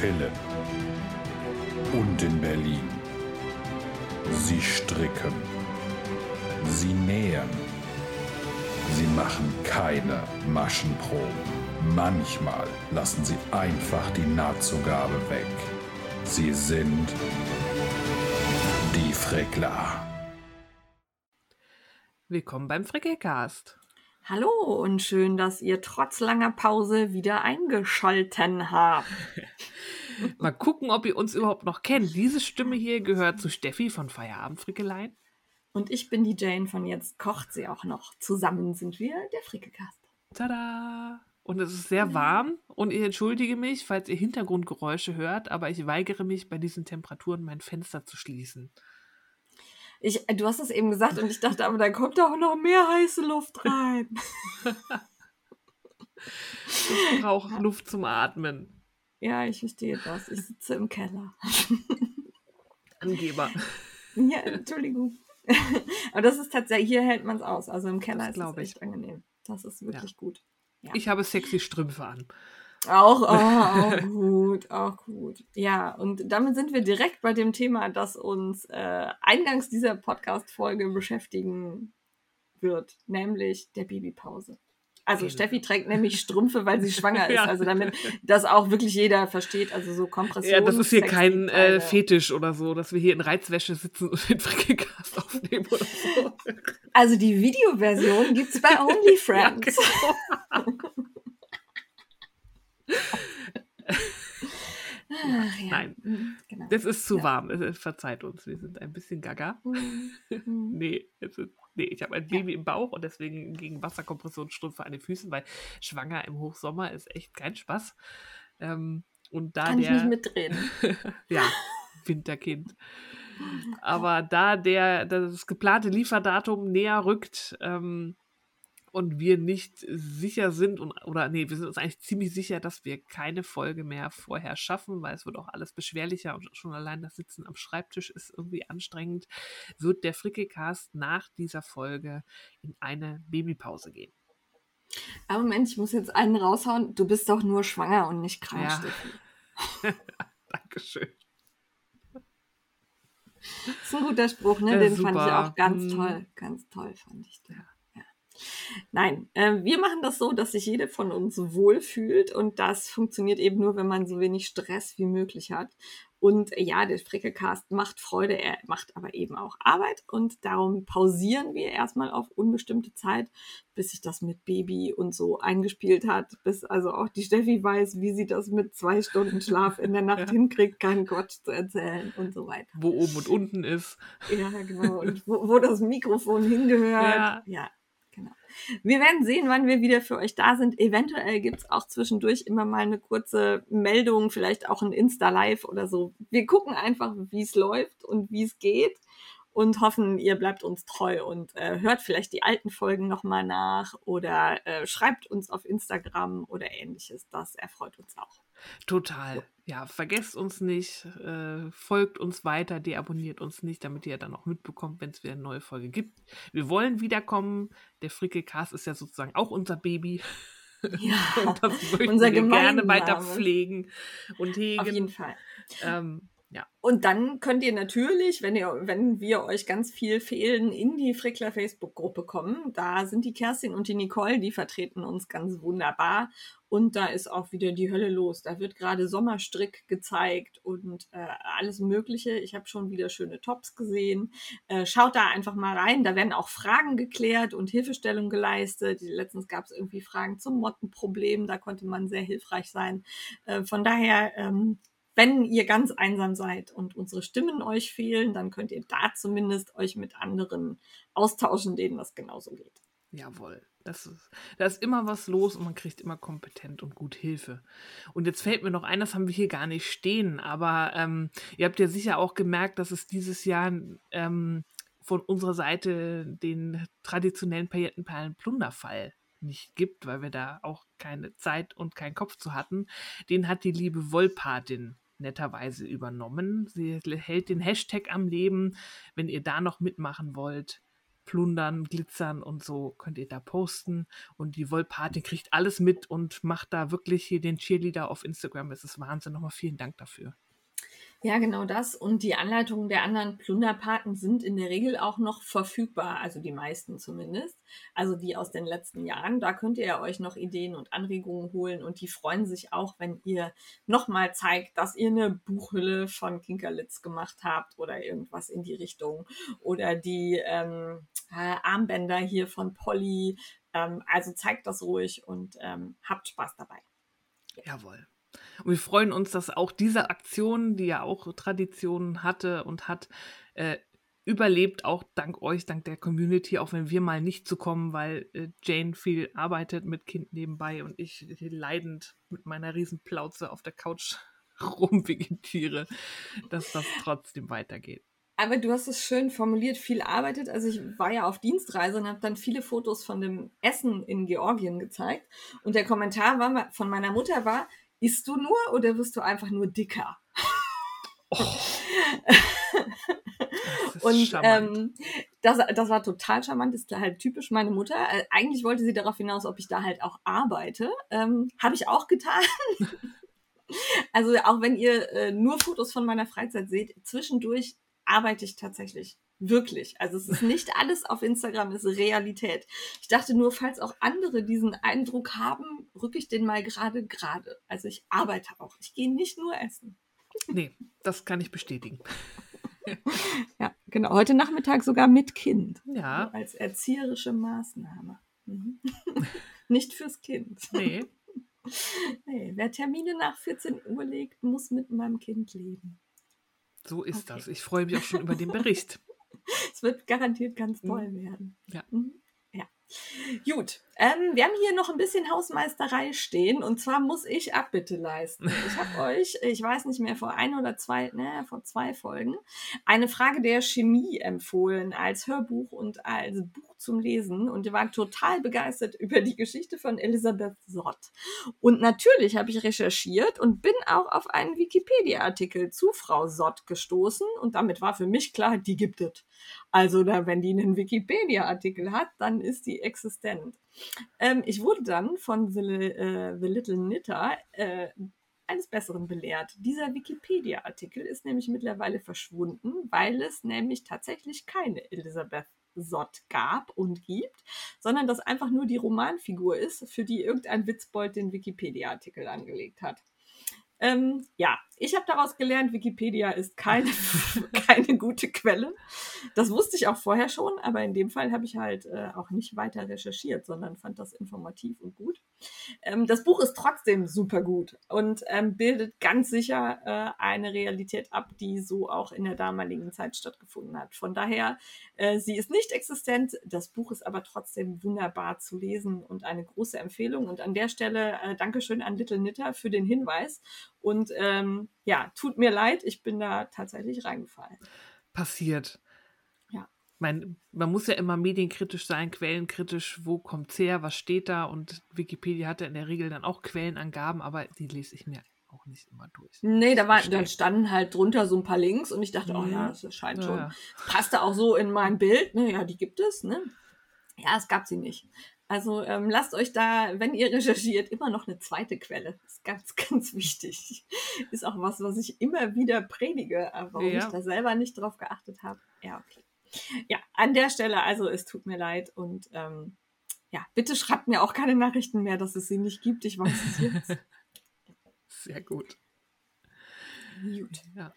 Philipp. Und in Berlin. Sie stricken. Sie nähen. Sie machen keine Maschenproben. Manchmal lassen sie einfach die Nahtzugabe weg. Sie sind die Frickler. Willkommen beim Frickelcast. Hallo und schön, dass ihr trotz langer Pause wieder eingeschalten habt. Mal gucken, ob ihr uns überhaupt noch kennt. Diese Stimme hier gehört zu Steffi von Feierabendfrickeleien. Und ich bin die Jane von Jetzt kocht sie auch noch. Zusammen sind wir der Frickelcast. Tada! Und es ist sehr warm und ich entschuldige mich, falls ihr Hintergrundgeräusche hört, aber ich weigere mich bei diesen Temperaturen mein Fenster zu schließen. Ich, du hast es eben gesagt und ich dachte, aber da kommt auch noch mehr heiße Luft rein. ich brauche Luft zum Atmen. Ja, ich verstehe das. Ich sitze im Keller. Angeber. Ja, Entschuldigung. Aber das ist tatsächlich, hier hält man es aus. Also im Keller das ist es echt ich. angenehm. Das ist wirklich ja. gut. Ja. Ich habe sexy Strümpfe an. Auch, oh, auch gut, auch gut. Ja, und damit sind wir direkt bei dem Thema, das uns äh, eingangs dieser Podcast-Folge beschäftigen wird, nämlich der Babypause. Also genau. Steffi trägt nämlich Strümpfe, weil sie schwanger ist. Also damit das auch wirklich jeder versteht. Also so Kompression. Ja, das ist hier kein äh, Fetisch oder so, dass wir hier in Reizwäsche sitzen und den Frickelcast aufnehmen oder so. Also die Videoversion gibt es bei OnlyFriends. ja, genau. Ach, ja. Nein, mhm, genau. das ist zu ja. warm. Verzeiht uns, wir sind ein bisschen gaga. Mhm. nee, ist, nee, ich habe ein Baby ja. im Bauch und deswegen gegen Wasserkompressionsstrümpfe an den Füßen, weil schwanger im Hochsommer ist echt kein Spaß. Ähm, und da Kann der, ich nicht mitreden. ja, Winterkind. Aber da der das geplante Lieferdatum näher rückt, ähm, und wir nicht sicher sind und oder nee, wir sind uns eigentlich ziemlich sicher, dass wir keine Folge mehr vorher schaffen, weil es wird auch alles beschwerlicher und schon allein das Sitzen am Schreibtisch ist irgendwie anstrengend, wird der Frickelcast nach dieser Folge in eine Babypause gehen. Aber Moment, ich muss jetzt einen raushauen. Du bist doch nur schwanger und nicht krank, ja. Dankeschön. Das ist ein guter Spruch, ne? Den super. fand ich auch ganz hm. toll. Ganz toll fand ich den. Ja. Nein, äh, wir machen das so, dass sich jede von uns wohlfühlt und das funktioniert eben nur, wenn man so wenig Stress wie möglich hat. Und ja, der Frickelcast macht Freude, er macht aber eben auch Arbeit und darum pausieren wir erstmal auf unbestimmte Zeit, bis sich das mit Baby und so eingespielt hat, bis also auch die Steffi weiß, wie sie das mit zwei Stunden Schlaf in der Nacht ja. hinkriegt, keinen Quatsch zu erzählen und so weiter. Wo oben und unten ist. Ja, genau. Und wo, wo das Mikrofon hingehört. Ja. ja. Genau. Wir werden sehen, wann wir wieder für euch da sind. Eventuell gibt's auch zwischendurch immer mal eine kurze Meldung, vielleicht auch ein Insta-Live oder so. Wir gucken einfach, wie es läuft und wie es geht und hoffen, ihr bleibt uns treu und äh, hört vielleicht die alten Folgen nochmal nach oder äh, schreibt uns auf Instagram oder ähnliches. Das erfreut uns auch. Total. Ja, vergesst uns nicht, äh, folgt uns weiter, deabonniert uns nicht, damit ihr dann auch mitbekommt, wenn es wieder eine neue Folge gibt. Wir wollen wiederkommen. Der Frickelcast ist ja sozusagen auch unser Baby. Ja, und das möchten unser wir gerne weiter pflegen und hegen. Auf jeden Fall. Ähm, ja. Und dann könnt ihr natürlich, wenn ihr, wenn wir euch ganz viel fehlen, in die Frickler Facebook-Gruppe kommen. Da sind die Kerstin und die Nicole, die vertreten uns ganz wunderbar. Und da ist auch wieder die Hölle los. Da wird gerade Sommerstrick gezeigt und äh, alles Mögliche. Ich habe schon wieder schöne Tops gesehen. Äh, schaut da einfach mal rein. Da werden auch Fragen geklärt und Hilfestellung geleistet. Letztens gab es irgendwie Fragen zum Mottenproblem. Da konnte man sehr hilfreich sein. Äh, von daher ähm, wenn ihr ganz einsam seid und unsere Stimmen euch fehlen, dann könnt ihr da zumindest euch mit anderen austauschen, denen das genauso geht. Jawohl. Das ist, da ist immer was los und man kriegt immer kompetent und gut Hilfe. Und jetzt fällt mir noch ein, das haben wir hier gar nicht stehen, aber ähm, ihr habt ja sicher auch gemerkt, dass es dieses Jahr ähm, von unserer Seite den traditionellen Paillettenperlen-Plunderfall nicht gibt, weil wir da auch keine Zeit und keinen Kopf zu hatten. Den hat die liebe Wollpatin netterweise übernommen. Sie hält den Hashtag am Leben. Wenn ihr da noch mitmachen wollt, plundern, glitzern und so könnt ihr da posten. Und die Wollparty kriegt alles mit und macht da wirklich hier den Cheerleader auf Instagram. Es ist Wahnsinn. Nochmal vielen Dank dafür. Ja, genau das. Und die Anleitungen der anderen Plunderpaten sind in der Regel auch noch verfügbar, also die meisten zumindest. Also die aus den letzten Jahren. Da könnt ihr euch noch Ideen und Anregungen holen und die freuen sich auch, wenn ihr nochmal zeigt, dass ihr eine Buchhülle von Kinkerlitz gemacht habt oder irgendwas in die Richtung. Oder die ähm, äh, Armbänder hier von Polly. Ähm, also zeigt das ruhig und ähm, habt Spaß dabei. Jawohl. Und wir freuen uns, dass auch diese Aktion, die ja auch Traditionen hatte und hat, äh, überlebt, auch dank euch, dank der Community, auch wenn wir mal nicht zu kommen, weil äh, Jane viel arbeitet mit Kind nebenbei und ich leidend mit meiner Riesenplauze auf der Couch rumvegetiere, dass das trotzdem weitergeht. Aber du hast es schön formuliert, viel arbeitet. Also ich war ja auf Dienstreise und habe dann viele Fotos von dem Essen in Georgien gezeigt. Und der Kommentar war, von meiner Mutter war, Isst du nur oder wirst du einfach nur dicker? Oh. und ähm, das, das war total charmant, ist halt typisch meine Mutter. Äh, eigentlich wollte sie darauf hinaus, ob ich da halt auch arbeite. Ähm, Habe ich auch getan. also auch wenn ihr äh, nur Fotos von meiner Freizeit seht, zwischendurch arbeite ich tatsächlich. Wirklich. Also es ist nicht alles auf Instagram, es ist Realität. Ich dachte nur, falls auch andere diesen Eindruck haben, rücke ich den mal gerade gerade. Also ich arbeite auch. Ich gehe nicht nur essen. Nee, das kann ich bestätigen. ja, genau. Heute Nachmittag sogar mit Kind. Ja. Also als erzieherische Maßnahme. Mhm. nicht fürs Kind. Nee. nee. Wer Termine nach 14 Uhr legt, muss mit meinem Kind leben. So ist okay. das. Ich freue mich auch schon über den Bericht. es wird garantiert ganz mhm. toll werden. Ja. Mhm. Gut, ähm, wir haben hier noch ein bisschen Hausmeisterei stehen und zwar muss ich Abbitte leisten. Ich habe euch, ich weiß nicht mehr, vor ein oder zwei, ne, vor zwei Folgen, eine Frage der Chemie empfohlen als Hörbuch und als Buch zum Lesen und ihr wart total begeistert über die Geschichte von Elisabeth Sott. Und natürlich habe ich recherchiert und bin auch auf einen Wikipedia-Artikel zu Frau Sott gestoßen und damit war für mich klar, die gibt es. Also da, wenn die einen Wikipedia-Artikel hat, dann ist die existent. Ähm, ich wurde dann von The, äh, The Little Knitter äh, eines Besseren belehrt. Dieser Wikipedia-Artikel ist nämlich mittlerweile verschwunden, weil es nämlich tatsächlich keine Elisabeth Sott gab und gibt, sondern dass einfach nur die Romanfigur ist, für die irgendein Witzbold den Wikipedia-Artikel angelegt hat. Ähm, ja, ich habe daraus gelernt, Wikipedia ist keine, keine gute Quelle. Das wusste ich auch vorher schon, aber in dem Fall habe ich halt äh, auch nicht weiter recherchiert, sondern fand das informativ und gut. Ähm, das Buch ist trotzdem super gut und ähm, bildet ganz sicher äh, eine Realität ab, die so auch in der damaligen Zeit stattgefunden hat. Von daher, äh, sie ist nicht existent, das Buch ist aber trotzdem wunderbar zu lesen und eine große Empfehlung. Und an der Stelle äh, Dankeschön an Little Knitter für den Hinweis und ähm, ja, tut mir leid, ich bin da tatsächlich reingefallen. Passiert. Ja. Mein, man muss ja immer medienkritisch sein, quellenkritisch, wo kommt es her, was steht da und Wikipedia hat ja in der Regel dann auch Quellenangaben, aber die lese ich mir auch nicht immer durch. Nee, da, war, da standen halt drunter so ein paar Links und ich dachte, mhm. oh ja, mhm. das scheint ja, schon. Passte auch so in mein Bild, ne? Ja, die gibt es, ne? Ja, es gab sie nicht. Also ähm, lasst euch da, wenn ihr recherchiert, immer noch eine zweite Quelle. Das ist ganz, ganz wichtig. Ist auch was, was ich immer wieder predige, warum ja. ich da selber nicht drauf geachtet habe. Ja, okay. Ja, an der Stelle, also es tut mir leid und ähm, ja, bitte schreibt mir auch keine Nachrichten mehr, dass es sie nicht gibt. Ich weiß es jetzt. Sehr gut. Gut. Ja.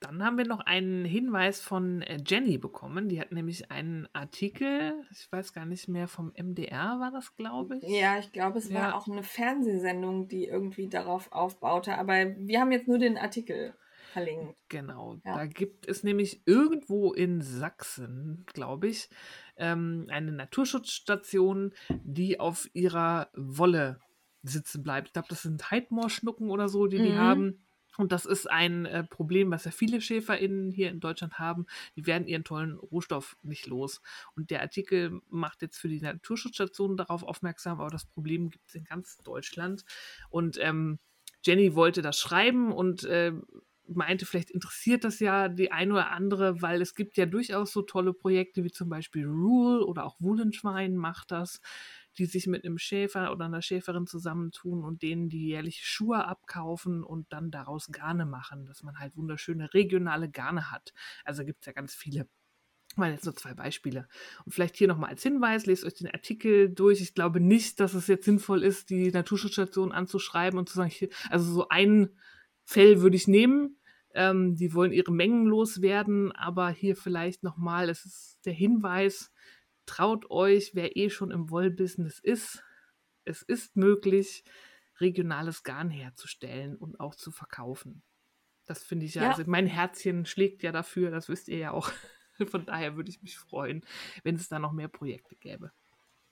Dann haben wir noch einen Hinweis von äh, Jenny bekommen. Die hat nämlich einen Artikel, ich weiß gar nicht mehr, vom MDR war das, glaube ich. Ja, ich glaube, es ja. war auch eine Fernsehsendung, die irgendwie darauf aufbaute. Aber wir haben jetzt nur den Artikel verlinkt. Genau, ja. da gibt es nämlich irgendwo in Sachsen, glaube ich, ähm, eine Naturschutzstation, die auf ihrer Wolle sitzen bleibt. Ich glaube, das sind Heidmoorschnucken oder so, die mhm. die haben. Und das ist ein äh, Problem, was ja viele SchäferInnen hier in Deutschland haben. Die werden ihren tollen Rohstoff nicht los. Und der Artikel macht jetzt für die Naturschutzstation darauf aufmerksam, aber das Problem gibt es in ganz Deutschland. Und ähm, Jenny wollte das schreiben und äh, meinte, vielleicht interessiert das ja die eine oder andere, weil es gibt ja durchaus so tolle Projekte wie zum Beispiel Rule oder auch Wullenschwein macht das, die sich mit einem Schäfer oder einer Schäferin zusammentun und denen die jährlich Schuhe abkaufen und dann daraus Garne machen, dass man halt wunderschöne regionale Garne hat. Also gibt es ja ganz viele. Mal jetzt nur zwei Beispiele. Und vielleicht hier nochmal als Hinweis, lest euch den Artikel durch. Ich glaube nicht, dass es jetzt sinnvoll ist, die Naturschutzstation anzuschreiben und zu sagen, also so ein Fell würde ich nehmen. Ähm, die wollen ihre Mengen loswerden, aber hier vielleicht nochmal, es ist der Hinweis, traut euch, wer eh schon im Wollbusiness ist, es ist möglich, regionales Garn herzustellen und auch zu verkaufen. Das finde ich ja, ja. Also mein Herzchen schlägt ja dafür, das wisst ihr ja auch. Von daher würde ich mich freuen, wenn es da noch mehr Projekte gäbe.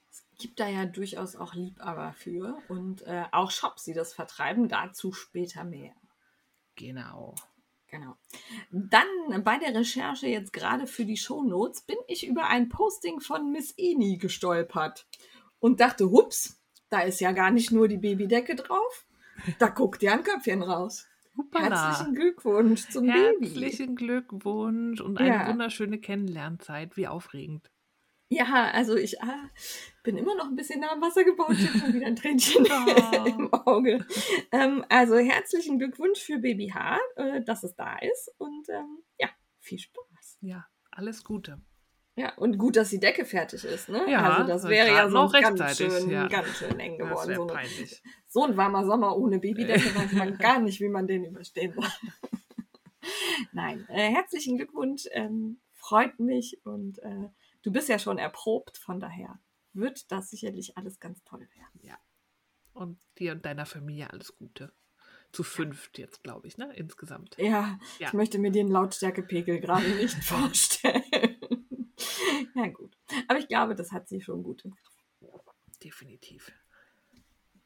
Es gibt da ja durchaus auch Liebhaber für und äh, auch Shops, die das vertreiben. Dazu später mehr. Genau. Genau. Dann bei der Recherche jetzt gerade für die Shownotes bin ich über ein Posting von Miss Eni gestolpert und dachte, hups, da ist ja gar nicht nur die Babydecke drauf, da guckt ja ein Köpfchen raus. Hoppala. Herzlichen Glückwunsch zum Herzlichen Baby. Herzlichen Glückwunsch und eine ja. wunderschöne Kennenlernzeit. Wie aufregend. Ja, also ich ah, bin immer noch ein bisschen nah am Wasser gebaut. Ich habe wieder ein Tränchen oh. im Auge. Ähm, also herzlichen Glückwunsch für Baby H, äh, dass es da ist. Und ähm, ja, viel Spaß. Ja, alles Gute. Ja, und gut, dass die Decke fertig ist. Ne? Ja, also das wäre ja so ganz schön, ja. ganz schön eng geworden. So, peinlich. so ein warmer Sommer ohne Babydecke weiß man gar nicht, wie man den überstehen soll. Nein, äh, herzlichen Glückwunsch. Ähm, freut mich und äh, du bist ja schon erprobt, von daher wird das sicherlich alles ganz toll werden. Ja. Und dir und deiner Familie alles Gute. Zu fünft jetzt, glaube ich, ne? Insgesamt. Ja, ja, ich möchte mir den Lautstärkepegel gerade nicht vorstellen. ja, gut. Aber ich glaube, das hat sie schon gut im Griff. Definitiv.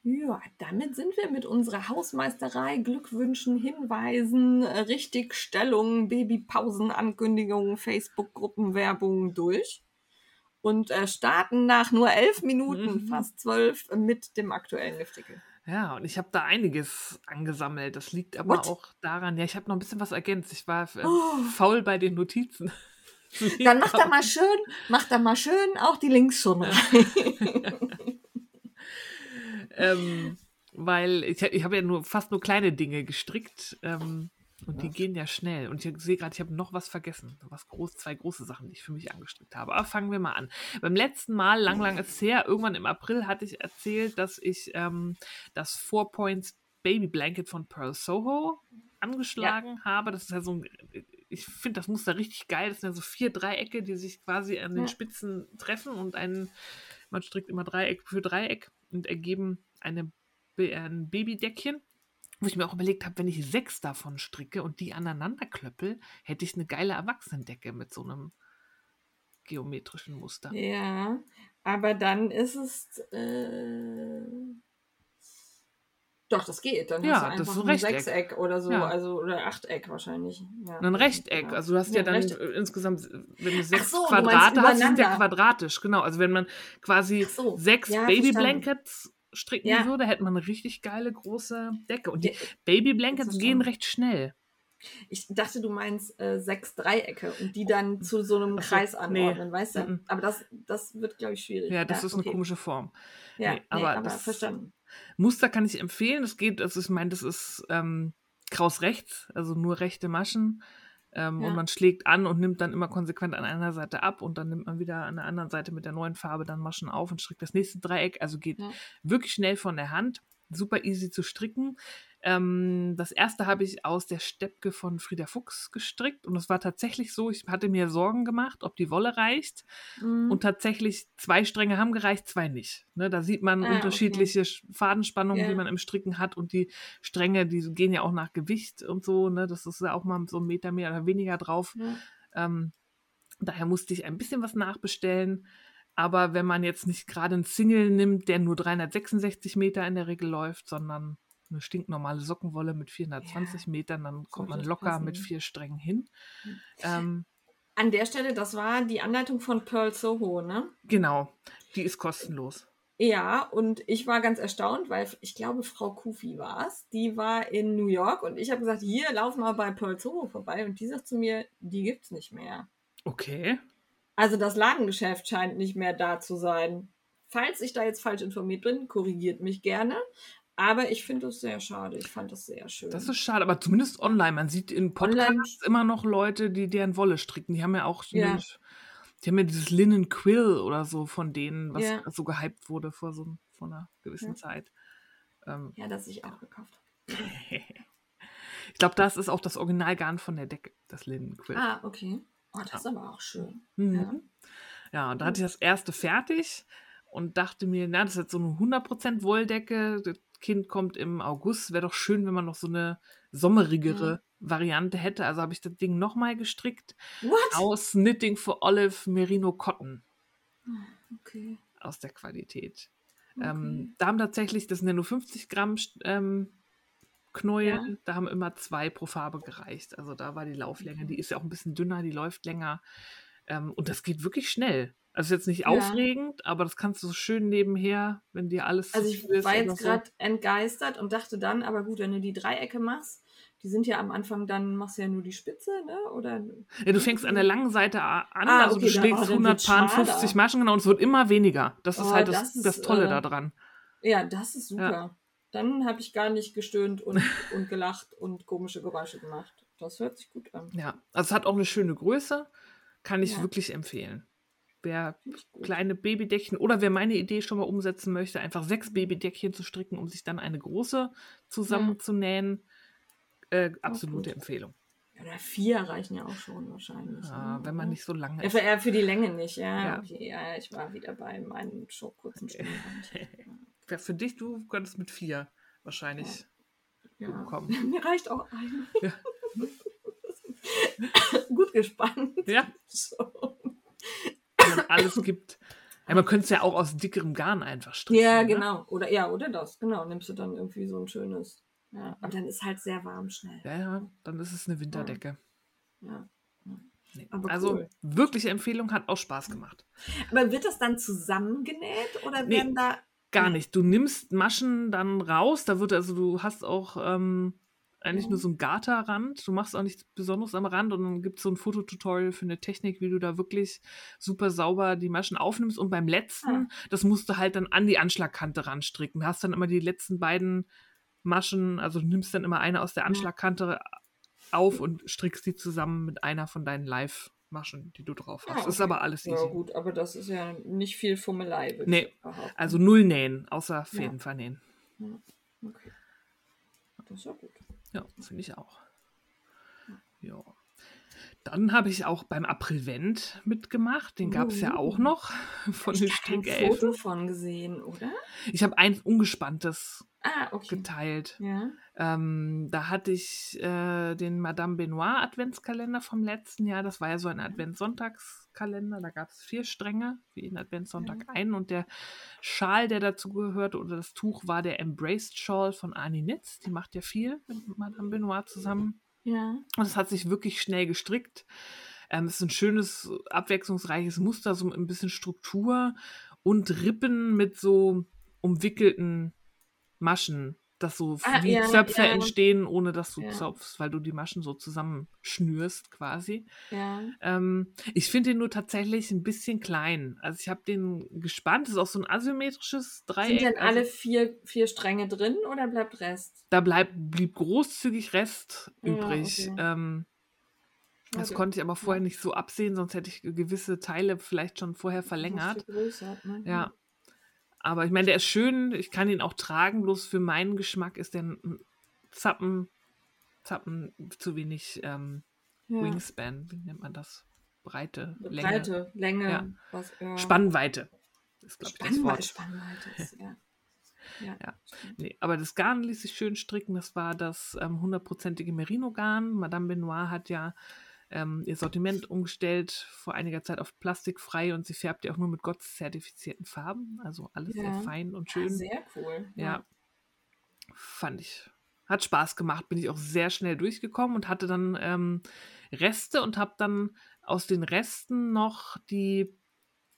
Ja, damit sind wir mit unserer Hausmeisterei, Glückwünschen, Hinweisen, Richtigstellungen, Babypausen, Ankündigungen, Facebook-Gruppenwerbung durch und äh, starten nach nur elf Minuten, mhm. fast zwölf, mit dem aktuellen Liftikel. Ja, und ich habe da einiges angesammelt. Das liegt aber What? auch daran, ja, ich habe noch ein bisschen was ergänzt. Ich war äh, oh. faul bei den Notizen. Dann mach da mal schön, mach da mal schön auch die Links schon rein. ähm, weil ich, ich habe ja nur fast nur kleine Dinge gestrickt. Ähm, und die gehen ja schnell. Und ich sehe gerade, ich habe noch was vergessen. Was groß, zwei große Sachen, die ich für mich angestrickt habe. Aber fangen wir mal an. Beim letzten Mal, lang, lang ist her, irgendwann im April hatte ich erzählt, dass ich ähm, das Four Points Baby Blanket von Pearl Soho angeschlagen ja. habe. Das ist ja so ein, ich finde das Muster richtig geil. Das sind ja so vier Dreiecke, die sich quasi an den ja. Spitzen treffen und ein, man strickt immer Dreieck für Dreieck und ergeben eine, ein Babydeckchen. Wo ich mir auch überlegt habe, wenn ich sechs davon stricke und die aneinander klöppel, hätte ich eine geile Erwachsenendecke mit so einem geometrischen Muster. Ja, aber dann ist es. Äh, doch, das geht. Dann ja, hast du einfach das ist ein Rechteck. Sechseck oder so, ja. also oder Achteck wahrscheinlich. Ja. Ein Rechteck. Genau. Also du hast ja, ja dann Rechteck. insgesamt, wenn du sechs so, Quadrate du hast, sind ja quadratisch, genau. Also wenn man quasi so. sechs Babyblankets stricken ja. würde, hätte man eine richtig geile große Decke. Und die Babyblankets gehen recht schnell. Ich dachte, du meinst äh, sechs Dreiecke und die dann zu so einem Achso, Kreis anordnen, nee. weißt du? -mm. Aber das, das wird, glaube ich, schwierig. Ja, das ja, ist okay. eine komische Form. Ja, nee, aber, nee, aber das verstanden. Muster kann ich empfehlen. Das geht, also ich meine, das ist ähm, kraus rechts, also nur rechte Maschen. Ähm, ja. Und man schlägt an und nimmt dann immer konsequent an einer Seite ab und dann nimmt man wieder an der anderen Seite mit der neuen Farbe dann Maschen auf und strickt das nächste Dreieck. Also geht ja. wirklich schnell von der Hand, super easy zu stricken. Ähm, das erste habe ich aus der Steppke von Frieda Fuchs gestrickt und es war tatsächlich so, ich hatte mir Sorgen gemacht, ob die Wolle reicht mhm. und tatsächlich zwei Stränge haben gereicht, zwei nicht. Ne, da sieht man ah, unterschiedliche okay. Fadenspannungen, yeah. die man im Stricken hat und die Stränge, die gehen ja auch nach Gewicht und so, ne, das ist ja auch mal so ein Meter mehr oder weniger drauf. Ja. Ähm, daher musste ich ein bisschen was nachbestellen. Aber wenn man jetzt nicht gerade einen Single nimmt, der nur 366 Meter in der Regel läuft, sondern eine stinknormale Sockenwolle mit 420 ja, Metern, dann kommt man locker passen. mit vier Strängen hin. Hm. Ähm, An der Stelle, das war die Anleitung von Pearl Soho, ne? Genau, die ist kostenlos. Ja, und ich war ganz erstaunt, weil ich glaube, Frau Kufi war es. Die war in New York und ich habe gesagt, hier, lauf mal bei Pearl Zorro vorbei. Und die sagt zu mir, die gibt's nicht mehr. Okay. Also das Ladengeschäft scheint nicht mehr da zu sein. Falls ich da jetzt falsch informiert bin, korrigiert mich gerne. Aber ich finde es sehr schade. Ich fand das sehr schön. Das ist schade, aber zumindest online. Man sieht in Podcasts Online- immer noch Leute, die deren Wolle stricken. Die haben ja auch Ja. nämlich- die haben ja dieses Linen Quill oder so von denen, was Ja. so gehypt wurde vor so vor einer gewissen Ja. Zeit. Ähm, ja, das ich auch gekauft habe. ich glaube, das ist auch das Originalgarn von der Decke, das Linen Quill. Ah, okay. Oh, das ist aber auch schön. Mhm. Ja. Ja, und da hatte ich das erste fertig und dachte mir, na, das ist jetzt so eine 100% Wolldecke. Kind kommt im August. Wäre doch schön, wenn man noch so eine sommerigere Variante hätte. Also habe ich das Ding nochmal gestrickt What? aus Knitting for Olive Merino Cotton Okay. aus der Qualität. okay. Ähm, da haben tatsächlich, das sind ja nur 50 Gramm ähm, Knäuel, Ja. da haben immer zwei pro Farbe gereicht. Also da war die Lauflänge, die ist ja auch ein bisschen dünner, die läuft länger. Ähm, und das geht wirklich schnell. Also ist jetzt nicht Ja. aufregend, aber das kannst du so schön nebenher, wenn dir alles Also ich ist war jetzt so. gerade entgeistert und dachte dann, aber gut, wenn du die Dreiecke machst, die sind ja am Anfang, dann machst du ja nur die Spitze, ne? Oder Ja, du fängst an der langen Seite an, Ah, also okay, du schlägst oh, dann 100 wird's Paaren, schmaler. 50 Maschen, genau, und es wird immer weniger. Das ist Oh, halt das, das ist, das Tolle äh, da dran. ja, das ist super. Dann habe ich gar nicht gestöhnt und, und gelacht und komische Geräusche gemacht. Das hört sich gut an. Ja, also es hat auch eine schöne Größe, kann ich Ja. wirklich empfehlen. Wer kleine Babydeckchen oder wer meine Idee schon mal umsetzen möchte, einfach sechs Babydeckchen zu stricken, um sich dann eine große zusammenzunähen, äh, absolute. Empfehlung. Oder vier reichen ja auch schon wahrscheinlich. Ja, ne? wenn man nicht so lange Ja, ist. für, ja, für die Länge nicht, ja. Ja. Okay, ja, ich war wieder bei meinen schon kurzen Stunden. Wer Für dich, du könntest mit vier wahrscheinlich Ja. bekommen. Mir reicht auch ein. Ja. Gut gespannt. Ja, So. Man alles gibt. Ja, man könnte es ja auch aus dickerem Garn einfach stricken. Ja, ne? genau. Oder ja, oder das. Genau. Nimmst du dann irgendwie so ein schönes. Ja. Aber dann ist halt sehr warm schnell. Ja, ja, dann ist es eine Winterdecke. Ja. Nee. Aber also cool. wirkliche Empfehlung, hat auch Spaß gemacht. Aber wird das dann zusammengenäht oder Nee. werden da. Gar Nee. nicht. Du nimmst Maschen dann raus. Da wird also, du hast auch ähm, eigentlich nur so einen Garterrand. Du machst auch nichts Besonderes am Rand und dann gibt es so ein Fototutorial für eine Technik, wie du da wirklich super sauber die Maschen aufnimmst. Und beim letzten, Ah. das musst du halt dann an die Anschlagkante ranstricken. Du hast dann immer die letzten beiden Maschen, also du nimmst dann immer eine aus der Ja. Anschlagkante auf und strickst die zusammen mit einer von deinen Live-Maschen, die du drauf hast. Ah, Ist okay. aber alles easy. Ja, gut, aber das ist ja nicht viel Fummelei, Nee. Also null nähen, außer Fäden vernähen. Okay. Das ist ja gut. Ja, finde ich auch. Ja. Dann habe ich auch beim Aprilvent mitgemacht. Den gab es ja auch Uh. noch von den Ich habe ein. Foto von gesehen, oder? Ich habe eins Ungespanntes Ah, okay. geteilt. Ja. Ähm, da hatte ich äh, den Madame Benoit Adventskalender vom letzten Jahr. Das war ja so ein Adventssonntagskalender. Da gab es vier Stränge, für jeden Adventssonntag einen. Und der Schal, der dazu gehörte, oder das Tuch, war der Embraced Shawl von Arnie Nitz. Die macht ja viel mit Madame Benoit zusammen. Ja. Und es hat sich wirklich schnell gestrickt. Ähm, es ist ein schönes, abwechslungsreiches Muster, so ein bisschen Struktur und Rippen mit so umwickelten Maschen, dass so Ah, wie ja, Zöpfe ja. entstehen, ohne dass du Ja. zopfst, weil du die Maschen so zusammenschnürst quasi. Ähm, ich finde den nur tatsächlich ein bisschen klein. Also ich habe den gespannt. Das ist auch so ein asymmetrisches Dreieck. Sind denn also alle vier, vier Stränge drin oder bleibt Rest? da bleibt, blieb großzügig Rest übrig. okay. Ähm, das Okay. konnte ich aber vorher nicht so absehen, sonst hätte ich gewisse Teile vielleicht schon vorher verlängert. Ne? Ja. Aber ich meine, der ist schön, ich kann ihn auch tragen, bloß für meinen Geschmack ist der ein Zappen, Zappen zu wenig ähm, ja. Wingspan, wie nennt man das? Breite, Länge. Breite, Länge, Ja. was, ja. Spannweite. Ist, glaube ich, das Wort. Spannweite ist, ja. Ja. Nee, aber das Garn ließ sich schön stricken. Das war das ähm, hundertprozentige Merino-Garn. Madame Benoit hat ja ähm, ihr Sortiment umgestellt vor einiger Zeit auf plastikfrei und sie färbt ja auch nur mit Gott-zertifizierten Farben. Also alles Ja. sehr fein und Ah, schön. sehr cool. Ja. Fand ich. Hat Spaß gemacht, bin ich auch sehr schnell durchgekommen und hatte dann ähm, Reste und habe dann aus den Resten noch die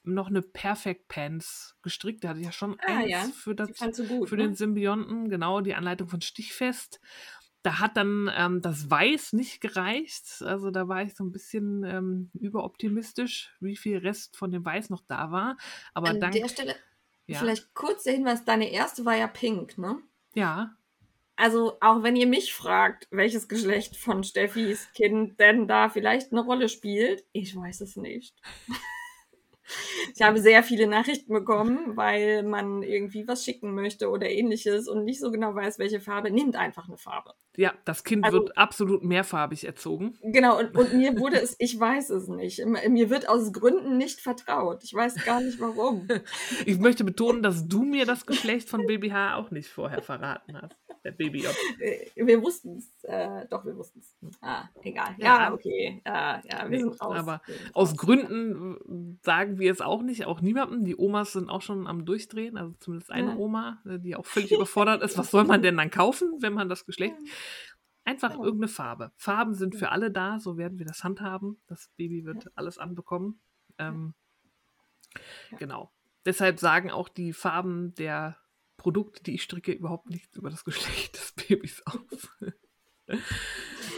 noch eine Perfect Pants gestrickt. Da hatte ich ja schon Ah, eins ja. für, das, gut, für ne? den Symbionten, genau, die Anleitung von Stichfest. Da hat dann ähm, das Weiß nicht gereicht. Also da war ich so ein bisschen ähm, überoptimistisch, wie viel Rest von dem Weiß noch da war. Aber An dank, der Stelle ja, vielleicht kurz der Hinweis, deine erste war ja pink, ne? ja, Also auch wenn ihr mich fragt, welches Geschlecht von Steffis Kind denn da vielleicht eine Rolle spielt, ich weiß es nicht. Ich habe sehr viele Nachrichten bekommen, weil man irgendwie was schicken möchte oder ähnliches und nicht so genau weiß, welche Farbe. Nehmt einfach eine Farbe. ja, das Kind Also- wird absolut mehrfarbig erzogen. Genau, und, und mir wurde es, ich weiß es nicht. Mir wird aus Gründen nicht vertraut. Ich weiß gar nicht warum. Ich möchte betonen, dass du mir das Geschlecht von Baby H auch nicht vorher verraten hast. Der Baby J. Äh, Wir wussten es. Äh, doch, wir wussten es. Ah, egal. Ja. Okay. Ja, ja, wir sind raus. aber Aus. Gründen äh, sagen wir es auch nicht, auch niemandem. Die Omas sind auch schon am Durchdrehen, also zumindest eine Ja. Oma, äh, die auch völlig überfordert ist. Was soll man denn dann kaufen, wenn man das Geschlecht. Einfach Ja. irgendeine Farbe. Farben sind für alle da, so werden wir das handhaben. Das Baby wird alles anbekommen. Ähm. Genau. Deshalb sagen auch die Farben der Produkte, die ich stricke, überhaupt nichts über das Geschlecht des Babys aus.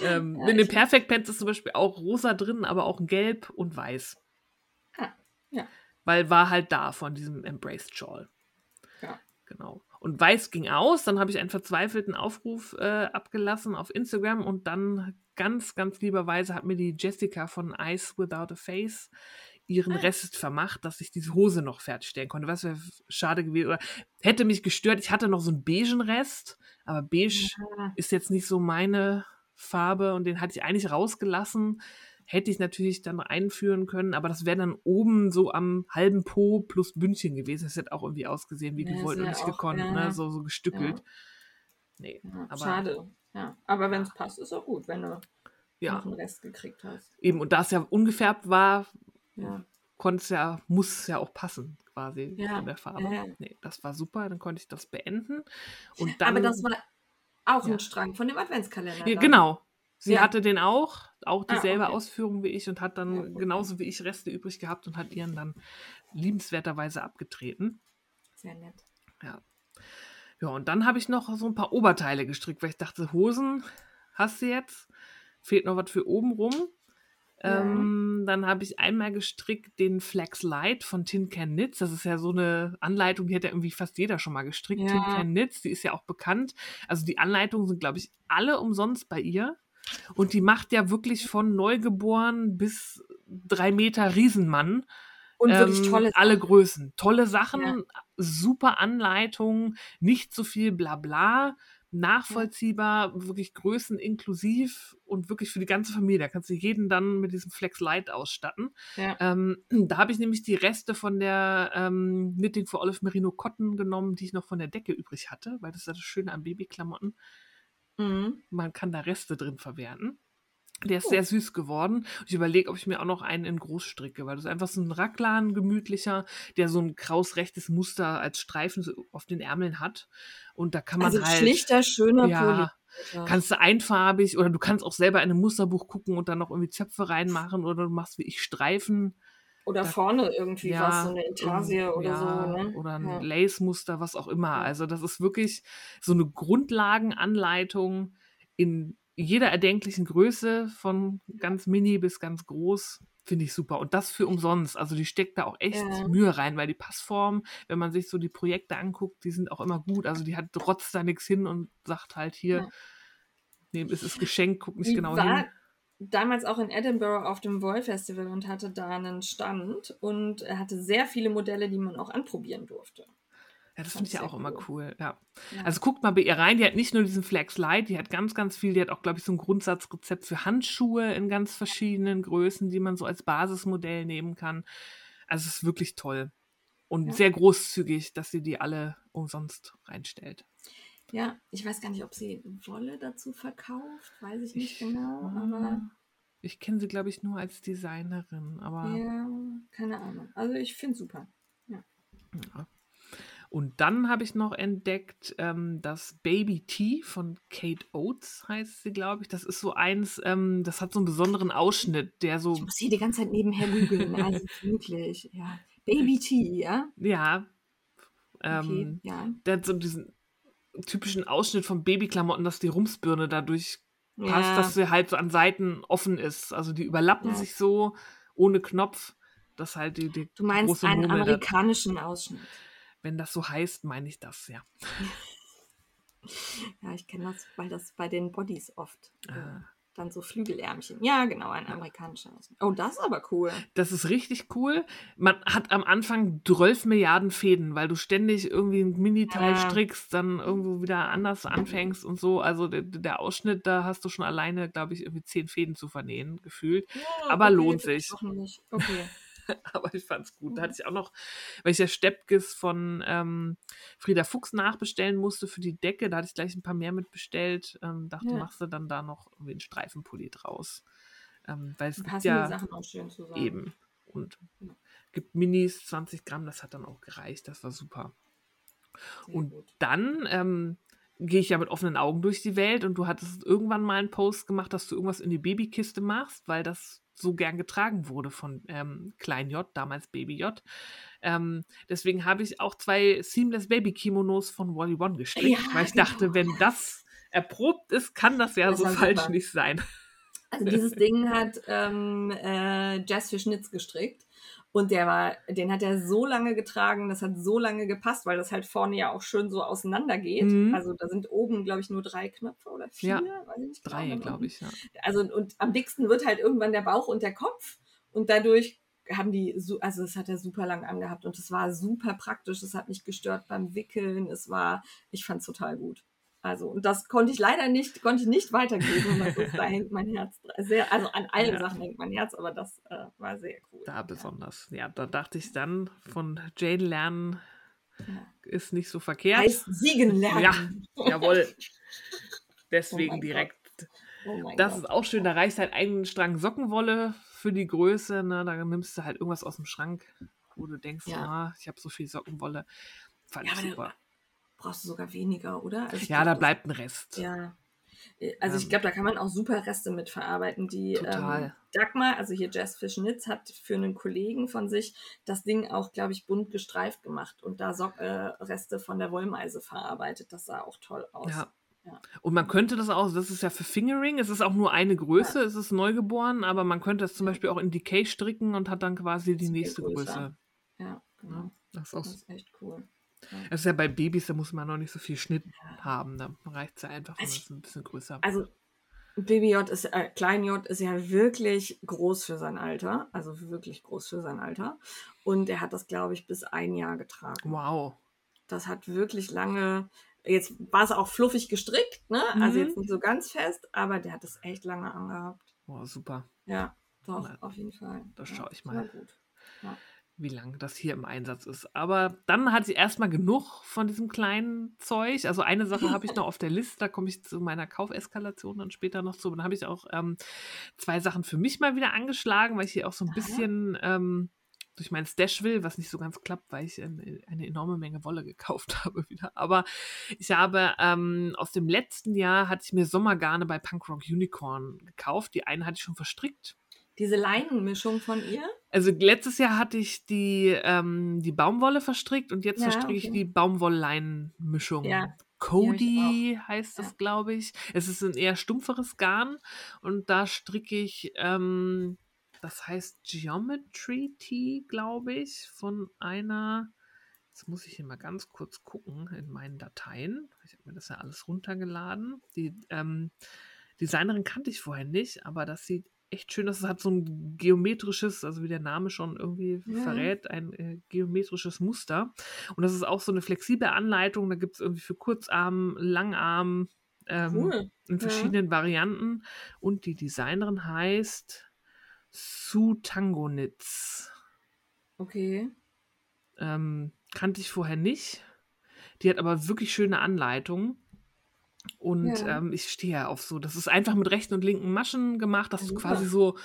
ähm, Ja, in den Perfect Pants ist zum Beispiel auch rosa drin, aber auch gelb und weiß. Ah, ja. Weil war halt da von diesem Embraced Shawl. Ja. Genau. Und weiß ging aus, dann habe ich einen verzweifelten Aufruf äh, abgelassen auf Instagram und dann ganz, ganz lieberweise hat mir die Jessica von Ice Without a Face ihren. Rest vermacht, dass ich diese Hose noch fertigstellen konnte. Was wäre schade gewesen oder hätte mich gestört. Ich hatte noch so einen beigen Rest, aber beige Ja. ist jetzt nicht so meine Farbe und den hatte ich eigentlich rausgelassen. Hätte ich natürlich dann einführen können, aber das wäre dann oben so am halben Po plus Bündchen gewesen. Das hätte auch irgendwie ausgesehen wie Ja, gewollt und nicht auch- gekonnt, ja. ne? so, so gestückelt. Nee, aber schade. Ja. Aber wenn es passt, ist auch gut, wenn du ja, noch einen Rest gekriegt hast. eben. Und da es ja ungefärbt war, Ja. konnte es ja, muss es ja auch passen, quasi Ja, von der Farbe. ja, ja. Nee, das war super, dann konnte ich das beenden. Und dann, Aber das war auch Ja. ein Strang von dem Adventskalender. Ja, genau. Sie Ja. hatte den auch, auch Ah, dieselbe okay. Ausführung wie ich und hat dann Ja, okay. genauso wie ich Reste übrig gehabt und hat ihren dann liebenswerterweise abgetreten. Sehr nett. Ja, und dann habe ich noch so ein paar Oberteile gestrickt, weil ich dachte, Hosen hast du jetzt, fehlt noch was für oben rum. Ja. Ähm, dann habe ich einmal gestrickt den Flex Light von Tin Can Knits. Das ist ja so eine Anleitung, die hat ja irgendwie fast jeder schon mal gestrickt. Ja. Tin Can Knits, die ist ja auch bekannt. Also die Anleitungen sind, glaube ich, alle umsonst bei ihr. Und die macht ja wirklich von Neugeboren bis drei Meter Riesenmann. Und wirklich Ähm, tolle Alle Sachen. Größen. Tolle Sachen, Ja. super Anleitung, nicht so viel Blabla, nachvollziehbar, wirklich Größen inklusiv und wirklich für die ganze Familie. Da kannst du jeden dann mit diesem Flex Light ausstatten. Ja. Ähm, da habe ich nämlich die Reste von der ähm, Knitting for Olive Merino Cotton genommen, die ich noch von der Decke übrig hatte, weil das ist das Schöne an Babyklamotten. Mhm. Man kann da Reste drin verwerten. Der ist Cool. sehr süß geworden. Und ich überlege, ob ich mir auch noch einen in groß stricke, weil das ist einfach so ein Raglan, gemütlicher, der so ein krausrechtes Muster als Streifen so auf den Ärmeln hat. Und da kann man Also halt. schlichter, schöner ja, Pulli. kannst du einfarbig oder du kannst auch selber in einem Musterbuch gucken und dann noch irgendwie Zöpfe reinmachen oder du machst wie ich Streifen. Oder da- vorne irgendwie Ja, was, so eine Intarsie oder ja, so. Ne? Oder ein ja. Lace-Muster, was auch immer. Also das ist wirklich so eine Grundlagenanleitung in jeder erdenklichen Größe, von ganz mini bis ganz groß. Finde ich super. Und das für umsonst. Also die steckt da auch echt Ja. Mühe rein, weil die Passform, wenn man sich so die Projekte anguckt, die sind auch immer gut. Also die hat trotzt da nichts hin und sagt halt hier, Ja. nee, es ist Geschenk, guck nicht Ich genau war hin. damals auch in Edinburgh auf dem Woll Festival und hatte da einen Stand und er hatte sehr viele Modelle, die man auch anprobieren durfte. Ja, das finde ich ja auch sehr immer cool. cool. Ja. Ja. Also guckt mal bei ihr rein. Die hat nicht nur diesen Flex Light, die hat ganz, ganz viel. Die hat auch, glaube ich, so ein Grundsatzrezept für Handschuhe in ganz verschiedenen Größen, die man so als Basismodell nehmen kann. Also es ist wirklich toll. Und Ja. sehr großzügig, dass sie die alle umsonst reinstellt. ja, ich weiß gar nicht, ob sie Wolle dazu verkauft, weiß ich nicht Ich- genau, Ah, aber Ich kenne sie, glaube ich, nur als Designerin, aber ja, keine Ahnung. Also ich finde super. Ja. Und dann habe ich noch entdeckt, ähm, das Baby Tea von Kate Oates heißt sie, glaube ich. Das ist so eins, ähm, das hat so einen besonderen Ausschnitt, der so. Ich muss hier die ganze Zeit nebenher googeln, also wirklich, ja. Baby T, ja? Ja. Okay, Ähm, ja. der hat so diesen typischen Ausschnitt von Babyklamotten, dass die Rumsbirne dadurch passt, Ja, dass sie halt so an Seiten offen ist. Also die überlappen Ja. sich so ohne Knopf, dass halt die, die du meinst große einen amerikanischen Ausschnitt. Wenn das so heißt, meine ich das, ja. Ja, ich kenne das, weil das bei den Bodies oft äh, Ah. dann so Flügelärmchen. Ja, genau, ein amerikanischer. Oh, das ist aber cool. Das ist richtig cool. Man hat am Anfang 12 Milliarden Fäden, weil du ständig irgendwie ein Miniteil Ja. strickst, dann irgendwo wieder anders anfängst und so. Also der, der Ausschnitt, da hast du schon alleine, glaube ich, irgendwie 10 Fäden zu vernähen, gefühlt. Ja, Aber okay, lohnt sich. Okay. Aber ich fand's gut. Da hatte ich auch noch, weil ich ja Steppkes von ähm, Frieda Fuchs nachbestellen musste für die Decke, da hatte ich gleich ein paar mehr mitbestellt. Ähm, dachte, Ja. machst du dann da noch irgendwie einen Streifenpulli draus. Ähm, weil es gibt ja Sachen auch schön zusammen. eben. Und Ja. gibt Minis, 20 Gramm, das hat dann auch gereicht. Das war super. Sehr Und gut. dann ähm, gehe ich ja mit offenen Augen durch die Welt und du hattest irgendwann mal einen Post gemacht, dass du irgendwas in die Babykiste machst, weil das so gern getragen wurde von ähm, Klein J, damals Baby J. Ähm, deswegen habe ich auch zwei Seamless Baby Kimonos von Wally One gestrickt, Ja, weil ich genau. dachte, wenn das erprobt ist, kann das ja Das so falsch super. nicht sein. Also dieses Ding hat ähm, äh, Jazz für Schnitz gestrickt. Und der war, den hat er so lange getragen, das hat so lange gepasst, weil das halt vorne ja auch schön so auseinander geht. Mhm. Also da sind oben, glaube ich, nur drei Knöpfe oder vier, Ja, weiß ich nicht genau. Drei, dann glaube ich, ja. Also und am dicksten wird halt irgendwann der Bauch und der Kopf. Und dadurch haben die, so, also das hat er super lang angehabt und es war super praktisch. Es hat nicht gestört beim Wickeln. Es war, ich fand es total gut. Also, und das konnte ich leider nicht, konnte ich nicht weitergeben. Das ist, da hängt mein Herz sehr, also an allen Ja. Sachen hängt mein Herz, aber das äh, war sehr cool. Da besonders. Ja, da dachte ich dann, von Jane lernen Ja. ist nicht so verkehrt. Heißt siegen lernen. Jawohl. Oh Deswegen mein direkt. Oh Das Gott. ist auch schön. Da reicht halt ein Strang Sockenwolle für die Größe. Ne? Da nimmst du halt irgendwas aus dem Schrank, wo du denkst, Ja. ah, ich habe so viel Sockenwolle. Fand Ja, ich super. Brauchst du sogar weniger, oder? Also ich Ja, glaub, da bleibt ein Rest. Ja. Also ich Ähm, glaube, da kann man auch super Reste mit verarbeiten. Die ähm, Total. Dagmar, also hier Jazz Fish Nitz, hat für einen Kollegen von sich das Ding auch, glaube ich, bunt gestreift gemacht und da Sock äh, Reste von der Wollmeise verarbeitet. Das sah auch toll aus. Ja. Ja. Und man könnte das auch, das ist ja für Fingering, es ist auch nur eine Größe, es ist neugeboren, aber man könnte das zum Beispiel auch in Decay stricken und hat dann quasi die nächste größer. Größe. Ja, genau. Ja, das ist Das ist echt cool. Das ist ja bei Babys, da muss man noch nicht so viel Schnitt Ja. haben. Da reicht es ja einfach, wenn Also es ein bisschen größer Also Baby J ist, äh, Klein J ist ja wirklich groß für sein Alter. Also wirklich groß für sein Alter. Und er hat das, glaube ich, bis ein Jahr getragen. Wow. Das hat wirklich lange. Jetzt war es auch fluffig gestrickt, ne? Also Mhm. jetzt nicht so ganz fest, aber der hat das echt lange angehabt. wow, super. Ja, doch, Na, auf jeden Fall. das ja, schau ich mal. Gut. Wie lange das hier im Einsatz ist. Aber dann hatte ich erstmal genug von diesem kleinen Zeug. Also eine Sache habe ich noch auf der Liste, da komme ich zu meiner Kaufeskalation dann später noch zu. Und dann habe ich auch ähm, zwei Sachen für mich mal wieder angeschlagen, weil ich hier auch so ein bisschen ähm, durch meinen Stash will, was nicht so ganz klappt, weil ich eine, eine enorme Menge Wolle gekauft habe wieder. Aber ich habe ähm, aus dem letzten Jahr hatte ich mir Sommergarne bei Punkrock Unicorn gekauft. Die eine hatte ich schon verstrickt. Diese Leinenmischung von ihr? Also letztes Jahr hatte ich die, ähm, die Baumwolle verstrickt und jetzt Ja, verstricke ich okay. die Baumwollleinenmischung. Ja. Cody heißt das, Ja. glaube ich. Es ist ein eher stumpferes Garn und da stricke ich, ähm, das heißt Geometry Tee, glaube ich, von einer. Jetzt muss ich hier mal ganz kurz gucken in meinen Dateien. Ich habe mir das ja alles runtergeladen. Die ähm, Designerin kannte ich vorher nicht, aber das sieht echt schön aus. Es hat so ein geometrisches, also wie der Name schon irgendwie Ja. verrät, ein äh, geometrisches Muster. Und das ist auch so eine flexible Anleitung. Da gibt es irgendwie für Kurzarm, Langarm ähm, Cool. in Ja. verschiedenen Varianten. Und die Designerin heißt Sue Tangonitz. Okay. Ähm, kannte ich vorher nicht. Die hat aber wirklich schöne Anleitungen. Und Ja. ähm, ich stehe ja auf so, das ist einfach mit rechten und linken Maschen gemacht, dass Ja, du quasi so,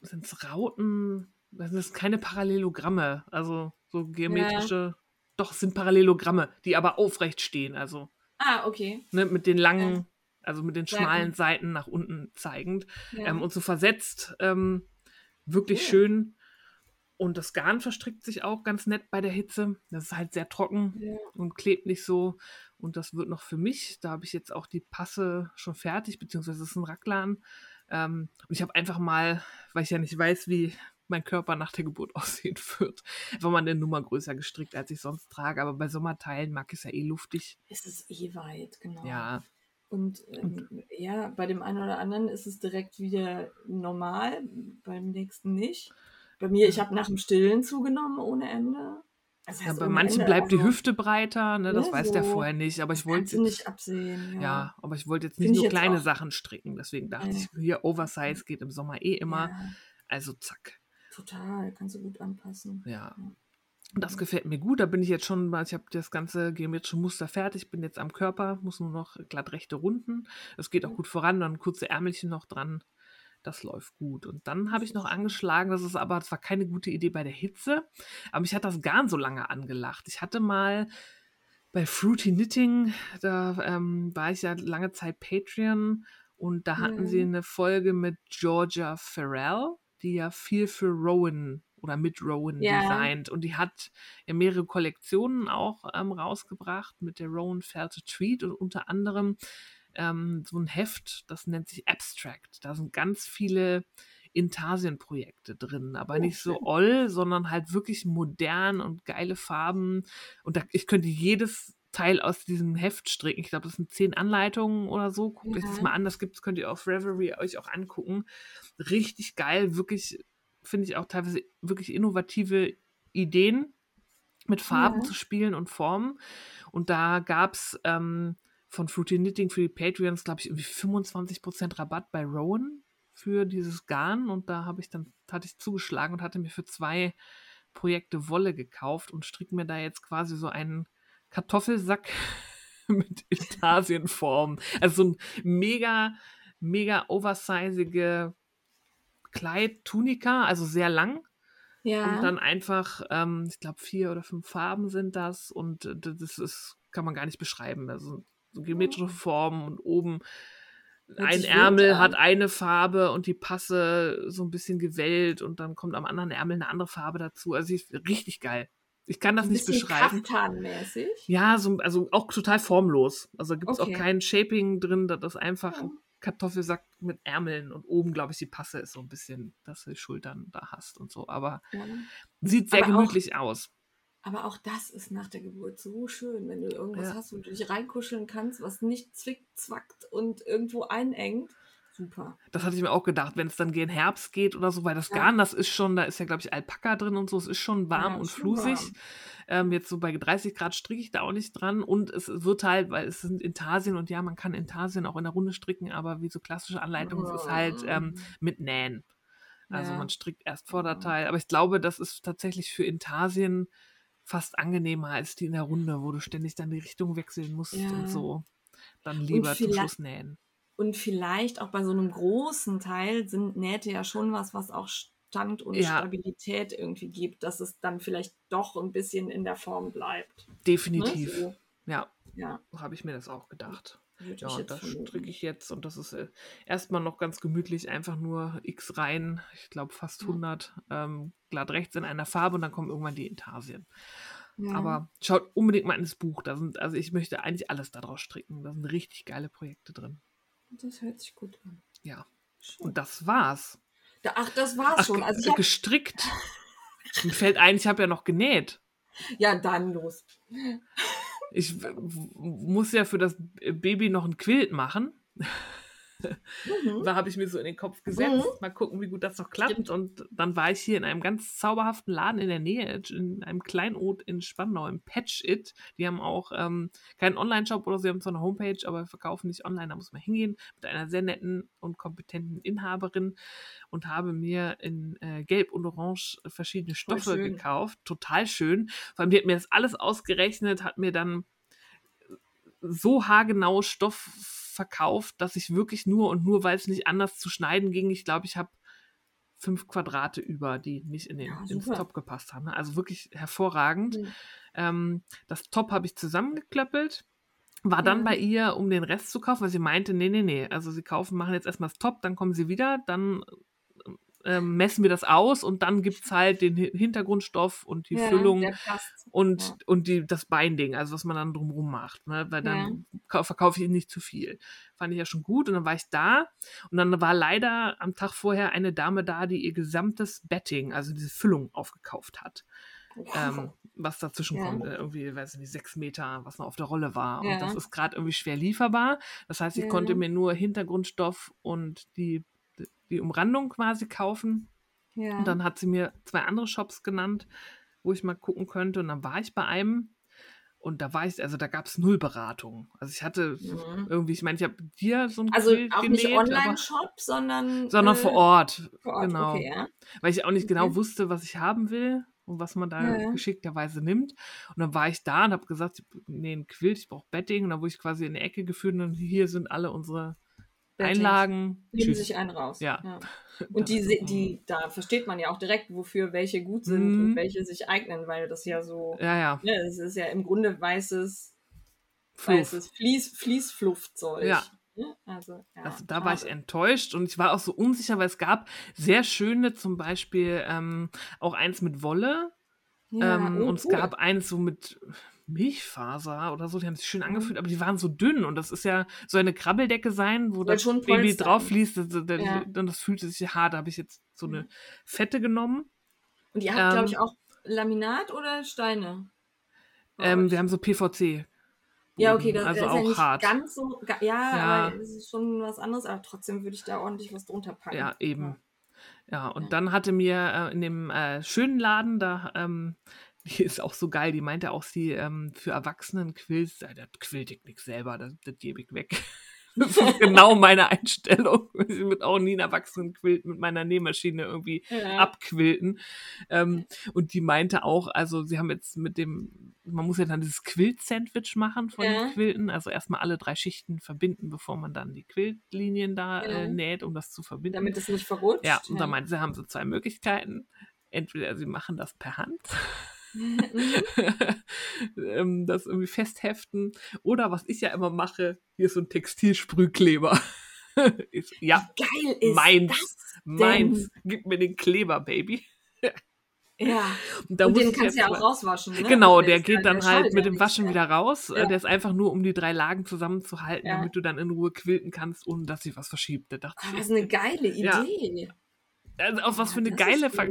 sind es Rauten, das sind keine Parallelogramme, also so geometrische, doch, es sind Parallelogramme, die aber aufrecht stehen, also Ah, okay. ne, mit den langen, Ja. also mit den schmalen Seiten nach unten zeigend Ja. ähm, und so versetzt, ähm, wirklich Cool. schön. Und das Garn verstrickt sich auch ganz nett bei der Hitze. Das ist halt sehr trocken Ja. und klebt nicht so. Und das wird noch für mich. Da habe ich jetzt auch die Passe schon fertig, beziehungsweise es ist ein Raglan. Ähm, und ich habe einfach mal, weil ich ja nicht weiß, wie mein Körper nach der Geburt aussehen wird, einfach mal eine Nummer größer gestrickt, als ich sonst trage. Aber bei Sommerteilen mag ich es ja eh luftig. Es ist eh weit, genau. Ja, Und ähm, ja, bei dem einen oder anderen ist es direkt wieder normal, beim nächsten nicht. Bei mir, ich habe nach dem Stillen zugenommen ohne Ende. Also ja heißt bei manchen Ende, bleibt die also, Hüfte breiter, ne? das Ja, weiß der so. vorher nicht. Aber ich wollte nicht absehen. Ja. Ja, aber ich wollte jetzt nicht Finde ich nur kleine auch- Sachen stricken. Deswegen dachte Ja. ich, hier Oversize geht im Sommer eh immer. Ja, Also zack. total, kannst du gut anpassen. Ja. Das gefällt mir gut. Da bin ich jetzt schon, ich habe das ganze geometrische Muster fertig, bin jetzt am Körper, muss nur noch glatt rechte Runden. Es geht auch gut voran, dann kurze Ärmelchen noch dran. Das läuft gut. Und dann habe ich noch angeschlagen, das ist aber, das war keine gute Idee bei der Hitze, aber mich hat das Garn so lange angelacht. Ich hatte mal bei Fruity Knitting, da ähm, war ich ja lange Zeit Patreon und da hatten Ja. sie eine Folge mit Georgia Farrell, die ja viel für Rowan oder mit Rowan Ja. designt und die hat ja mehrere Kollektionen auch ähm, rausgebracht mit der Rowan Felted Tweed und unter anderem ähm, so ein Heft, das nennt sich Abstract. Da sind ganz viele Intarsien-Projekte drin, aber Oh, nicht so oll, sondern halt wirklich modern und geile Farben. Und da, ich könnte jedes Teil aus diesem Heft stricken. Ich glaube, das sind zehn Anleitungen oder so. Guckt euch das Ja. mal an. Das gibt's, könnt ihr auf Reverie euch auch angucken. Richtig geil, wirklich, finde ich auch teilweise wirklich innovative Ideen mit Farben Ja. zu spielen und Formen. Und da gab es ähm, von Fruity Knitting für die Patreons, glaube ich, irgendwie 25% Rabatt bei Rowan für dieses Garn. Und da habe ich dann, hatte ich zugeschlagen und hatte mir für zwei Projekte Wolle gekauft und stricke mir da jetzt quasi so einen Kartoffelsack mit Intarsienform. Also so ein mega, mega oversizige Kleid-Tunika, also sehr lang. Ja, Und dann einfach, ähm, ich glaube, vier oder fünf Farben sind das und äh, das ist, kann man gar nicht beschreiben. Also so geometrische Formen und oben Hört ein Ärmel an. hat eine Farbe und die Passe so ein bisschen gewellt und dann kommt am anderen Ärmel eine andere Farbe dazu. Also sie ist richtig geil. Ich kann das ein nicht beschreiben. Kaftanmäßig. Ja, so, also auch total formlos. Also gibt es Okay. auch kein Shaping drin, das ist einfach Ja. Kartoffelsack mit Ärmeln und oben, glaube ich, die Passe ist so ein bisschen, dass du die Schultern da hast und so. Aber Ja. sieht sehr Aber gemütlich aus. Aber auch das ist nach der Geburt so schön, wenn du irgendwas Ja. hast, wo du dich reinkuscheln kannst, was nicht zwickt, zwackt und irgendwo einengt. Super. Das hatte ich mir auch gedacht, wenn es dann gegen Herbst geht oder so, weil das Ja. Garn, das ist schon, da ist ja, glaube ich, Alpaka drin und so, es ist schon warm Ja, und schon flusig. warm. Ähm, jetzt so bei 30 Grad stricke ich da auch nicht dran und es wird halt, weil es sind Intarsien und ja, man kann Intarsien auch in der Runde stricken, aber wie so klassische Anleitungen, es ist halt ähm, mit Nähen. Also Ja. man strickt erst Vorderteil, aber ich glaube, das ist tatsächlich für Intarsien fast angenehmer als die in der Runde, wo du ständig dann die Richtung wechseln musst Ja. und so. Dann lieber zum Schluss nähen. Und vielleicht auch bei so einem großen Teil sind Nähte ja schon was, was auch Stand und Ja. Stabilität irgendwie gibt, dass es dann vielleicht doch ein bisschen in der Form bleibt. Ne? Definitiv. So. Ja, Ja, so habe ich mir das auch gedacht. Ja, das stricke ich jetzt und das ist äh, erstmal noch ganz gemütlich, einfach nur X rein, ich glaube fast Ja. 100, ähm, glatt rechts in einer Farbe und dann kommen irgendwann die Intarsien. Ja. Aber schaut unbedingt mal ins Buch, da sind, also ich möchte eigentlich alles daraus stricken, da sind richtig geile Projekte drin. das hört sich gut an. Ja, Schön. und das war's. Da, ach, das war's Ach, schon. Also ich hab, gestrickt. Mir fällt ein, ich habe ja noch genäht. ja, dann los. Ich muss ja für das Baby noch ein Quilt machen. Mhm. Da habe ich mir so in den Kopf gesetzt. Mhm. Mal gucken, wie gut das noch klappt. Stimmt. Und dann war ich hier in einem ganz zauberhaften Laden in der Nähe, in einem Kleinod in Spandau, im Patch It. Die haben auch ähm, keinen Online-Shop oder sie haben zwar eine Homepage, aber verkaufen nicht online. Da muss man hingehen mit einer sehr netten und kompetenten Inhaberin und habe mir in äh, Gelb und Orange verschiedene Voll Stoffe gekauft. Total schön. Vor allem, die hat mir das alles ausgerechnet, hat mir dann so haargenau Stoff verkauft, dass ich wirklich nur und nur, weil es nicht anders zu schneiden ging, ich glaube, ich habe fünf Quadrate über, die nicht in den, Ja, ins. Top gepasst haben. ne? Also wirklich hervorragend. Mhm. Ähm, das Top habe ich zusammengeklöppelt. War dann Ja. bei ihr, um den Rest zu kaufen, weil sie meinte, nee, nee, nee. Also sie kaufen, machen jetzt erstmal das Top, dann kommen sie wieder, dann ähm, messen wir das aus und dann gibt's halt den Hi- Hintergrundstoff und die Ja, Füllung und, ja. und die, das Binding, also was man dann drumherum macht, ne? weil dann kau- verkaufe ich nicht zu viel. Fand ich ja schon gut und dann war ich da und dann war leider am Tag vorher eine Dame da, die ihr gesamtes Betting, also diese Füllung aufgekauft hat. Ähm, was dazwischen Ja. kommt, irgendwie, weiß ich nicht, sechs Meter, was noch auf der Rolle war. Ja. Und das ist gerade irgendwie schwer lieferbar. Das heißt, ich Ja. konnte mir nur Hintergrundstoff und die, die Umrandung quasi kaufen. ja. Und dann hat sie mir zwei andere Shops genannt, wo ich mal gucken könnte. Und dann war ich bei einem und da war ich, also da gab es null Beratung. Also ich hatte Mhm. irgendwie, ich meine, ich habe dir so ein Also Quilt auch nicht genäht, aber- Online-Shop, sondern. sondern äh, vor Ort. Vor Ort, genau. okay, ja. Weil ich auch nicht genau Okay. wusste, was ich haben will und was man da Ja. geschickterweise nimmt. Und dann war ich da und habe gesagt, nee, ein Quilt, ich brauche Betting. Und dann wurde ich quasi in die Ecke geführt und hier sind alle unsere Bettings. Einlagen. Nehmen Tschüss. sich einen raus. Ja. Und die, die, da versteht man ja auch direkt, wofür welche gut sind Mhm. und welche sich eignen, weil das ja so, Ja, ja. ne, es ist ja im Grunde weißes, Fluff. weißes Fließ, Fließfluftzeug. Ja. Ne? Also, ja, Also da war ich enttäuscht und ich war auch so unsicher, weil es gab sehr schöne, zum Beispiel ähm, auch eins mit Wolle Ja, ähm, oh, und es cool. gab eines so mit Milchfaser oder so, die haben sich schön Mhm. angefühlt, aber die waren so dünn und das ist ja so eine Krabbeldecke sein, wo Soll das schon Baby drauf fließt, das, das, Ja. dann das fühlte sich hart, da habe ich jetzt so eine fette genommen. Und ihr habt, glaube ich, ähm, auch Laminat oder Steine? Ähm, wir haben so PVC. ja, okay, das, also das ist auch ja nicht hart. ganz so, ja, Ja. aber es ist schon was anderes, aber trotzdem würde ich da ordentlich was drunter packen. Ja, eben. Ja, und Ja. dann hatte mir äh, in dem äh, schönen Laden, da, ähm, die ist auch so geil, die meinte auch, sie ähm, für Erwachsenen quillt, äh, das quilt ich nicht selber, das, das gebe ich weg. Das ist genau meine Einstellung. Ich würde auch nie einen Erwachsenenquilt mit meiner Nähmaschine irgendwie Ja. abquilten. Ähm, und die meinte auch, also sie haben jetzt mit dem, man muss ja dann dieses Quilt-Sandwich machen von Ja. den Quilten, also erstmal alle drei Schichten verbinden, bevor man dann die Quiltlinien da Ja. äh, näht, um das zu verbinden. Damit es nicht verrutscht. Ja, und da meinte sie, haben sie zwei Möglichkeiten. Entweder sie machen das per Hand, ähm, das irgendwie festheften, oder was ich ja immer mache, hier ist so ein Textilsprühkleber. ist, ja, Geil ist meins, das meins. Gib mir den Kleber, Baby. Ja. Und, und den kannst du ja auch mal- rauswaschen. Ne? Genau, Der geht dann der halt mit dem nicht, Waschen ja. wieder raus. Ja. Der ist einfach nur, um die drei Lagen zusammenzuhalten, Ja. damit du dann in Ruhe quilten kannst, ohne dass sich was verschiebt. Da dachte ich, das ist eine geile Ja. Also auch was für eine das geile Ver.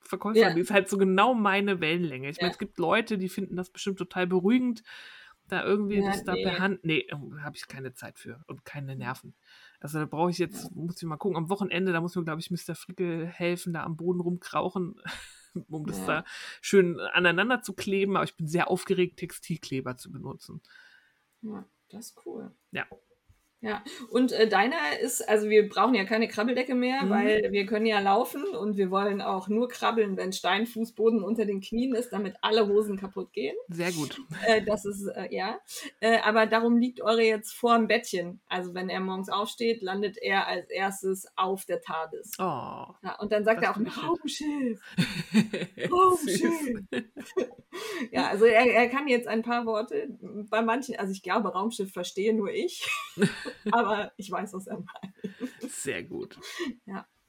Verkäuferin. Ja. Die ist halt so genau meine Wellenlänge. Ich meine, Ja. es gibt Leute, die finden das bestimmt total beruhigend, da irgendwie Ja, das da nee. per Hand. Nee, habe ich keine Zeit für und keine Nerven. Also da brauche ich jetzt, muss ich mal gucken, am Wochenende, da muss mir, glaube ich, Mr. Frickel helfen, da am Boden rumkrauchen, um das Ja. da schön aneinander zu kleben. Aber ich bin sehr aufgeregt, Textilkleber zu benutzen. Ja, das ist cool. Ja. Ja, und äh, deiner ist, also wir brauchen ja keine Krabbeldecke mehr, Mhm. weil wir können ja laufen und wir wollen auch nur krabbeln, wenn Steinfußboden unter den Knien ist, damit alle Hosen kaputt gehen. Sehr gut. Äh, das ist, äh, ja. Äh, aber darum liegt eure jetzt vor dem Bettchen. Also wenn er morgens aufsteht, landet er als erstes auf der TARDIS. Oh. Ja, und dann sagt er auch ein Raumschiff. Raumschiff. ja, also er, er kann jetzt ein paar Worte. Bei manchen, also ich glaube, Raumschiff verstehe nur ich. Aber ich weiß, was er meint. Sehr gut.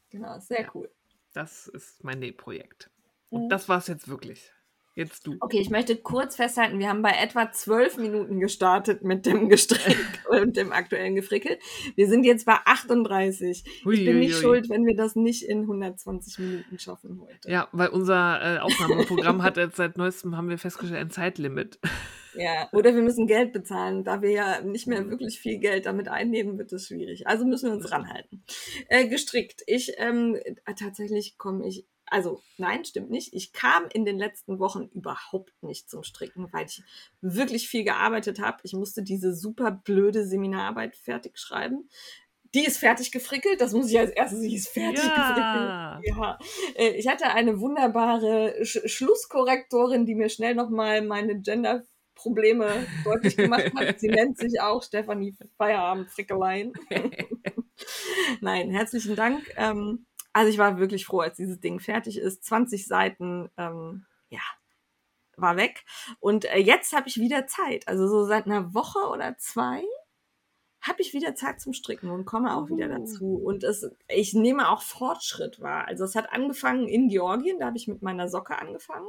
Genau, sehr Ja. cool. Das ist mein Nähprojekt. Und Mhm. das war's jetzt wirklich. Jetzt du. Okay, ich möchte kurz festhalten, wir haben bei etwa zwölf Minuten gestartet mit dem Gestrick und dem aktuellen Gefrickel. Wir sind jetzt bei 38. Ich bin nicht Huiuiui. schuld, wenn wir das nicht in 120 Minuten schaffen heute. Ja, weil unser äh, Aufnahmeprogramm hat jetzt seit neuestem, haben wir festgestellt, ein Zeitlimit. Ja, oder wir müssen Geld bezahlen. Da wir ja nicht mehr wirklich viel Geld damit einnehmen, wird es schwierig. Also müssen wir uns ranhalten. Äh, gestrickt. Ich, ähm, äh, tatsächlich komme ich, also nein, stimmt nicht. Ich kam in den letzten Wochen überhaupt nicht zum Stricken, weil ich wirklich viel gearbeitet habe. Ich musste diese super blöde Seminararbeit fertig schreiben. Die ist fertig gefrickelt, das muss ich als erstes, sie ist fertig Ja. gefrickelt. Ja, äh, ich hatte eine wunderbare Sch Schlusskorrektorin, die mir schnell nochmal meine Gender-Probleme deutlich gemacht hat. Sie nennt sich auch Stefanie Feierabend Frickelein. Nein, herzlichen Dank. Ähm, also ich war wirklich froh, als dieses Ding fertig ist. 20 Seiten, ähm, ja, war weg. Und äh, jetzt habe ich wieder Zeit. Also so seit einer Woche oder zwei habe ich wieder Zeit zum Stricken und komme auch wieder Uh. dazu. Und es, ich nehme auch Fortschritt wahr. Also es hat angefangen in Georgien, da habe ich mit meiner Socke angefangen.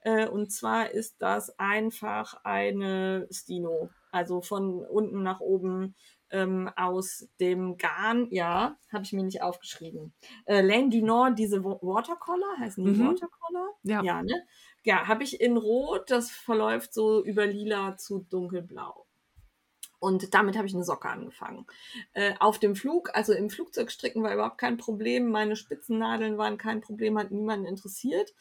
Äh, und zwar ist das einfach eine Stino. Also von unten nach oben ähm, aus dem Garn, ja, habe ich mir nicht aufgeschrieben. Äh, Laine du Nord, diese Wa- Watercolor, heißen die Mhm. Watercolor? Ja. Ja, ne? Ja, habe ich in Rot, das verläuft so über lila zu dunkelblau. Und damit habe ich eine Socke angefangen. Äh, auf dem Flug, also im Flugzeug stricken war überhaupt kein Problem. Meine Spitzennadeln waren kein Problem, hat niemanden interessiert.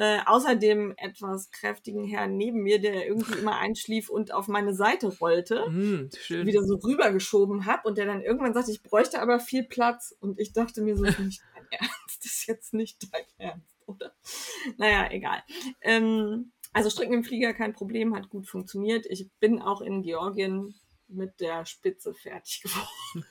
Äh, außer dem etwas kräftigen Herrn neben mir, der irgendwie immer einschlief und auf meine Seite rollte Mm, wieder so rübergeschoben habe und der dann irgendwann sagte, ich bräuchte aber viel Platz. Und ich dachte mir so, ist nicht dein Ernst, das ist jetzt nicht dein Ernst, oder? Naja, egal. Ähm, also Stricken im Flieger kein Problem, hat gut funktioniert. Ich bin auch in Georgien mit der Spitze fertig geworden.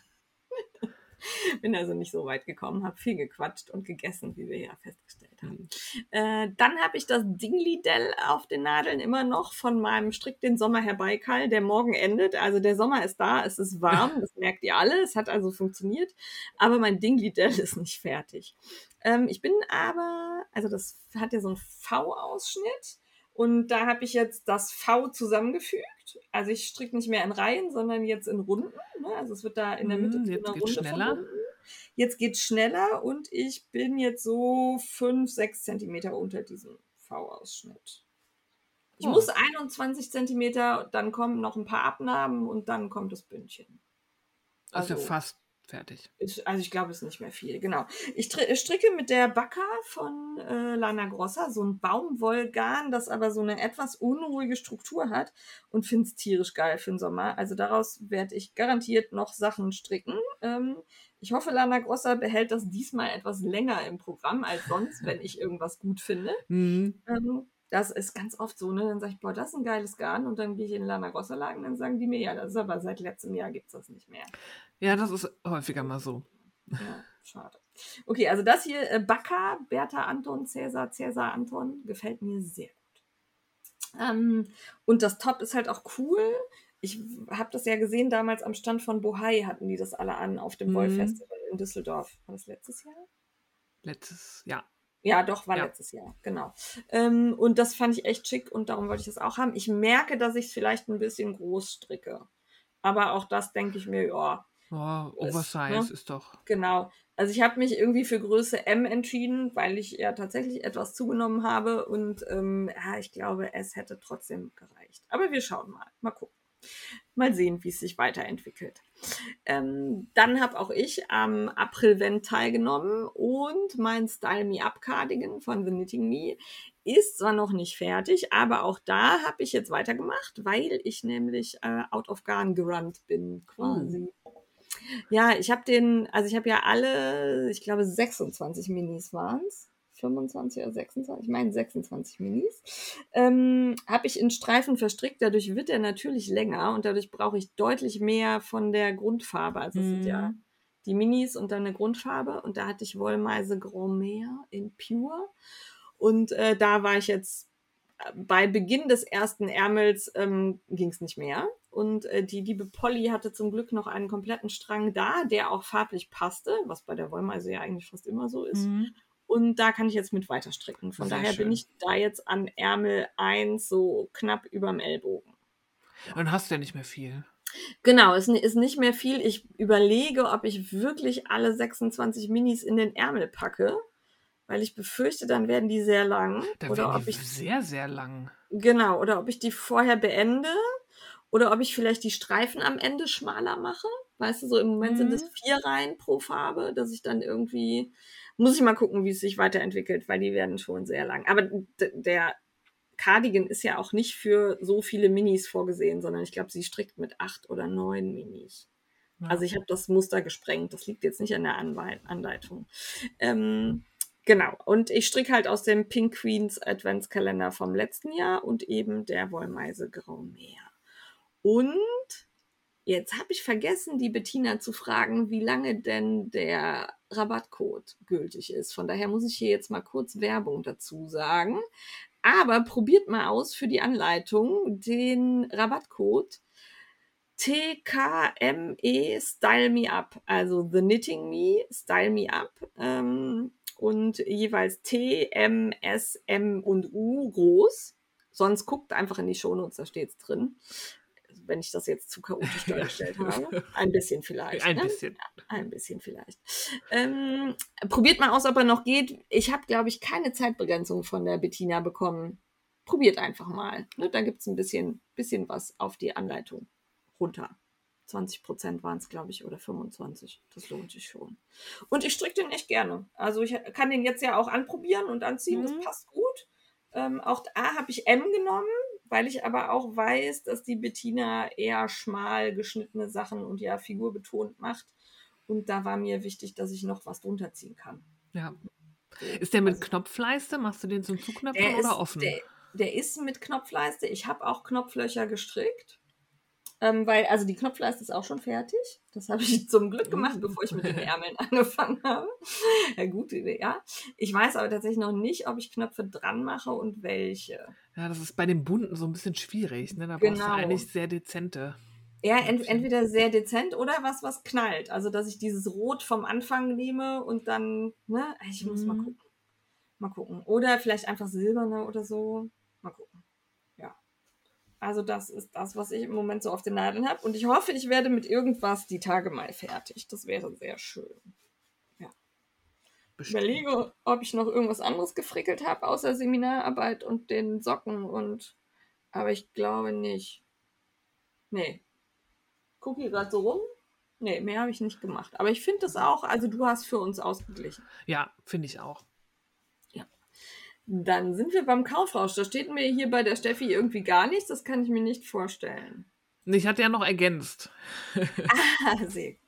bin also nicht so weit gekommen, habe viel gequatscht und gegessen, wie wir ja festgestellt haben. Äh, dann habe ich das Dingley-Dell auf den Nadeln immer noch von meinem Strick den Sommer herbeikall, der morgen endet. Also der Sommer ist da, es ist warm, das merkt ihr alle, es hat also funktioniert, aber mein Dingley-Dell ist nicht fertig. Ähm, ich bin aber, also das hat ja so einen V-Ausschnitt und da habe ich jetzt das V zusammengefügt. Also ich stricke nicht mehr in Reihen, sondern jetzt in Runden. Ne? Also es wird da in der Mitte zu jetzt geht's Runde schneller. verbunden. Jetzt geht schneller und ich bin jetzt so 5, 6 Zentimeter unter diesem V-Ausschnitt. Ich Oh. muss 21 Zentimeter, dann kommen noch ein paar Abnahmen und dann kommt das Bündchen. Also, Also- fast fertig. Ist, also ich glaube, es ist nicht mehr viel, genau. Ich stri- stricke mit der Bacca von äh, Lana Grossa so ein Baumwollgarn, das aber so eine etwas unruhige Struktur hat und finde es tierisch geil für den Sommer. Also daraus werde ich garantiert noch Sachen stricken. Ähm, ich hoffe, Lana Grossa behält das diesmal etwas länger im Programm als sonst, wenn ich irgendwas gut finde. Mhm. Ähm, das ist ganz oft so, ne? Dann sage ich, boah, das ist ein geiles Garn und dann gehe ich in den Lana Grossa Laden und dann sagen die mir, ja, das ist aber seit letztem Jahr gibt es das nicht mehr. Ja, das ist häufiger mal so. Ja, schade. Okay, also das hier, äh, Bacca, Bertha Anton, Cäsar, Cäsar Anton, gefällt mir sehr gut. Ähm, und das Top ist halt auch cool. Ich habe das ja gesehen, damals am Stand von Bohai hatten die das alle an auf dem Mhm. Wollfestival in Düsseldorf. War das letztes Jahr? Letztes, ja. Ja, doch, war Ja. letztes Jahr, genau. Ähm, und das fand ich echt schick und darum wollte ich das auch haben. Ich merke, dass ich es vielleicht ein bisschen groß stricke. Aber auch das denke ich mir, ja, Oh, Oversize ne? ist doch. Genau. Also ich habe mich irgendwie für Größe M entschieden, weil ich ja tatsächlich etwas zugenommen habe und ähm, ja, ich glaube, es hätte trotzdem gereicht. Aber wir schauen mal. Mal gucken. Mal sehen, wie es sich weiterentwickelt. Ähm, dann habe auch ich am April-Vent teilgenommen und mein Style Me Up Cardigan von The Knitting Me ist zwar noch nicht fertig, aber auch da habe ich jetzt weitergemacht, weil ich nämlich äh, out of garn gerannt bin quasi. Ja, ich habe den, also ich habe ja alle, ich glaube 26 Minis waren es. 25 oder 26, ich meine 26 Minis, ähm, habe ich in Streifen verstrickt. Dadurch wird er natürlich länger und dadurch brauche ich deutlich mehr von der Grundfarbe. Also es sind ja Mhm. die Minis und dann eine Grundfarbe. Und da hatte ich Wollmeise Grand Mer in Pure. Und äh, da war ich jetzt äh, bei Beginn des ersten Ärmels ähm, ging es nicht mehr. Und äh, die liebe Polly hatte zum Glück noch einen kompletten Strang da, der auch farblich passte, was bei der Wollmeise ja eigentlich fast immer so ist. Mhm. Und da kann ich jetzt mit weiter stricken. Von Sehr daher bin schön. ich da jetzt an Ärmel 1 so knapp überm Ellbogen. Dann hast du ja nicht mehr viel. Genau, es ist nicht mehr viel. Ich überlege, ob ich wirklich alle 26 Minis in den Ärmel packe, weil ich befürchte, dann werden die sehr lang. Da oder werden ob die ich sehr, sehr lang. genau, oder ob ich die vorher beende oder ob ich vielleicht die Streifen am Ende schmaler mache. Weißt du, so im Moment sind es Mhm. vier Reihen pro Farbe, dass ich dann irgendwie muss ich mal gucken, wie es sich weiterentwickelt, weil die werden schon sehr lang. Aber der Cardigan ist ja auch nicht für so viele Minis vorgesehen, sondern ich glaube, sie strickt mit acht oder neun Minis. Ja. Also ich habe das Muster gesprengt. Das liegt jetzt nicht an der Anleitung. Ähm, genau. Und ich stricke halt aus dem Pink Queens Adventskalender vom letzten Jahr und eben der Wollmeise Grau Meer. Und jetzt habe ich vergessen, die Bettina zu fragen, wie lange denn der Rabattcode gültig ist. Von daher muss ich hier jetzt mal kurz Werbung dazu sagen. Aber probiert mal aus für die Anleitung den Rabattcode TKME Style Me Up, also The Knitting Me Style Me Up ähm, und jeweils T, M, S, M und U groß. Sonst guckt einfach in die Shownotes, da steht es drin. Wenn ich das jetzt zu chaotisch dargestellt habe. Ein bisschen vielleicht. Ein ne? bisschen. Ein bisschen vielleicht. Ähm, probiert mal aus, ob er noch geht. Ich habe, glaube ich, keine Zeitbegrenzung von der Bettina bekommen. Probiert einfach mal. Ne? Da gibt es ein bisschen, bisschen was auf die Anleitung runter. 20 Prozent waren es, glaube ich, oder 25. Das lohnt sich schon. Und ich stricke den echt gerne. Also ich kann den jetzt ja auch anprobieren und anziehen. Mhm. Das passt gut. Ähm, auch da habe ich M genommen, weil ich aber auch weiß, dass die Bettina eher schmal geschnittene Sachen und ja figurbetont macht. Und da war mir wichtig, dass ich noch was drunter ziehen kann. Ja. Ist der mit Also- Knopfleiste? Machst du den zum Zuknöpfen Der oder ist, offen? Der, der ist mit Knopfleiste. Ich habe auch Knopflöcher gestrickt. Ähm, weil, also die Knopfleiste ist auch schon fertig. Das habe ich zum Glück gemacht, bevor ich mit den Ärmeln angefangen habe. Ja, gute Idee, ja. Ich weiß aber tatsächlich noch nicht, ob ich Knöpfe dran mache und welche. Ja, das ist bei den bunten so ein bisschen schwierig. Ne? Da brauchst Genau. du eigentlich sehr dezente. Ja, ent entweder sehr dezent oder was, was knallt. Also, dass ich dieses Rot vom Anfang nehme und dann, ne, ich muss mal Mhm. gucken. Mal gucken. Oder vielleicht einfach silberne oder so. Ja. Also, das ist das, was ich im Moment so auf den Nadeln habe. Und ich hoffe, ich werde mit irgendwas die Tage mal fertig. Das wäre sehr schön. Ich Bestimmt. überlege, ob ich noch irgendwas anderes gefrickelt habe, außer Seminararbeit und den Socken und. Aber ich glaube nicht. Nee. Guck hier gerade so rum. Nee, mehr habe ich nicht gemacht. Aber ich finde das auch, also du hast für uns ausgeglichen. Ja, finde ich auch. Dann sind wir beim Kaufrausch. Da steht mir hier bei der Steffi irgendwie gar nichts. Das kann ich mir nicht vorstellen. Ich hatte ja noch ergänzt. Ah, sehr gut.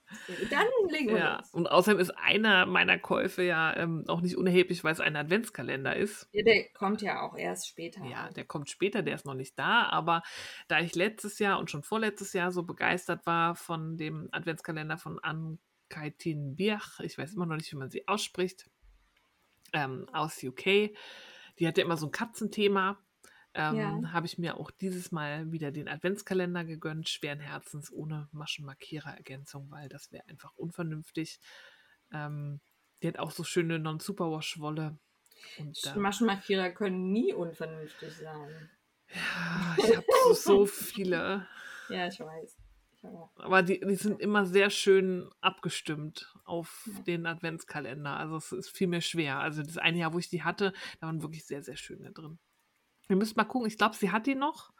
Dann legen wir Ja, los. und außerdem ist einer meiner Käufe ja ähm, auch nicht unerheblich, weil es ein Adventskalender ist. Ja, der kommt ja auch erst später. Ja, der kommt später, der ist noch nicht da, aber da ich letztes Jahr und schon vorletztes Jahr so begeistert war von dem Adventskalender von Ann-Kaitin Birch, ich weiß immer noch nicht, wie man sie ausspricht, ähm, aus UK, die hatte immer so ein Katzenthema. Ähm, Ja. Habe ich mir auch dieses Mal wieder den Adventskalender gegönnt, schweren Herzens, ohne Maschenmarkierer-Ergänzung, weil das wäre einfach unvernünftig. Ähm, die hat auch so schöne Non-Superwash-Wolle. Da- Maschenmarkierer können nie unvernünftig sein. Ja, ich habe so, so viele. Ja, ich weiß. Aber die, die sind immer sehr schön abgestimmt auf den Adventskalender. Also es ist viel mehr schwer. Also das eine Jahr, wo ich die hatte, da waren wirklich sehr, sehr schöne drin. Wir müssen mal gucken. Ich glaube, sie hat die noch,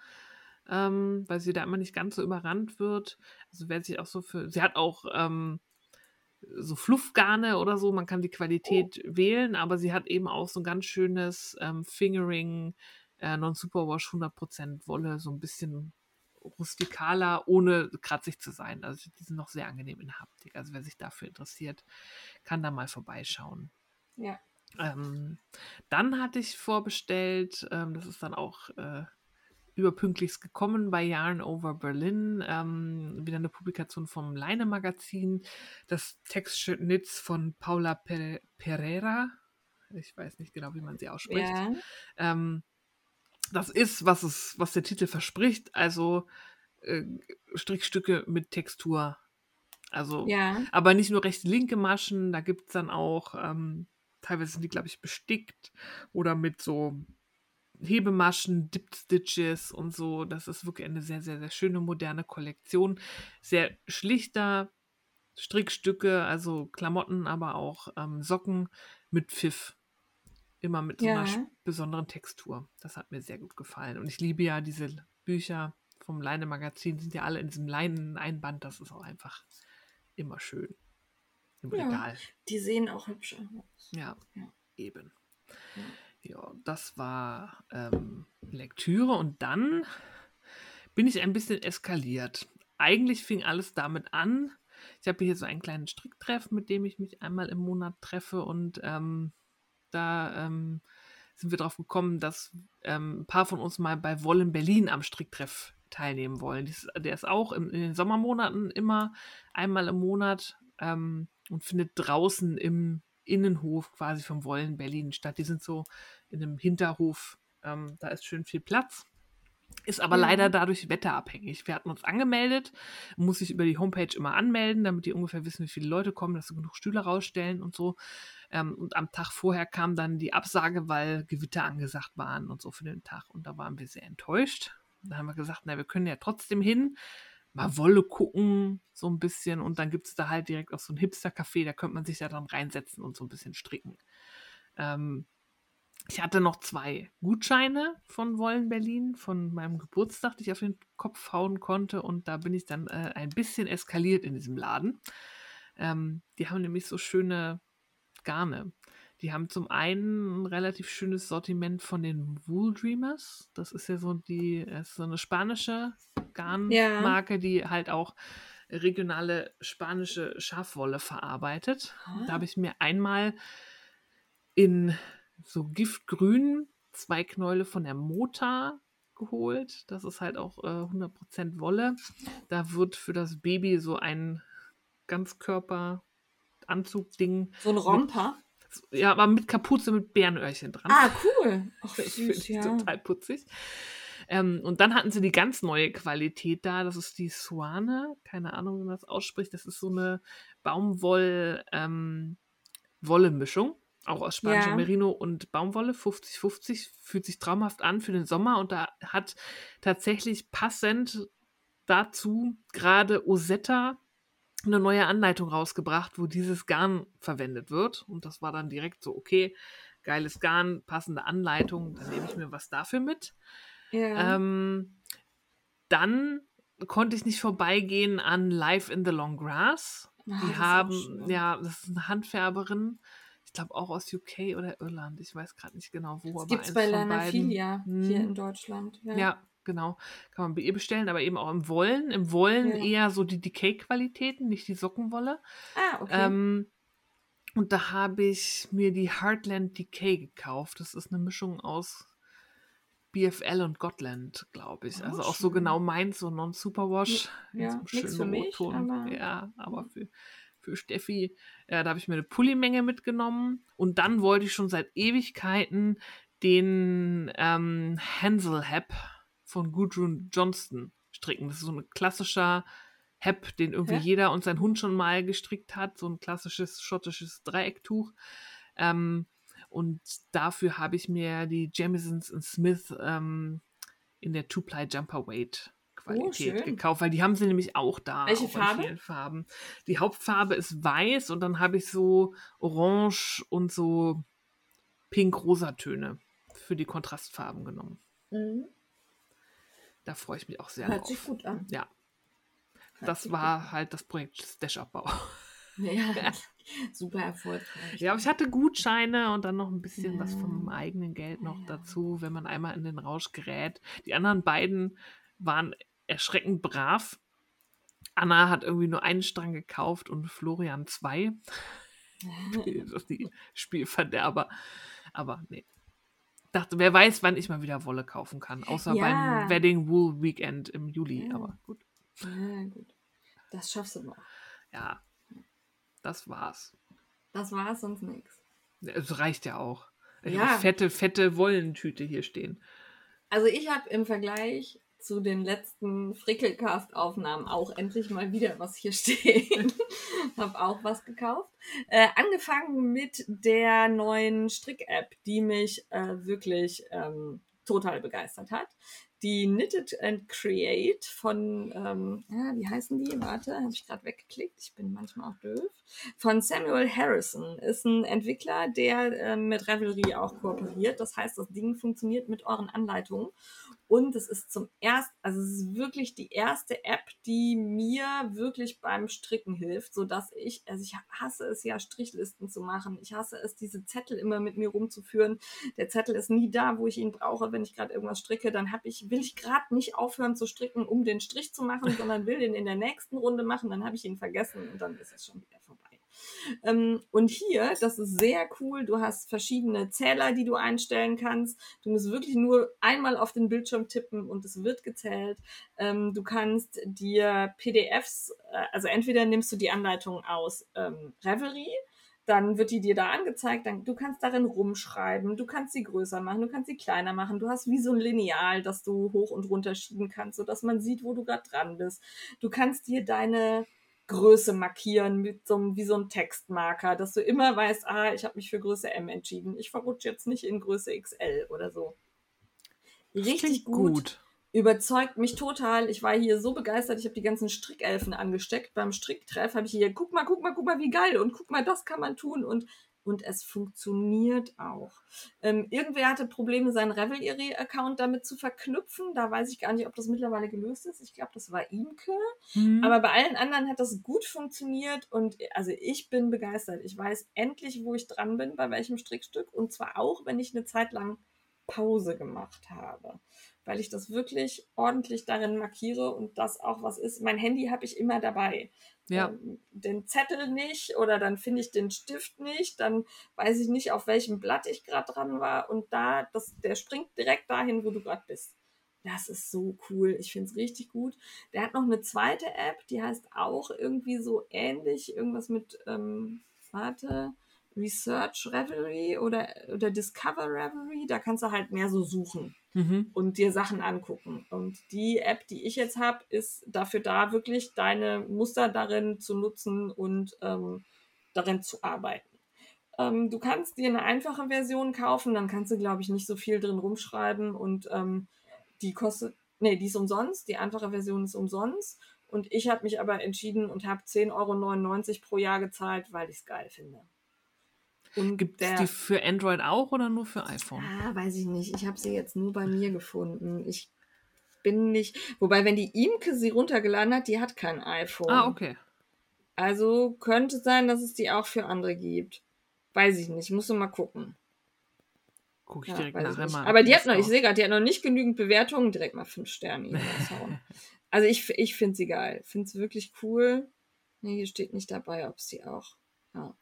ähm, weil sie da immer nicht ganz so überrannt wird. Also wer sich auch so für. Sie hat auch ähm, so Fluffgarne oder so. Man kann die Qualität wählen, aber sie hat eben auch so ein ganz schönes ähm, Fingering, äh, Non-Superwash 100% Wolle, so ein bisschen rustikaler, ohne kratzig zu sein. Also die sind noch sehr angenehm in Haptik. Also wer sich dafür interessiert, kann da mal vorbeischauen. Ja. Ähm, dann hatte ich vorbestellt, ähm, das ist dann auch äh, überpünktlichst gekommen bei Yarn Over Berlin, ähm, wieder eine Publikation vom Leine Magazin, das Textschnitz von Paula Pe Pereira. Ich weiß nicht genau, wie man sie ausspricht. Ja. Ähm, das ist, was es, was der Titel verspricht, also äh, Strickstücke mit Textur. Also, Ja. aber nicht nur rechte linke Maschen, da gibt es dann auch, ähm, teilweise sind die, glaube ich, bestickt oder mit so Hebemaschen, Dipped Stitches und so. Das ist wirklich eine sehr, sehr, sehr schöne moderne Kollektion. Sehr schlichter Strickstücke, also Klamotten, aber auch ähm, Socken mit Pfiff. Immer mit so einer Ja. besonderen Textur. Das hat mir sehr gut gefallen. Und ich liebe ja diese Bücher vom Leine-Magazin, sind ja alle in diesem Leinen-Einband. Das ist auch einfach immer schön. Im Ja. Regal. Die sehen auch hübsch aus. Ja, Ja. eben. Ja, das war ähm, Lektüre und dann bin ich ein bisschen eskaliert. Eigentlich fing alles damit an. Ich habe hier so einen kleinen Stricktreff, mit dem ich mich einmal im Monat treffe und ähm, da ähm, sind wir drauf gekommen, dass ähm, ein paar von uns mal bei Wollen Berlin am Stricktreff teilnehmen wollen. Dies, der ist auch im, in den Sommermonaten immer einmal im Monat ähm, und findet draußen im Innenhof quasi vom Wollen Berlin statt. Die sind so in einem Hinterhof, ähm, da ist schön viel Platz. Ist aber Ja. leider dadurch wetterabhängig. Wir hatten uns angemeldet, muss sich über die Homepage immer anmelden, damit die ungefähr wissen, wie viele Leute kommen, dass sie genug Stühle rausstellen und so. Ähm, und am Tag vorher kam dann die Absage, weil Gewitter angesagt waren und so für den Tag. Und da waren wir sehr enttäuscht. Da haben wir gesagt, na, wir können ja trotzdem hin, mal Wolle gucken, so ein bisschen. Und dann gibt es da halt direkt auch so ein Hipster-Café, da könnte man sich ja dann reinsetzen und so ein bisschen stricken. Ähm, ich hatte noch zwei Gutscheine von Wollen Berlin, von meinem Geburtstag, die ich auf den Kopf hauen konnte. Und da bin ich dann äh, ein bisschen eskaliert in diesem Laden. Ähm, die haben nämlich so schöne Garne. Die haben zum einen ein relativ schönes Sortiment von den Wool Dreamers. Das ist ja so die, äh, so eine spanische Garnmarke, die halt auch regionale spanische Schafwolle verarbeitet. Da habe ich mir einmal in so Giftgrün zwei Knäule von der Mota geholt. Das ist halt auch äh, 100% Wolle. Da wird für das Baby so ein Ganzkörper-Anzugding, So ein Romper. ja, aber mit Kapuze mit Bärenöhrchen dran. Ah, cool. Ich finde süß, ja. total putzig. Ähm, und dann hatten sie die ganz neue Qualität da. Das ist die Swane. Keine Ahnung, wie man das ausspricht. Das ist so eine Baumwoll-Wolle-Mischung. Auch aus spanischer Ja. Merino und Baumwolle. 50-50. Fühlt sich traumhaft an für den Sommer. Und da hat tatsächlich passend dazu gerade Osetta eine neue Anleitung rausgebracht, wo dieses Garn verwendet wird. Und das war dann direkt so, okay, geiles Garn, passende Anleitung, dann nehme ich mir was dafür mit. Ja. Ähm, dann konnte ich nicht vorbeigehen an Live in the Long Grass. Ah, Die ist auch haben, ja, das ist eine Handfärberin. Ich glaube auch aus UK oder Irland. Ich weiß gerade nicht genau wo. Das gibt es bei von Lana beiden. Filia hier Hm. in Deutschland. Ja. Ja, genau. Kann man bei ihr bestellen, aber eben auch im Wollen. Im Wollen Ja. eher so die Decay-Qualitäten, nicht die Sockenwolle. Ah, okay. Ähm, und da habe ich mir die Heartland Decay gekauft. Das ist eine Mischung aus BFL und Gotland, glaube ich. Oh, also auch so schön. genau meins, so Non-Superwash. Ja, so nix schönen für mich, aber- Ja, aber für, für Steffi, ja, da habe ich mir eine Pullimenge mitgenommen. Und dann wollte ich schon seit Ewigkeiten den ähm, Hansel Hap von Gudrun Johnston stricken. Das ist so ein klassischer Hep, den irgendwie Hä? jeder und sein Hund schon mal gestrickt hat. So ein klassisches schottisches Dreiecktuch. Ähm, und dafür habe ich mir die Jamisons Smith ähm, in der Two-Ply Jumper Weight Qualität Oh, gekauft, weil die haben sie nämlich auch da. Welche auch Farbe? Farben. Die Hauptfarbe ist weiß und dann habe ich so orange und so pink-rosa Töne für die Kontrastfarben genommen. Mhm. Da freue ich mich auch sehr Hört drauf. sich gut an. Ja, Hört das war halt das Projekt Stash-Abbau. an. Ja, super erfolgreich. Ja, aber ich hatte Gutscheine und dann noch ein bisschen was Ja. vom eigenen Geld noch Ja. dazu, wenn man einmal in den Rausch gerät. Die anderen beiden waren erschreckend brav. Anna hat irgendwie nur einen Strang gekauft und Florian zwei. Das ist die Spielverderber. Aber nee. Dachte, wer weiß, wann ich mal wieder Wolle kaufen kann. Außer Ja. beim Wedding Wool Weekend im Juli. Ja. Aber gut. Ja, gut. Das schaffst du noch. Ja, das war's. Das war sonst nichts. Es reicht ja auch. Ich Ja. fette, fette Wollentüte hier stehen. Also ich habe im Vergleich zu den letzten Frickelcast-Aufnahmen auch endlich mal wieder was hier stehen. habe auch was gekauft. Äh, angefangen mit der neuen Strick-App, die mich äh, wirklich ähm, total begeistert hat. Die Knitted and Create von, ähm, ja, wie heißen die? Warte, habe ich gerade weggeklickt. Ich bin manchmal auch doof. Von Samuel Harrison. Ist ein Entwickler, der ähm, mit Revelry auch kooperiert. Das heißt, das Ding funktioniert mit euren Anleitungen. Und es ist zum ersten, also es ist wirklich die erste App, die mir wirklich beim Stricken hilft, so dass ich, also ich hasse es ja, Strichlisten zu machen. Ich hasse es, diese Zettel immer mit mir rumzuführen. Der Zettel ist nie da, wo ich ihn brauche, wenn ich gerade irgendwas stricke. Dann habe ich, will ich gerade nicht aufhören zu stricken, um den Strich zu machen, sondern will den in der nächsten Runde machen. Dann habe ich ihn vergessen und dann ist es schon wieder vorbei. Ähm, und hier, das ist sehr cool, du hast verschiedene Zähler, die du einstellen kannst. Du musst wirklich nur einmal auf den Bildschirm tippen und es wird gezählt. Ähm, du kannst dir PDFs, äh, also entweder nimmst du die Anleitung aus ähm, Revelry, dann wird die dir da angezeigt, dann, du kannst darin rumschreiben, du kannst sie größer machen, du kannst sie kleiner machen, du hast wie so ein Lineal, das du hoch und runter schieben kannst, sodass man sieht, wo du gerade dran bist. Du kannst dir deine Größe markieren mit so einem, wie so einem Textmarker, dass du immer weißt, ah, ich habe mich für Größe M entschieden. Ich verrutsche jetzt nicht in Größe XL oder so. Richtig gut. gut überzeugt mich total. Ich war hier so begeistert, ich habe die ganzen Strickelfen angesteckt. Beim Stricktreff habe ich hier, guck mal, guck mal, guck mal, wie geil und guck mal, das kann man tun und und es funktioniert auch. Ähm, irgendwer hatte Probleme, seinen Revelry-Account damit zu verknüpfen. Da weiß ich gar nicht, ob das mittlerweile gelöst ist. Ich glaube, das war Imke. Mhm. Aber bei allen anderen hat das gut funktioniert und also ich bin begeistert. Ich weiß endlich, wo ich dran bin, bei welchem Strickstück und zwar auch, wenn ich eine Zeit lang Pause gemacht habe weil ich das wirklich ordentlich darin markiere und das auch was ist. Mein Handy habe ich immer dabei. Ja. Ähm, den Zettel nicht oder dann finde ich den Stift nicht, dann weiß ich nicht, auf welchem Blatt ich gerade dran war und da, das, der springt direkt dahin, wo du gerade bist. Das ist so cool. Ich finde es richtig gut. Der hat noch eine zweite App, die heißt auch irgendwie so ähnlich, irgendwas mit, ähm, warte, Research Reverie oder, oder Discover Reverie, da kannst du halt mehr so suchen mhm. und dir Sachen angucken. Und die App, die ich jetzt habe, ist dafür da, wirklich deine Muster darin zu nutzen und ähm, darin zu arbeiten. Ähm, du kannst dir eine einfache Version kaufen, dann kannst du, glaube ich, nicht so viel drin rumschreiben und ähm, die kostet, nee, die ist umsonst, die einfache Version ist umsonst. Und ich habe mich aber entschieden und habe 10,99 Euro pro Jahr gezahlt, weil ich es geil finde. Gibt es die für Android auch oder nur für iPhone? Ah, weiß ich nicht. Ich habe sie jetzt nur bei mir gefunden. Ich bin nicht. Wobei, wenn die Imke sie runtergeladen hat, die hat kein iPhone. Ah, okay. Also könnte sein, dass es die auch für andere gibt. Weiß ich nicht. Muss mal gucken. Guck ich ja, direkt nachher mal. Aber die hat noch, ich sehe gerade, die hat noch nicht genügend Bewertungen. Direkt mal fünf Sterne. also ich, ich finde sie geil. Finde es wirklich cool. Nee, hier steht nicht dabei, ob sie auch. Ja.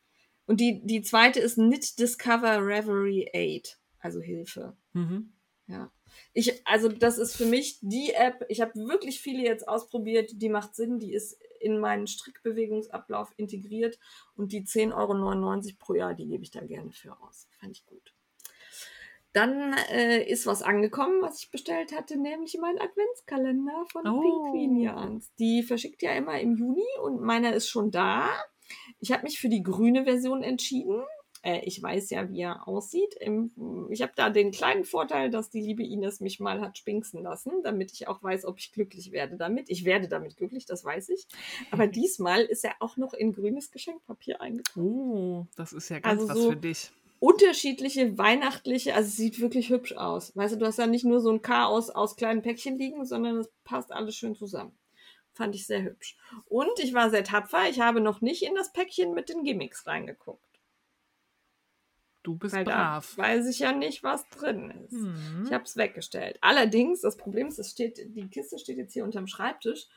Und die, die zweite ist Knit Discover Reverie Aid, also Hilfe. Mhm. Ja. Ich, also das ist für mich die App, ich habe wirklich viele jetzt ausprobiert, die macht Sinn, die ist in meinen Strickbewegungsablauf integriert und die 10,99 Euro pro Jahr, die gebe ich da gerne für aus. Fand ich gut. Dann äh, ist was angekommen, was ich bestellt hatte, nämlich mein Adventskalender von oh. Pinguinians. Die verschickt ja immer im Juni und meiner ist schon da. Ich habe mich für die grüne Version entschieden. Äh, ich weiß ja, wie er aussieht. ich habe da den kleinen Vorteil, dass die liebe Ines mich mal hat spinksen lassen, damit ich auch weiß, ob ich glücklich werde damit. Ich werde damit glücklich, das weiß ich. Aber diesmal ist er auch noch in grünes Geschenkpapier eingetragen. Oh, das ist ja ganz also was so für dich unterschiedliche weihnachtliche, also es sieht wirklich hübsch aus. Weißt du, du hast ja nicht nur so ein Chaos aus kleinen Päckchen liegen, sondern es passt alles schön zusammen. Fand ich sehr hübsch. Und ich war sehr tapfer. Ich habe noch nicht in das Päckchen mit den Gimmicks reingeguckt. Du bist Weil brav. Da weiß ich ja nicht, was drin ist. Mhm. Ich habe es weggestellt. Allerdings, das Problem ist, es steht, die Kiste steht jetzt hier unterm Schreibtisch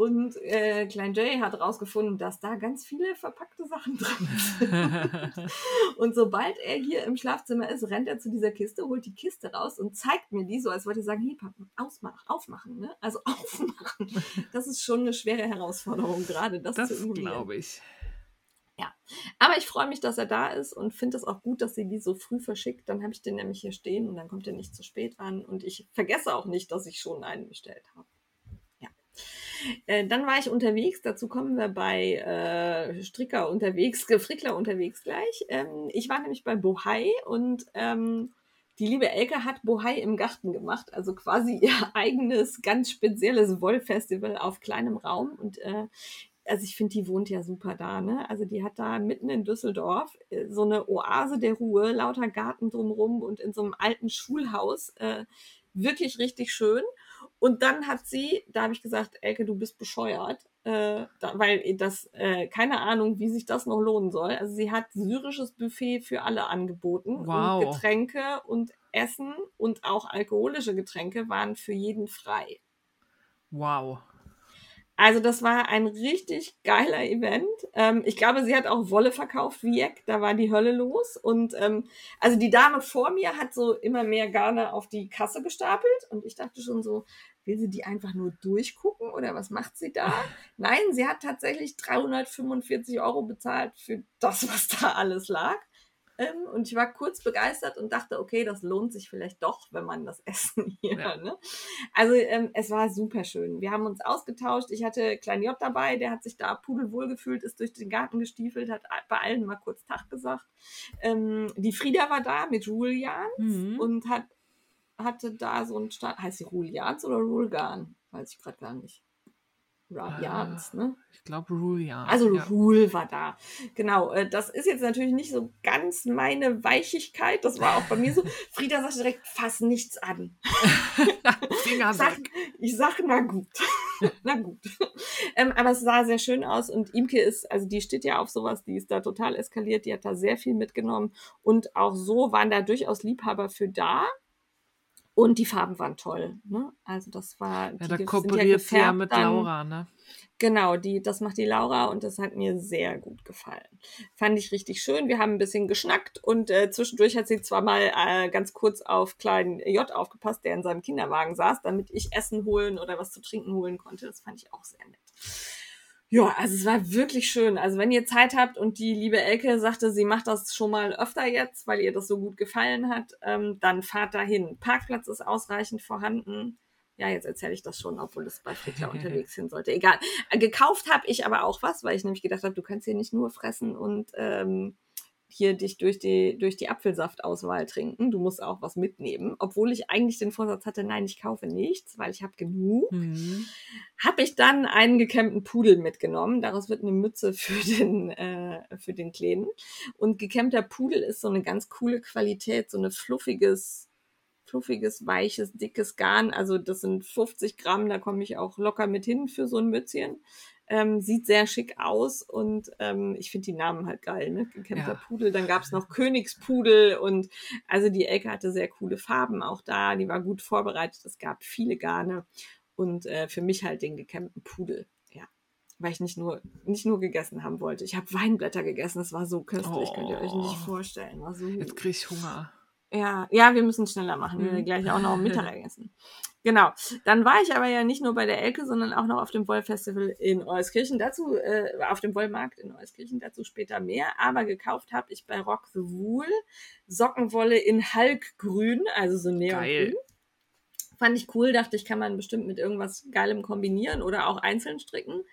und äh, Klein Jay hat herausgefunden, dass da ganz viele verpackte Sachen drin sind. und sobald er hier im Schlafzimmer ist, rennt er zu dieser Kiste, holt die Kiste raus und zeigt mir die so, als wollte er sagen, hey, Papa, ausmach, aufmachen, ne? Also aufmachen. Das ist schon eine schwere Herausforderung, gerade das, das zu Das glaube ich. Ja, aber ich freue mich, dass er da ist und finde es auch gut, dass sie die so früh verschickt. Dann habe ich den nämlich hier stehen und dann kommt er nicht zu spät an und ich vergesse auch nicht, dass ich schon einen bestellt habe. Äh, dann war ich unterwegs, dazu kommen wir bei äh, Stricker unterwegs, Frickler unterwegs gleich. Ähm, ich war nämlich bei Bohai und ähm, die liebe Elke hat Bohai im Garten gemacht, also quasi ihr eigenes, ganz spezielles Wollfestival auf kleinem Raum. Und äh, also ich finde, die wohnt ja super da, ne? Also die hat da mitten in Düsseldorf äh, so eine Oase der Ruhe, lauter Garten drumrum und in so einem alten Schulhaus. Äh, wirklich richtig schön. Und dann hat sie, da habe ich gesagt, Elke, du bist bescheuert, äh, da, weil das, äh, keine Ahnung, wie sich das noch lohnen soll. Also sie hat syrisches Buffet für alle angeboten. Wow. Und Getränke und Essen und auch alkoholische Getränke waren für jeden frei. Wow. Also das war ein richtig geiler Event. Ähm, ich glaube, sie hat auch Wolle verkauft wie Jack. Da war die Hölle los. Und ähm, also die Dame vor mir hat so immer mehr Garne auf die Kasse gestapelt. Und ich dachte schon so, will sie die einfach nur durchgucken oder was macht sie da? Nein, sie hat tatsächlich 345 Euro bezahlt für das, was da alles lag. Ähm, und ich war kurz begeistert und dachte, okay, das lohnt sich vielleicht doch, wenn man das Essen hier. Ja. Ne? Also ähm, es war super schön. Wir haben uns ausgetauscht. Ich hatte Klein J dabei, der hat sich da pudelwohl gefühlt, ist durch den Garten gestiefelt, hat bei allen mal kurz Tag gesagt. Ähm, die Frieda war da mit Julian mhm. und hat, hatte da so ein Stand. Heißt sie Julians oder Rulgan? Weiß ich gerade gar nicht. Jans, ne? Ich glaube, Rule Jans. Also ja. Rule war da. Genau. Äh, das ist jetzt natürlich nicht so ganz meine Weichigkeit. Das war auch bei mir so. Frieda sagt direkt, fass nichts an. Sag, ich sag, na gut. na gut. Ähm, aber es sah sehr schön aus und Imke ist, also die steht ja auf sowas, die ist da total eskaliert, die hat da sehr viel mitgenommen und auch so waren da durchaus Liebhaber für da. Und die Farben waren toll. Ne? Also das war. Ja, da kooperiert sie ja mit Laura, ne? Genau, die, das macht die Laura und das hat mir sehr gut gefallen. Fand ich richtig schön. Wir haben ein bisschen geschnackt und äh, zwischendurch hat sie zwar mal äh, ganz kurz auf kleinen J aufgepasst, der in seinem Kinderwagen saß, damit ich Essen holen oder was zu trinken holen konnte. Das fand ich auch sehr nett. Ja, also es war wirklich schön. Also wenn ihr Zeit habt und die liebe Elke sagte, sie macht das schon mal öfter jetzt, weil ihr das so gut gefallen hat, ähm, dann fahrt dahin. Parkplatz ist ausreichend vorhanden. Ja, jetzt erzähle ich das schon, obwohl es bei Frickler unterwegs hin sollte. Egal. Äh, gekauft habe ich aber auch was, weil ich nämlich gedacht habe, du kannst hier nicht nur fressen und ähm, hier dich durch die, durch die Apfelsaftauswahl trinken. Du musst auch was mitnehmen. Obwohl ich eigentlich den Vorsatz hatte, nein, ich kaufe nichts, weil ich habe genug. Mhm. Habe ich dann einen gekämmten Pudel mitgenommen. Daraus wird eine Mütze für den, äh, für den Kleinen. Und gekämmter Pudel ist so eine ganz coole Qualität, so eine fluffiges, fluffiges, weiches, dickes Garn. Also das sind 50 Gramm, da komme ich auch locker mit hin für so ein Mützchen. Ähm, sieht sehr schick aus und ähm, ich finde die Namen halt geil, ne? Gekämpfter ja. Pudel, dann gab es noch Königspudel und also die Elke hatte sehr coole Farben auch da, die war gut vorbereitet, es gab viele Garne und äh, für mich halt den gekämmten Pudel, ja. Weil ich nicht nur, nicht nur gegessen haben wollte. Ich habe Weinblätter gegessen, das war so köstlich, oh. könnt ihr euch nicht oh. vorstellen. War so Jetzt kriege ich Hunger. Ja, ja, wir müssen schneller machen. Wir werden mhm. gleich auch noch Mittagessen. Genau. Dann war ich aber ja nicht nur bei der Elke, sondern auch noch auf dem Wollfestival in Euskirchen. Dazu, äh, auf dem Wollmarkt in Euskirchen, dazu später mehr. Aber gekauft habe ich bei Rock the Wool Sockenwolle in Halkgrün, also so Neongrün. Fand ich cool, dachte ich, kann man bestimmt mit irgendwas Geilem kombinieren oder auch einzeln stricken.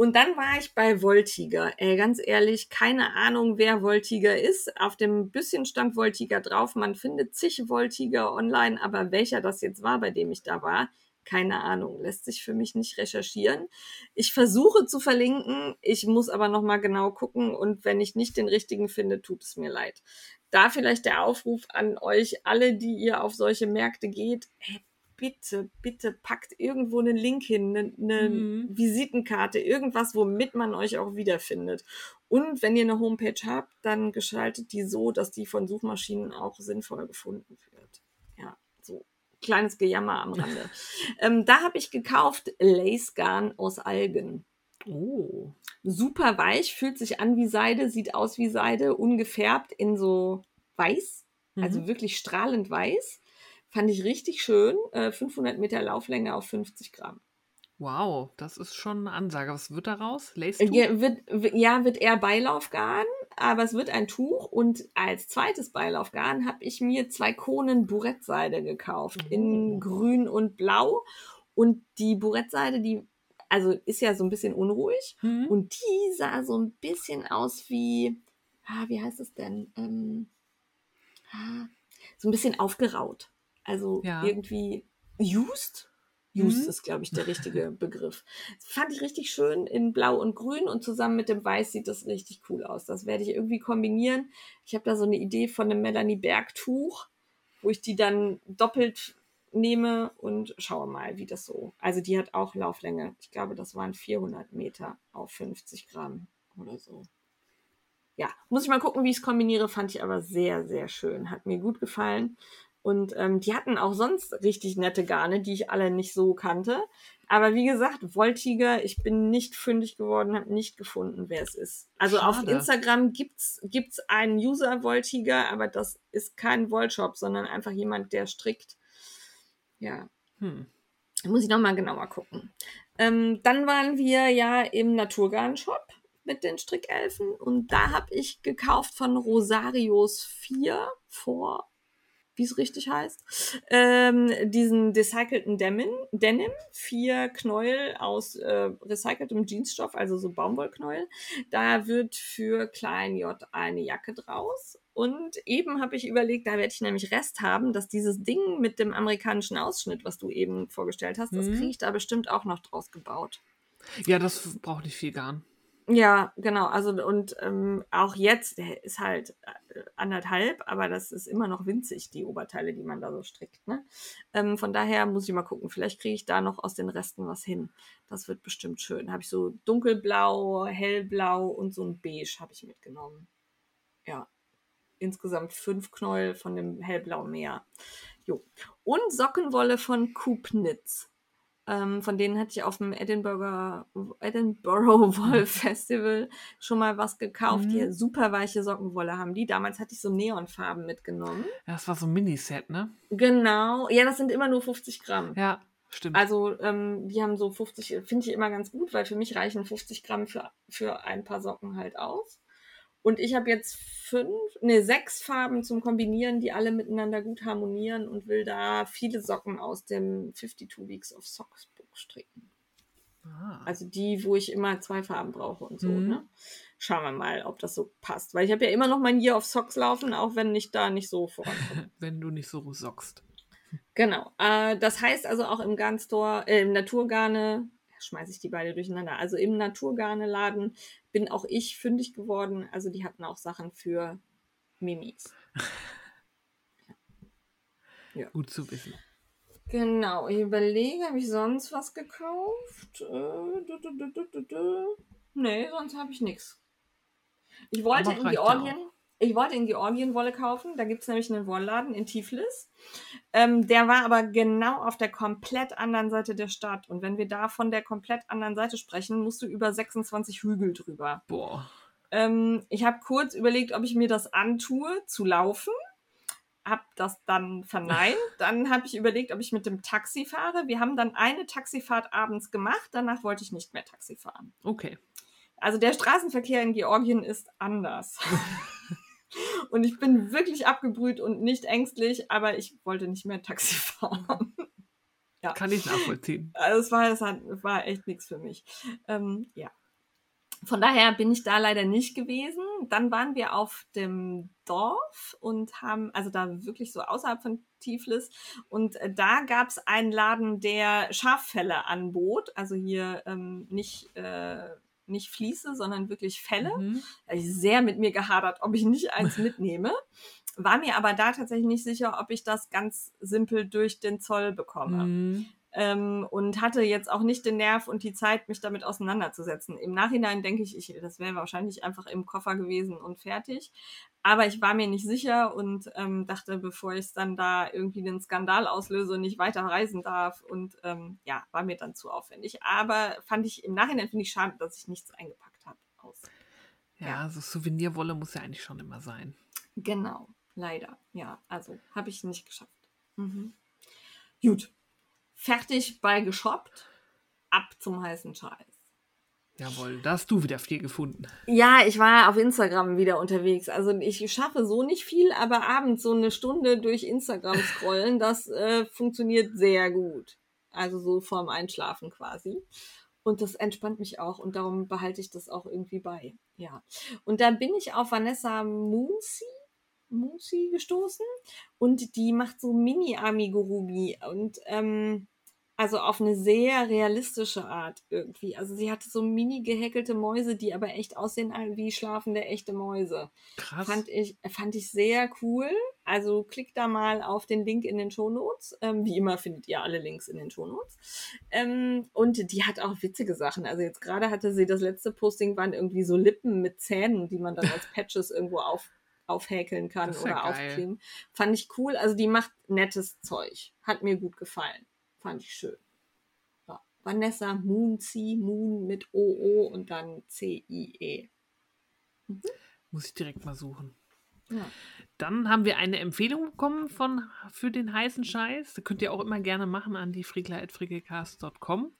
Und dann war ich bei Voltiger. Ey, ganz ehrlich, keine Ahnung, wer Voltiger ist. Auf dem bisschen stand Voltiger drauf. Man findet zig Voltiger online, aber welcher das jetzt war, bei dem ich da war, keine Ahnung, lässt sich für mich nicht recherchieren. Ich versuche zu verlinken, ich muss aber noch mal genau gucken und wenn ich nicht den richtigen finde, tut es mir leid. Da vielleicht der Aufruf an euch alle, die ihr auf solche Märkte geht, bitte, bitte packt irgendwo einen Link hin, eine, eine mhm. Visitenkarte, irgendwas, womit man euch auch wiederfindet. Und wenn ihr eine Homepage habt, dann gestaltet die so, dass die von Suchmaschinen auch sinnvoll gefunden wird. Ja, so kleines Gejammer am Rande. ähm, da habe ich gekauft Lace Garn aus Algen. Oh. Super weich, fühlt sich an wie Seide, sieht aus wie Seide, ungefärbt in so weiß, also mhm. also wirklich strahlend weiß. Fand ich richtig schön. Äh, 500 Meter Lauflänge auf 50 Gramm. Wow, das ist schon eine Ansage. Was wird daraus? Lace ja, wird, ja, wird eher Beilaufgarn, aber es wird ein Tuch. Und als zweites Beilaufgarn habe ich mir zwei Konen Burettseide gekauft oh. in grün und blau. Und die Burettseide, die also ist ja so ein bisschen unruhig. Mhm. Und die sah so ein bisschen aus wie, ah, wie heißt es denn? Ähm, ah, so ein bisschen aufgeraut. Also ja. irgendwie used. Used mhm. ist, glaube ich, der richtige Begriff. Fand ich richtig schön in Blau und Grün und zusammen mit dem Weiß sieht das richtig cool aus. Das werde ich irgendwie kombinieren. Ich habe da so eine Idee von einem Melanie Berg Tuch, wo ich die dann doppelt nehme und schaue mal, wie das so. Also die hat auch Lauflänge. Ich glaube, das waren 400 Meter auf 50 Gramm oder so. Ja, muss ich mal gucken, wie ich es kombiniere. Fand ich aber sehr, sehr schön. Hat mir gut gefallen. Und ähm, die hatten auch sonst richtig nette Garne, die ich alle nicht so kannte. Aber wie gesagt, Voltiger, ich bin nicht fündig geworden, habe nicht gefunden, wer es ist. Also Schade. auf Instagram gibt's gibt's einen User Voltiger, aber das ist kein Wollshop, sondern einfach jemand, der strickt. Ja. Hm. Muss ich nochmal genauer gucken. Ähm, dann waren wir ja im Naturgarn-Shop mit den Strickelfen und da habe ich gekauft von Rosarios 4 vor wie es richtig heißt, ähm, diesen recycelten Denim, Denim, vier Knäuel aus äh, recyceltem Jeansstoff, also so Baumwollknäuel. Da wird für Klein J eine Jacke draus. Und eben habe ich überlegt, da werde ich nämlich Rest haben, dass dieses Ding mit dem amerikanischen Ausschnitt, was du eben vorgestellt hast, mhm. das kriege ich da bestimmt auch noch draus gebaut. Ja, das braucht nicht viel Garn. Ja, genau. Also und ähm, auch jetzt, der ist halt äh, anderthalb, aber das ist immer noch winzig, die Oberteile, die man da so strickt. Ne? Ähm, von daher muss ich mal gucken. Vielleicht kriege ich da noch aus den Resten was hin. Das wird bestimmt schön. Habe ich so dunkelblau, hellblau und so ein Beige habe ich mitgenommen. Ja. Insgesamt fünf Knäuel von dem hellblau mehr. Jo. Und Sockenwolle von Kupnitz. Ähm, von denen hatte ich auf dem Edinburgh, Edinburgh Woll Festival schon mal was gekauft, mhm. die super weiche Sockenwolle haben. Die damals hatte ich so Neonfarben mitgenommen. Ja, das war so ein Miniset, ne? Genau. Ja, das sind immer nur 50 Gramm. Ja, stimmt. Also, ähm, die haben so 50, finde ich immer ganz gut, weil für mich reichen 50 Gramm für, für ein paar Socken halt aus. Und ich habe jetzt fünf, ne, sechs Farben zum Kombinieren, die alle miteinander gut harmonieren und will da viele Socken aus dem 52 Weeks of Socks Book stricken. Ah. Also die, wo ich immer zwei Farben brauche und so. Mhm. Ne? Schauen wir mal, ob das so passt. Weil ich habe ja immer noch mein Year of Socks laufen, auch wenn ich da nicht so vorankomme. wenn du nicht so sockst. Genau. Äh, das heißt also auch im Garnstore, äh, im Naturgarne schmeiße ich die beide durcheinander. Also im Naturgarne-Laden bin auch ich fündig geworden. Also die hatten auch Sachen für Mimis. ja. Gut zu wissen. Genau, ich überlege, habe ich sonst was gekauft? Äh, du, du, du, nee, sonst habe ich nichts. Ich wollte in Georgien, ich wollte in Georgien Wolle kaufen. Da gibt es nämlich einen Wollladen in Tiflis. Ähm, der war aber genau auf der komplett anderen Seite der Stadt. Und wenn wir da von der komplett anderen Seite sprechen, musst du über 26 Hügel drüber. Boah. Ähm, ich habe kurz überlegt, ob ich mir das antue, zu laufen. Hab das dann verneint. Dann habe ich überlegt, ob ich mit dem Taxi fahre. Wir haben dann eine Taxifahrt abends gemacht. Danach wollte ich nicht mehr Taxi fahren. Okay. Also der Straßenverkehr in Georgien ist anders. Und ich bin wirklich abgebrüht und nicht ängstlich, aber ich wollte nicht mehr Taxi fahren. ja. Kann ich nachvollziehen. Also es war, es war echt nichts für mich. Ähm, ja. Von daher bin ich da leider nicht gewesen. Dann waren wir auf dem Dorf und haben, also da wirklich so außerhalb von Tiflis. Und äh, da gab es einen Laden, der Schaffelle anbot. Also hier ähm, nicht äh, nicht Fließe, sondern wirklich Felle. Mhm. Da ich sehr mit mir gehadert, ob ich nicht eins mitnehme. War mir aber da tatsächlich nicht sicher, ob ich das ganz simpel durch den Zoll bekomme. Mhm. Ähm, und hatte jetzt auch nicht den Nerv und die Zeit, mich damit auseinanderzusetzen. Im Nachhinein denke ich, ich das wäre wahrscheinlich einfach im Koffer gewesen und fertig. Aber ich war mir nicht sicher und ähm, dachte, bevor ich dann da irgendwie den Skandal auslöse und nicht weiter reisen darf und ähm, ja, war mir dann zu aufwendig. Aber fand ich im Nachhinein finde ich schade, dass ich nichts eingepackt habe. Ja, ja, so Souvenirwolle muss ja eigentlich schon immer sein. Genau, leider. Ja, also habe ich nicht geschafft. Mhm. Gut, fertig bei geshoppt, ab zum heißen Scheiß. Jawohl, da hast du wieder viel gefunden. Ja, ich war auf Instagram wieder unterwegs. Also ich schaffe so nicht viel, aber abends so eine Stunde durch Instagram scrollen, das äh, funktioniert sehr gut. Also so vorm Einschlafen quasi. Und das entspannt mich auch und darum behalte ich das auch irgendwie bei. Ja. Und da bin ich auf Vanessa Moonsi, Moonsi gestoßen und die macht so Mini-Amigurumi und ähm, also auf eine sehr realistische Art irgendwie. Also sie hatte so mini gehäkelte Mäuse, die aber echt aussehen wie schlafende echte Mäuse. Krass. Fand ich, fand ich sehr cool. Also klickt da mal auf den Link in den Shownotes. Ähm, wie immer findet ihr alle Links in den Shownotes. Ähm, und die hat auch witzige Sachen. Also jetzt gerade hatte sie das letzte Posting waren irgendwie so Lippen mit Zähnen, die man dann als Patches irgendwo auf aufhäkeln kann oder ja aufkleben. Fand ich cool. Also die macht nettes Zeug. Hat mir gut gefallen. Fand ich schön. Ja. Vanessa Moonzie, Moon mit OO und dann C-I-E. Mhm. Muss ich direkt mal suchen. Ja. Dann haben wir eine Empfehlung bekommen von, für den heißen Scheiß. Das könnt ihr auch immer gerne machen an die frickler.frickecast.com.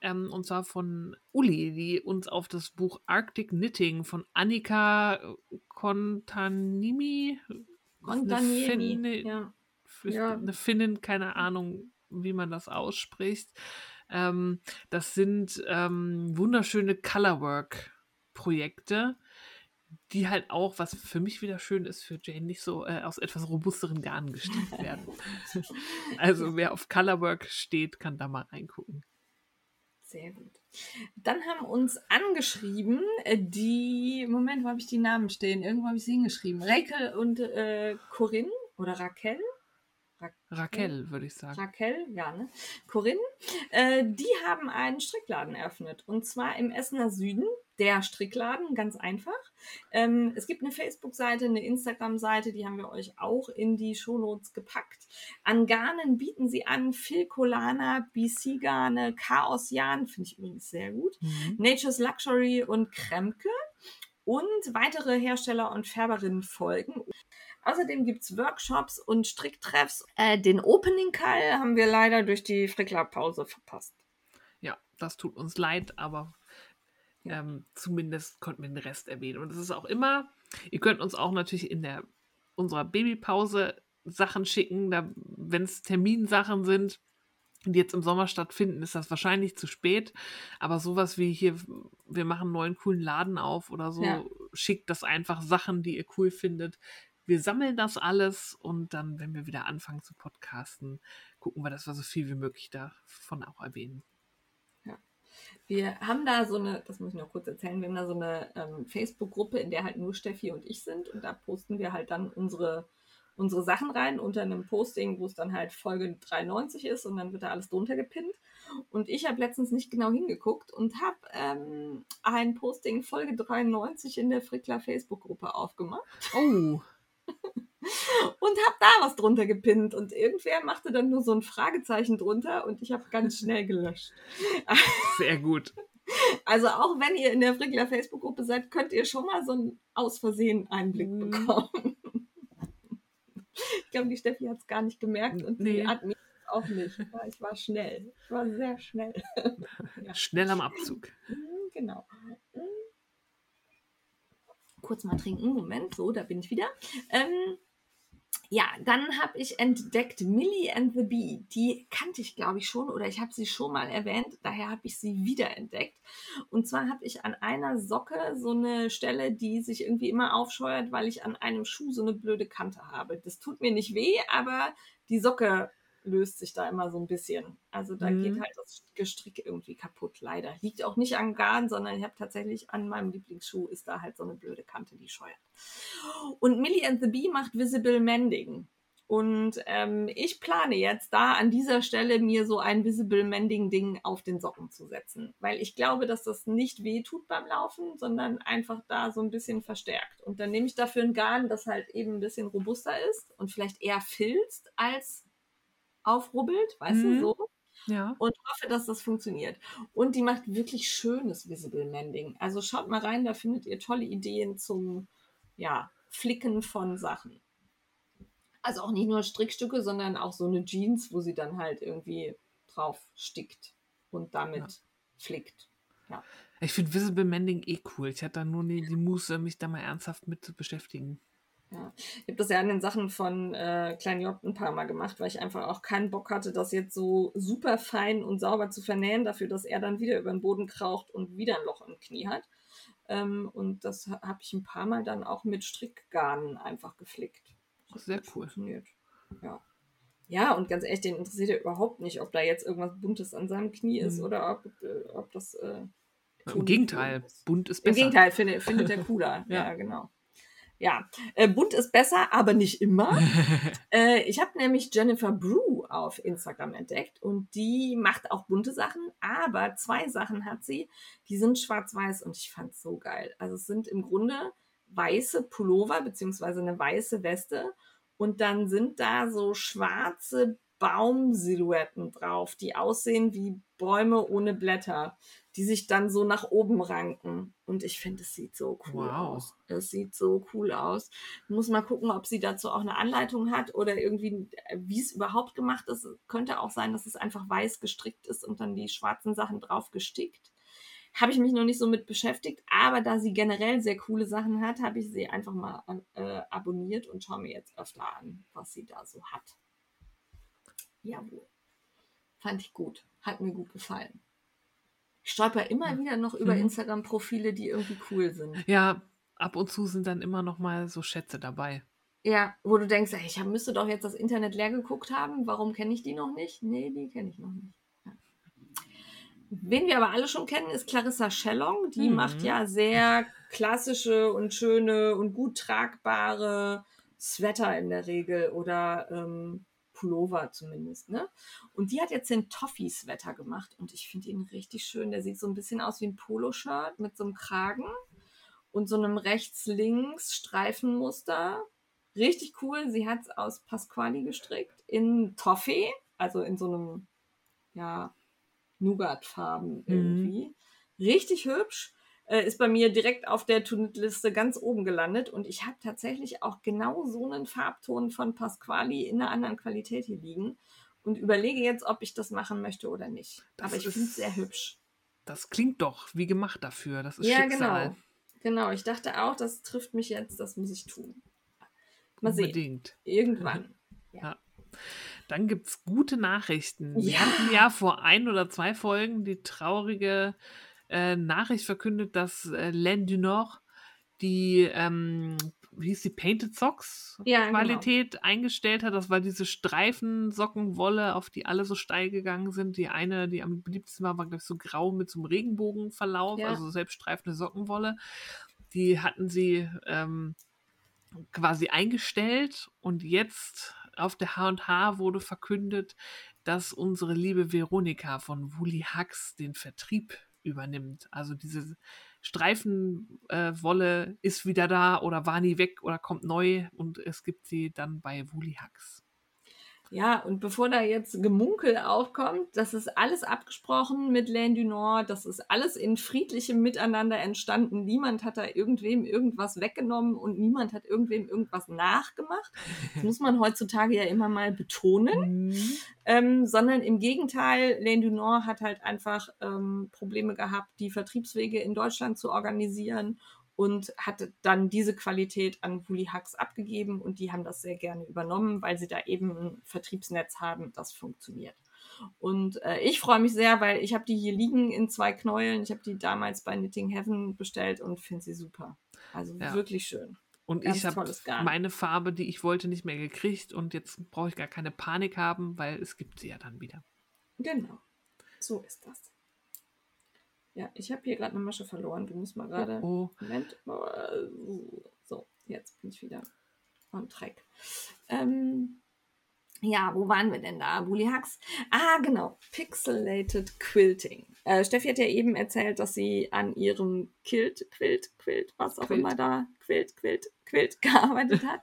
Ähm, und zwar von Uli, die uns auf das Buch Arctic Knitting von Annika Kontanimi. Kontaniemi, Finne, ja. ja. eine Finnin, keine Ahnung, wie man das ausspricht. Ähm, das sind ähm, wunderschöne Colorwork-Projekte, die halt auch, was für mich wieder schön ist, für Jane nicht so äh, aus etwas robusteren Garnen gestrickt werden. also wer auf Colorwork steht, kann da mal reingucken. Sehr gut. Dann haben uns angeschrieben, äh, die, Moment, wo habe ich die Namen stehen? Irgendwo habe ich sie hingeschrieben. Rakel und äh, Corinne oder Raquel. Raquel, würde ich sagen. Raquel, ja, ne? Corinne, äh, die haben einen Strickladen eröffnet. Und zwar im Essener Süden. Der Strickladen, ganz einfach. Ähm, es gibt eine Facebook-Seite, eine Instagram-Seite, die haben wir euch auch in die Shownotes gepackt. An Garnen bieten sie an Filcolana, BC-Garne, Chaos-Jan, finde ich übrigens sehr gut, Mhm. Nature's Luxury und Kremke. Und weitere Hersteller und Färberinnen folgen. Außerdem gibt es Workshops und Stricktreffs. Äh, den Opening Call haben wir leider durch die Frickler-Pause verpasst. Ja, das tut uns leid, aber ähm, zumindest konnten wir den Rest erwähnen. Und es ist auch immer, ihr könnt uns auch natürlich in der unserer Babypause Sachen schicken, wenn es Terminsachen sind, die jetzt im Sommer stattfinden, ist das wahrscheinlich zu spät. Aber sowas wie hier, wir machen einen neuen coolen Laden auf oder so, Ja. schickt das einfach Sachen, die ihr cool findet. Wir sammeln das alles und dann, wenn wir wieder anfangen zu podcasten, gucken wir, dass wir so viel wie möglich davon auch erwähnen. Wir haben da so eine, das muss ich noch kurz erzählen, wir haben da so eine ähm, Facebook-Gruppe, in der halt nur Steffi und ich sind und da posten wir halt dann unsere, unsere Sachen rein unter einem Posting, wo es dann halt Folge 93 ist und dann wird da alles drunter gepinnt. Und ich habe letztens nicht genau hingeguckt und habe ähm, ein Posting Folge 93 in der Frickler Facebook-Gruppe aufgemacht Oh, und habe da was drunter gepinnt und irgendwer machte dann nur so ein Fragezeichen drunter und ich habe ganz schnell gelöscht. sehr gut. Also auch wenn ihr in der Frickler Facebook-Gruppe seid, könnt ihr schon mal so einen aus Versehen Einblick Mhm. bekommen. Ich glaube, die Steffi hat es gar nicht gemerkt und Nee. die Admin auch nicht. Ja, Ich war schnell. Ich war sehr schnell. Schnell am Abzug. Mhm, Genau. Kurz mal trinken. Moment, so, da bin ich wieder. Ähm, ja, dann habe ich entdeckt Millie and the Bee. Die kannte ich, glaube ich, schon oder ich habe sie schon mal erwähnt. Daher habe ich sie wiederentdeckt. Und zwar habe ich an einer Socke so eine Stelle, die sich irgendwie immer aufscheuert, weil ich an einem Schuh so eine blöde Kante habe. Das tut mir nicht weh, aber die Socke löst sich da immer so ein bisschen. Also da Mhm. geht halt das Gestrick irgendwie kaputt, leider. Liegt auch nicht am Garn, sondern ich habe tatsächlich an meinem Lieblingsschuh ist da halt so eine blöde Kante, die scheuert. Und Millie and the Bee macht Visible Mending. Und ähm, ich plane jetzt da an dieser Stelle mir so ein Visible Mending Ding auf den Socken zu setzen, weil ich glaube, dass das nicht weh tut beim Laufen, sondern einfach da so ein bisschen verstärkt. Und dann nehme ich dafür ein Garn, das halt eben ein bisschen robuster ist und vielleicht eher filzt als aufrubbelt, weißt Mhm. du, so Ja. und hoffe, dass das funktioniert. Und die macht wirklich schönes Visible Mending. Also schaut mal rein, da findet ihr tolle Ideen zum ja, Flicken von Sachen. Also auch nicht nur Strickstücke, sondern auch so eine Jeans, wo sie dann halt irgendwie drauf stickt und damit Ja. flickt. Ich finde Visible Mending eh cool. Ich hatte da nur nie die Muße, mich da mal ernsthaft mit zu beschäftigen. Ja. Ich habe das ja an den Sachen von äh, Klein J ein paar Mal gemacht, weil ich einfach auch keinen Bock hatte, das jetzt so super fein und sauber zu vernähen, dafür, dass er dann wieder über den Boden kraucht und wieder ein Loch im Knie hat. Ähm, und das ha- habe ich ein paar Mal dann auch mit Strickgarnen einfach geflickt. Das Sehr cool. Funktioniert. Ja. Ja, und ganz ehrlich, den interessiert ja überhaupt nicht, ob da jetzt irgendwas Buntes an seinem Knie ist Mhm. oder ob, äh, ob das. Äh, Im Gegenteil, ist. bunt ist Im besser. Gegenteil, finde, findet er cooler. ja. Ja. genau. Ja, äh, bunt ist besser, aber nicht immer. äh, ich habe nämlich Jennifer Brew auf Instagram entdeckt und die macht auch bunte Sachen, aber zwei Sachen hat sie, die sind schwarz-weiß und ich fand's so geil. Also es sind im Grunde weiße Pullover beziehungsweise eine weiße Weste und dann sind da so schwarze Baumsilhouetten drauf, die aussehen wie Bäume ohne Blätter. Die sich dann so nach oben ranken. Und ich finde, es sieht so cool Wow. aus. Es sieht so cool aus. Muss mal gucken, ob sie dazu auch eine Anleitung hat oder irgendwie, äh, wie es überhaupt gemacht ist. Könnte auch sein, dass es einfach weiß gestrickt ist und dann die schwarzen Sachen drauf gestickt. Habe ich mich noch nicht so mit beschäftigt, aber da sie generell sehr coole Sachen hat, habe ich sie einfach mal äh, abonniert und schaue mir jetzt öfter an, was sie da so hat. Jawohl. Fand ich gut. Hat mir gut gefallen. Ich stolper immer wieder noch über Mhm. Instagram-Profile, die irgendwie cool sind. Ja, ab und zu sind dann immer noch mal so Schätze dabei. Ja, wo du denkst, ey, ich hab, müsste doch jetzt das Internet leer geguckt haben. Warum kenne ich die noch nicht? Nee, die kenne ich noch nicht. Ja. Wen wir aber alle schon kennen, ist Clarissa Schellong. Die Mhm. macht ja sehr klassische und schöne und gut tragbare Sweater in der Regel oder ähm, Pullover zumindest. Ne? Und die hat jetzt den Toffee-Sweater gemacht und ich finde ihn richtig schön. Der sieht so ein bisschen aus wie ein Poloshirt mit so einem Kragen und so einem rechts-links-Streifenmuster. Richtig cool. Sie hat es aus Pasquali gestrickt in Toffee, also in so einem, ja, Nougat-Farben Mhm. irgendwie. Richtig hübsch. Äh, ist bei mir direkt auf der To-Liste ganz oben gelandet und ich habe tatsächlich auch genau so einen Farbton von Pasquali in einer anderen Qualität hier liegen und überlege jetzt, ob ich das machen möchte oder nicht. Das Aber ich finde es sehr hübsch. Das klingt doch wie gemacht dafür. Das ist Ja, Schicksal. genau. Genau, ich dachte auch, das trifft mich jetzt, das muss ich tun. Mal sehen. Unbedingt. Irgendwann. Dann gibt es gute Nachrichten. Wir Ja. hatten ja vor ein oder zwei Folgen die traurige äh, Nachricht verkündet, dass äh, Laine du Nord die, ähm, wie hieß die, Painted Socks Ja, genau. Qualität eingestellt hat. Das war diese Streifensockenwolle, auf die alle so steil gegangen sind. Die eine, die am beliebtesten war, war, glaube ich, so grau mit so einem Regenbogenverlauf, Ja. also selbststreifende Sockenwolle. Die hatten sie ähm, quasi eingestellt und jetzt auf der H&H wurde verkündet, dass unsere liebe Veronika von Woolly Hacks den Vertrieb übernimmt. Also diese Streifenwolle äh, ist wieder da oder war nie weg oder kommt neu und es gibt sie dann bei Woolly Hacks. Ja, und bevor da jetzt Gemunkel aufkommt, das ist alles abgesprochen mit Laine du Nord, das ist alles in friedlichem Miteinander entstanden. Niemand hat da irgendwem irgendwas weggenommen und niemand hat irgendwem irgendwas nachgemacht. Das muss man heutzutage ja immer mal betonen. Mhm. ähm, sondern im Gegenteil, Laine du Nord hat halt einfach ähm, Probleme gehabt, die Vertriebswege in Deutschland zu organisieren und hat dann diese Qualität an Woolly Hacks abgegeben und die haben das sehr gerne übernommen, weil sie da eben ein Vertriebsnetz haben, das funktioniert. Und äh, ich freue mich sehr, weil ich habe die hier liegen in zwei Knäueln. Ich habe die damals bei Knitting Heaven bestellt und finde sie super. Also Ja. wirklich schön. Und Ganz ich habe meine Farbe, die ich wollte, nicht mehr gekriegt und jetzt brauche ich gar keine Panik haben, weil es gibt sie ja dann wieder. Genau. So ist das. Ja, ich habe hier gerade eine Masche verloren. Du musst mal gerade. Oh, Moment. So, jetzt bin ich wieder on track. Ähm, ja, wo waren wir denn da? Bully Hacks. Ah, genau. Pixelated Quilting. Äh, Steffi hat ja eben erzählt, dass sie an ihrem Quilt, Quilt, Quilt, was auch Quilt. immer da, Quilt, Quilt, Quilt gearbeitet hat.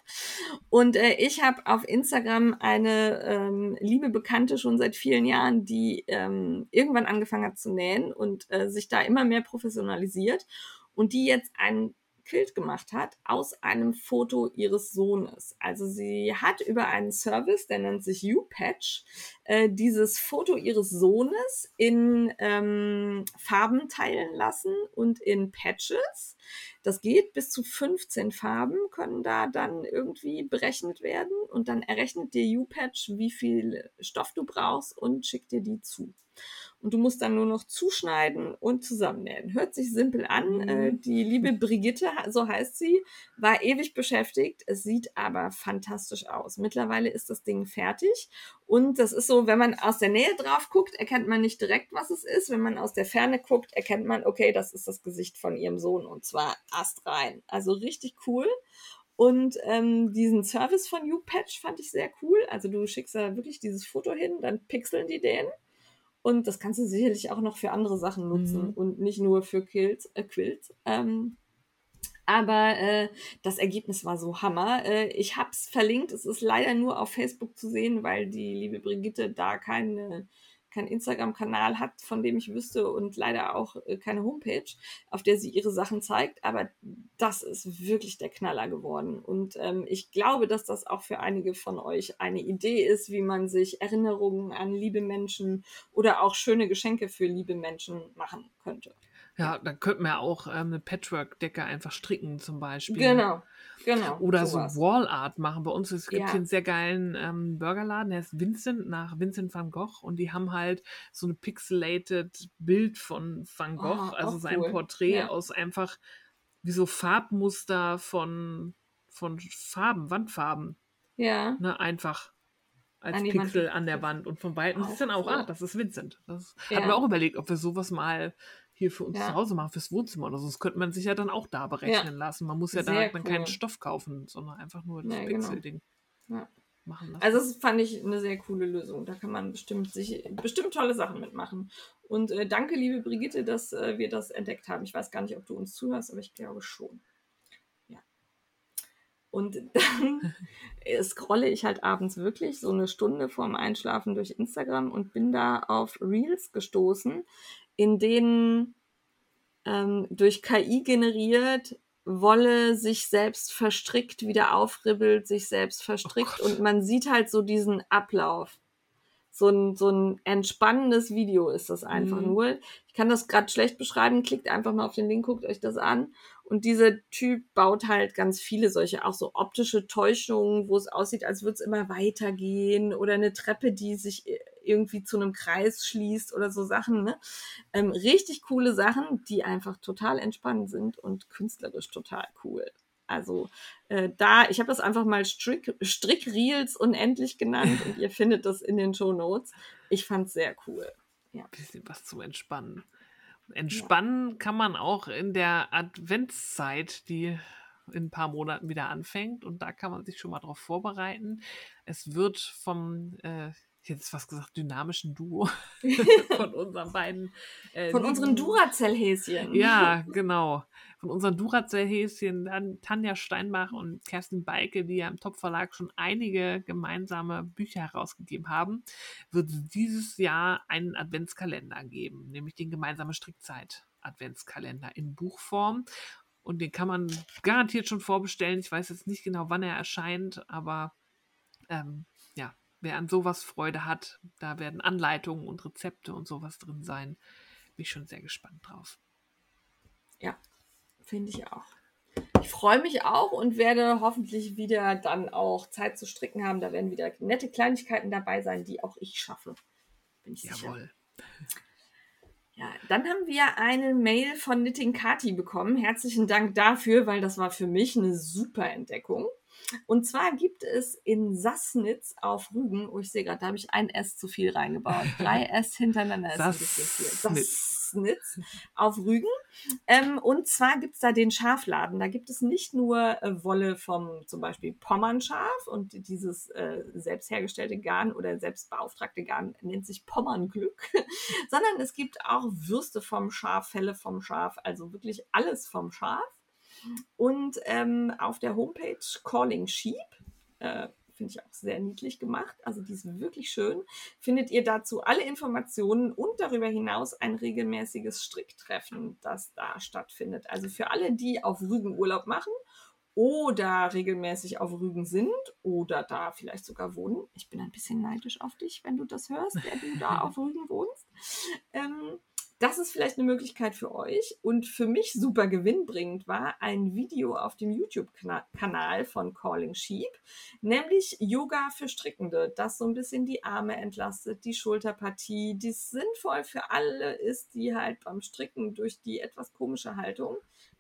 Und äh, ich habe auf Instagram eine ähm, liebe Bekannte schon seit vielen Jahren, die ähm, irgendwann angefangen hat zu nähen und äh, sich da immer mehr professionalisiert und die jetzt ein Quilt gemacht hat aus einem Foto ihres Sohnes. Also sie hat über einen Service, der nennt sich YouPatch, äh, dieses Foto ihres Sohnes in ähm, Farben teilen lassen und in Patches. Das geht bis zu 15 Farben, können da dann irgendwie berechnet werden und dann errechnet dir YouPatch, wie viel Stoff du brauchst und schickt dir die zu. Und du musst dann nur noch zuschneiden und zusammennähen. Hört sich simpel an. Mhm. Äh, die liebe Brigitte, so heißt sie, war ewig beschäftigt. Es sieht aber fantastisch aus. Mittlerweile ist das Ding fertig. Und das ist so, wenn man aus der Nähe drauf guckt, erkennt man nicht direkt, was es ist. Wenn man aus der Ferne guckt, erkennt man, okay, das ist das Gesicht von ihrem Sohn und zwar astrein. Also richtig cool. Und ähm, diesen Service von YouPatch fand ich sehr cool. Also du schickst da wirklich dieses Foto hin, dann pixeln die den. Und das kannst du sicherlich auch noch für andere Sachen nutzen Mhm. und nicht nur für Quilts. Äh, Quilts. Ähm, aber äh, das Ergebnis war so Hammer. Äh, ich habe es verlinkt. Es ist leider nur auf Facebook zu sehen, weil die liebe Brigitte da keine keinen Instagram-Kanal hat, von dem ich wüsste und leider auch äh, keine Homepage, auf der sie ihre Sachen zeigt. Aber das ist wirklich der Knaller geworden. Und ähm, ich glaube, dass das auch für einige von euch eine Idee ist, wie man sich Erinnerungen an liebe Menschen oder auch schöne Geschenke für liebe Menschen machen könnte. Ja, dann könnten wir auch ähm, eine Patchwork-Decke einfach stricken zum Beispiel. Genau, genau. Oder sowas. so Wall-Art machen. Bei uns es gibt Ja. hier einen sehr geilen ähm, Burgerladen, der ist Vincent nach Vincent van Gogh und die haben halt so ein pixelated Bild von Van Gogh, Oh, also sein cool. Porträt Ja. aus einfach wie so Farbmuster von, von Farben, Wandfarben, Ja, ne, einfach als An Pixel an der Wand und von Weitem Auch ist dann auch, cool. ah, das ist Vincent. Das Ja. hatten wir auch überlegt, ob wir sowas mal hier für uns Ja. zu Hause machen, fürs Wohnzimmer oder so. Das könnte man sich ja dann auch da berechnen lassen. Man muss ja da halt dann keinen cool. Stoff kaufen, sondern einfach nur das Ja, genau. Pixel-Ding Ja. machen lassen. Also das fand ich eine sehr coole Lösung. Da kann man bestimmt sich bestimmt tolle Sachen mitmachen. Und äh, danke, liebe Brigitte, dass äh, wir das entdeckt haben. Ich weiß gar nicht, ob du uns zuhörst, aber ich glaube schon. Ja. Und dann äh, scrolle ich halt abends wirklich so eine Stunde vorm Einschlafen durch Instagram und bin da auf Reels gestoßen, in denen ähm, durch KI generiert Wolle sich selbst verstrickt, wieder aufribbelt, sich selbst verstrickt Gott. und man sieht halt so diesen Ablauf. So ein, so ein entspannendes Video ist das einfach Mhm. nur. Ich kann das gerade schlecht beschreiben. Klickt einfach mal auf den Link, guckt euch das an. Und dieser Typ baut halt ganz viele solche, auch so optische Täuschungen, wo es aussieht, als würde es immer weitergehen oder eine Treppe, die sich irgendwie zu einem Kreis schließt oder so Sachen. Ne? Ähm, richtig coole Sachen, die einfach total entspannt sind und künstlerisch total cool. Also äh, da, ich habe das einfach mal Strick, Strickreels unendlich genannt und ihr findet das in den Show Notes. Ich fand es sehr cool. bisschen was zum Entspannen. Entspannen kann man auch in der Adventszeit, die in ein paar Monaten wieder anfängt. Und da kann man sich schon mal darauf vorbereiten. Es wird vom, äh, ich hätte jetzt was gesagt, dynamischen Duo von unseren beiden. Äh, Von unseren Duracell-Häschen. Ja, genau. Von unseren Duracell-Häschen, dann Tanja Steinbach und Kerstin Beike, die ja im Top-Verlag schon einige gemeinsame Bücher herausgegeben haben, wird es dieses Jahr einen Adventskalender geben, nämlich den gemeinsame Strickzeit-Adventskalender in Buchform. Und den kann man garantiert schon vorbestellen. Ich weiß jetzt nicht genau, wann er erscheint, aber ähm, wer an sowas Freude hat, da werden Anleitungen und Rezepte und sowas drin sein. Bin ich schon sehr gespannt drauf. Finde ich auch. Ich freue mich auch und werde hoffentlich wieder dann auch Zeit zu stricken haben. Da werden wieder nette Kleinigkeiten dabei sein, die auch ich schaffe. Bin ich sicher. Jawohl. Ja, dann haben wir eine Mail von Knitting Kati bekommen. Herzlichen Dank dafür, weil das war für mich eine super Entdeckung. Und zwar gibt es in Sassnitz auf Rügen, oh, ich sehe gerade, da habe ich ein S zu viel reingebaut. Drei S hintereinander. Sassnitz. Sassnitz auf Rügen. Ähm, und zwar gibt es da den Schafladen. Da gibt es nicht nur äh, Wolle vom zum Beispiel Pommernschaf und dieses äh, selbst hergestellte Garn oder selbst beauftragte Garn nennt sich Pommernglück, sondern es gibt auch Würste vom Schaf, Felle vom Schaf, also wirklich alles vom Schaf. Und ähm, auf der Homepage Calling Sheep, äh, finde ich auch sehr niedlich gemacht, also die ist wirklich schön, findet ihr dazu alle Informationen und darüber hinaus ein regelmäßiges Stricktreffen, das da stattfindet. Also für alle, die auf Rügen Urlaub machen oder regelmäßig auf Rügen sind oder da vielleicht sogar wohnen. Ich bin ein bisschen neidisch auf dich, wenn du das hörst, der du da auf Rügen wohnst. Ähm, das ist vielleicht eine Möglichkeit für euch. Und für mich super gewinnbringend war ein Video auf dem YouTube-Kanal von Calling Sheep, nämlich Yoga für Strickende, das so ein bisschen die Arme entlastet, die Schulterpartie, die sinnvoll für alle ist, die halt beim Stricken durch die etwas komische Haltung,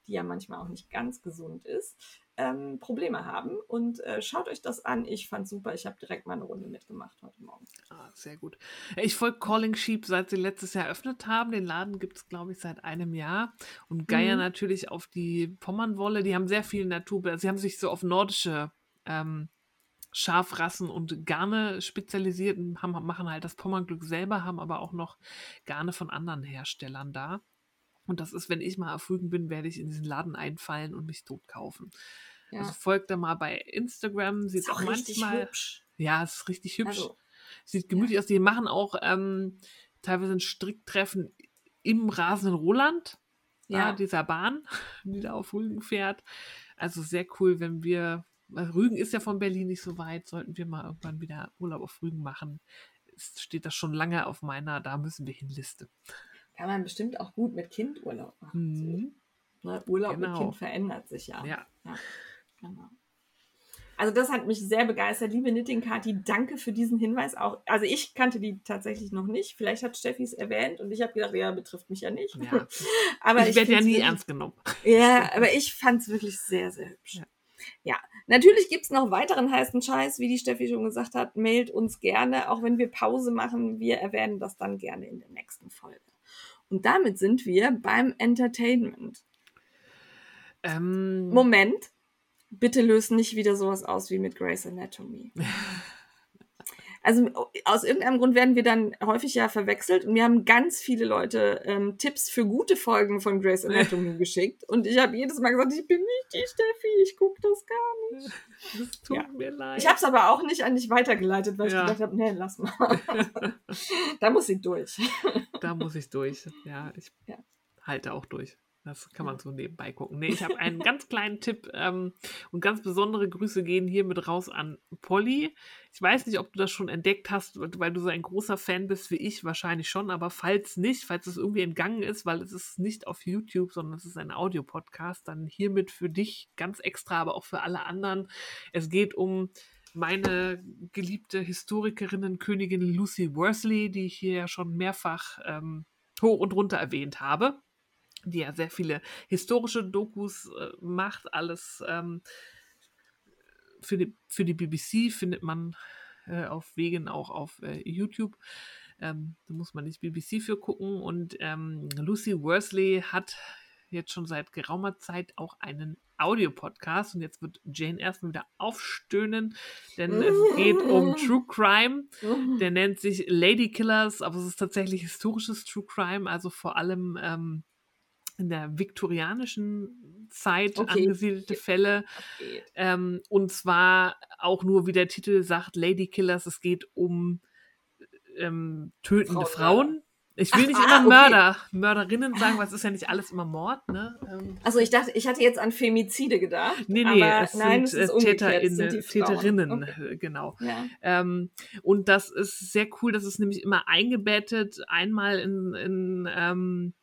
die ja manchmal auch nicht ganz gesund ist, ähm, Probleme haben. Und äh, schaut euch das an. Ich fand super. Ich habe direkt mal eine Runde mitgemacht heute Morgen. Ah, sehr gut. Ich folge Calling Sheep, seit sie letztes Jahr eröffnet haben. Den Laden gibt es, glaube ich, seit einem Jahr. Und Geier Mhm. natürlich auf die Pommernwolle. Die haben sehr viel Natur. Sie haben sich so auf nordische ähm, Schafrassen und Garne spezialisiert und haben, machen halt das Pommernglück selber, haben aber auch noch Garne von anderen Herstellern da. Und das ist, wenn ich mal auf Rügen bin, werde ich in diesen Laden einfallen und mich tot kaufen. Ja. Also folgt da mal bei Instagram. Sieht ist auch manchmal. hübsch. Ja, es ist richtig hübsch. Also, Sieht gemütlich aus. Die machen auch ähm, teilweise ein Stricktreffen im rasenden Roland, ja. Ja. dieser Bahn, die da auf Rügen fährt. Also sehr cool, wenn wir, weil Rügen ist ja von Berlin nicht so weit, sollten wir mal irgendwann wieder Urlaub auf Rügen machen. Es steht das schon lange auf meiner, da müssen wir hin Liste. Kann man bestimmt auch gut mit Kind Urlaub machen. Mhm. Ne? Urlaub mit Genau. Kind verändert sich ja. Ja. Genau. Also das hat mich sehr begeistert. Liebe Knitting Kati, danke für diesen Hinweis. Auch, also ich kannte die tatsächlich noch nicht. Vielleicht hat Steffi es erwähnt und ich habe gedacht, ja, betrifft mich ja nicht. Ja. aber ich werde ja nie wirklich- ernst genommen. Ja, aber ich fand es wirklich sehr, sehr hübsch. Ja. Ja, natürlich gibt es noch weiteren heißen Scheiß, wie die Steffi schon gesagt hat. Mailt uns gerne, auch wenn wir Pause machen. Wir erwähnen das dann gerne in der nächsten Folge. Und damit sind wir beim Entertainment. Ähm, Moment, bitte löst nicht wieder sowas aus wie mit Grey's Anatomy. Also aus irgendeinem Grund werden wir dann häufig ja verwechselt und mir haben ganz viele Leute ähm, Tipps für gute Folgen von Grey's Anatomy geschickt und ich habe jedes Mal gesagt, ich bin nicht die Steffi, ich gucke das gar nicht. es tut Ja. mir leid. Ich habe es aber auch nicht an dich weitergeleitet, weil Ja. ich gedacht habe, nee, lass mal. da muss sie durch. Da muss ich durch. Ja, ich Ja. halte auch durch. Das kann man so nebenbei gucken. Nee, ich habe einen ganz kleinen Tipp ähm, und ganz besondere Grüße gehen hier mit raus an Polly. Ich weiß nicht, ob du das schon entdeckt hast, weil du so ein großer Fan bist wie ich, wahrscheinlich schon, aber falls nicht, falls es irgendwie entgangen ist, weil es ist nicht auf YouTube, sondern es ist ein Audiopodcast, dann hiermit für dich ganz extra, aber auch für alle anderen. Es geht um meine geliebte Historikerinnen-Königin Lucy Worsley, die ich hier ja schon mehrfach ähm, hoch und runter erwähnt habe, die ja sehr viele historische Dokus äh, macht, alles ähm, für, die, für die BBC findet man äh, auf Wegen auch auf äh, YouTube. Ähm, da muss man nicht BBC für gucken. Und ähm, Lucy Worsley hat jetzt schon seit geraumer Zeit auch einen Audiopodcast. Und jetzt wird Jane erstmal wieder aufstöhnen, denn es geht um True Crime. Der nennt sich Lady Killers, aber es ist tatsächlich historisches True Crime, also vor allem ähm, in der viktorianischen Zeit Okay. angesiedelte Fälle. Geht. Ähm, und zwar auch nur, wie der Titel sagt, Lady Killers. Es geht um ähm, tötende Frauenmörder. Frauen. Ich will Ach, nicht ah, immer okay. Mörder, Mörderinnen sagen, weil es ist ja nicht alles immer Mord, ne? Ähm, Also ich dachte, ich hatte jetzt an Femizide gedacht. nee, nee, es nein, sind es ist äh, umgekehrt, es sind Frauen. Täterinnen, Okay. äh, genau. Ja. Ähm, und das ist sehr cool, das ist nämlich immer eingebettet, einmal in, in ähm,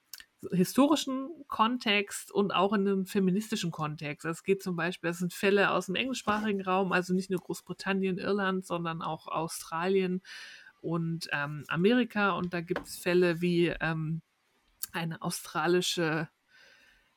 historischen Kontext und auch in einem feministischen Kontext. Es geht zum Beispiel, es sind Fälle aus dem englischsprachigen Raum, also nicht nur Großbritannien, Irland, sondern auch Australien und ähm, Amerika. Und da gibt es Fälle wie ähm, eine australische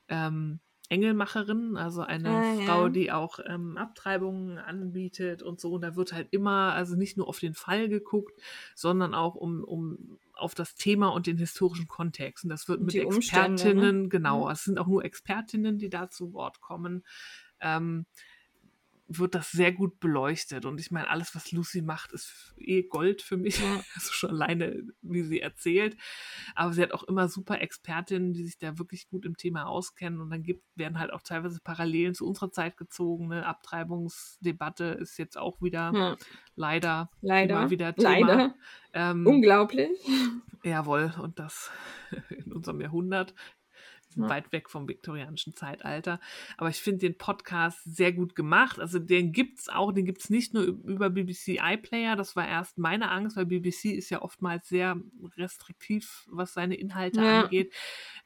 ähm, Engelmacherin, also eine Ah, ja. Frau, die auch ähm, Abtreibungen anbietet und so. Und da wird halt immer, also nicht nur auf den Fall geguckt, sondern auch um, um auf das Thema und den historischen Kontext. Und das wird Und mit die Umstände, ne? Expertinnen, genau, Mhm. es sind auch nur Expertinnen, die da zu Wort kommen. Ähm, wird das sehr gut beleuchtet. Und ich meine, alles, was Lucy macht, ist eh Gold für mich. Also schon alleine, wie sie erzählt. Aber sie hat auch immer super Expertinnen, die sich da wirklich gut im Thema auskennen. Und dann gibt, werden halt auch teilweise Parallelen zu unserer Zeit gezogen. Eine Abtreibungsdebatte ist jetzt auch wieder Ja. leider, Leider. immer wieder Thema. Leider. Ähm, Unglaublich. Jawohl, und das in unserem Jahrhundert. Ja. Weit weg vom viktorianischen Zeitalter. Aber ich finde den Podcast sehr gut gemacht. Also den gibt's auch, den gibt's nicht nur über BBC iPlayer. Das war erst meine Angst, weil BBC ist ja oftmals sehr restriktiv, was seine Inhalte Ja. angeht.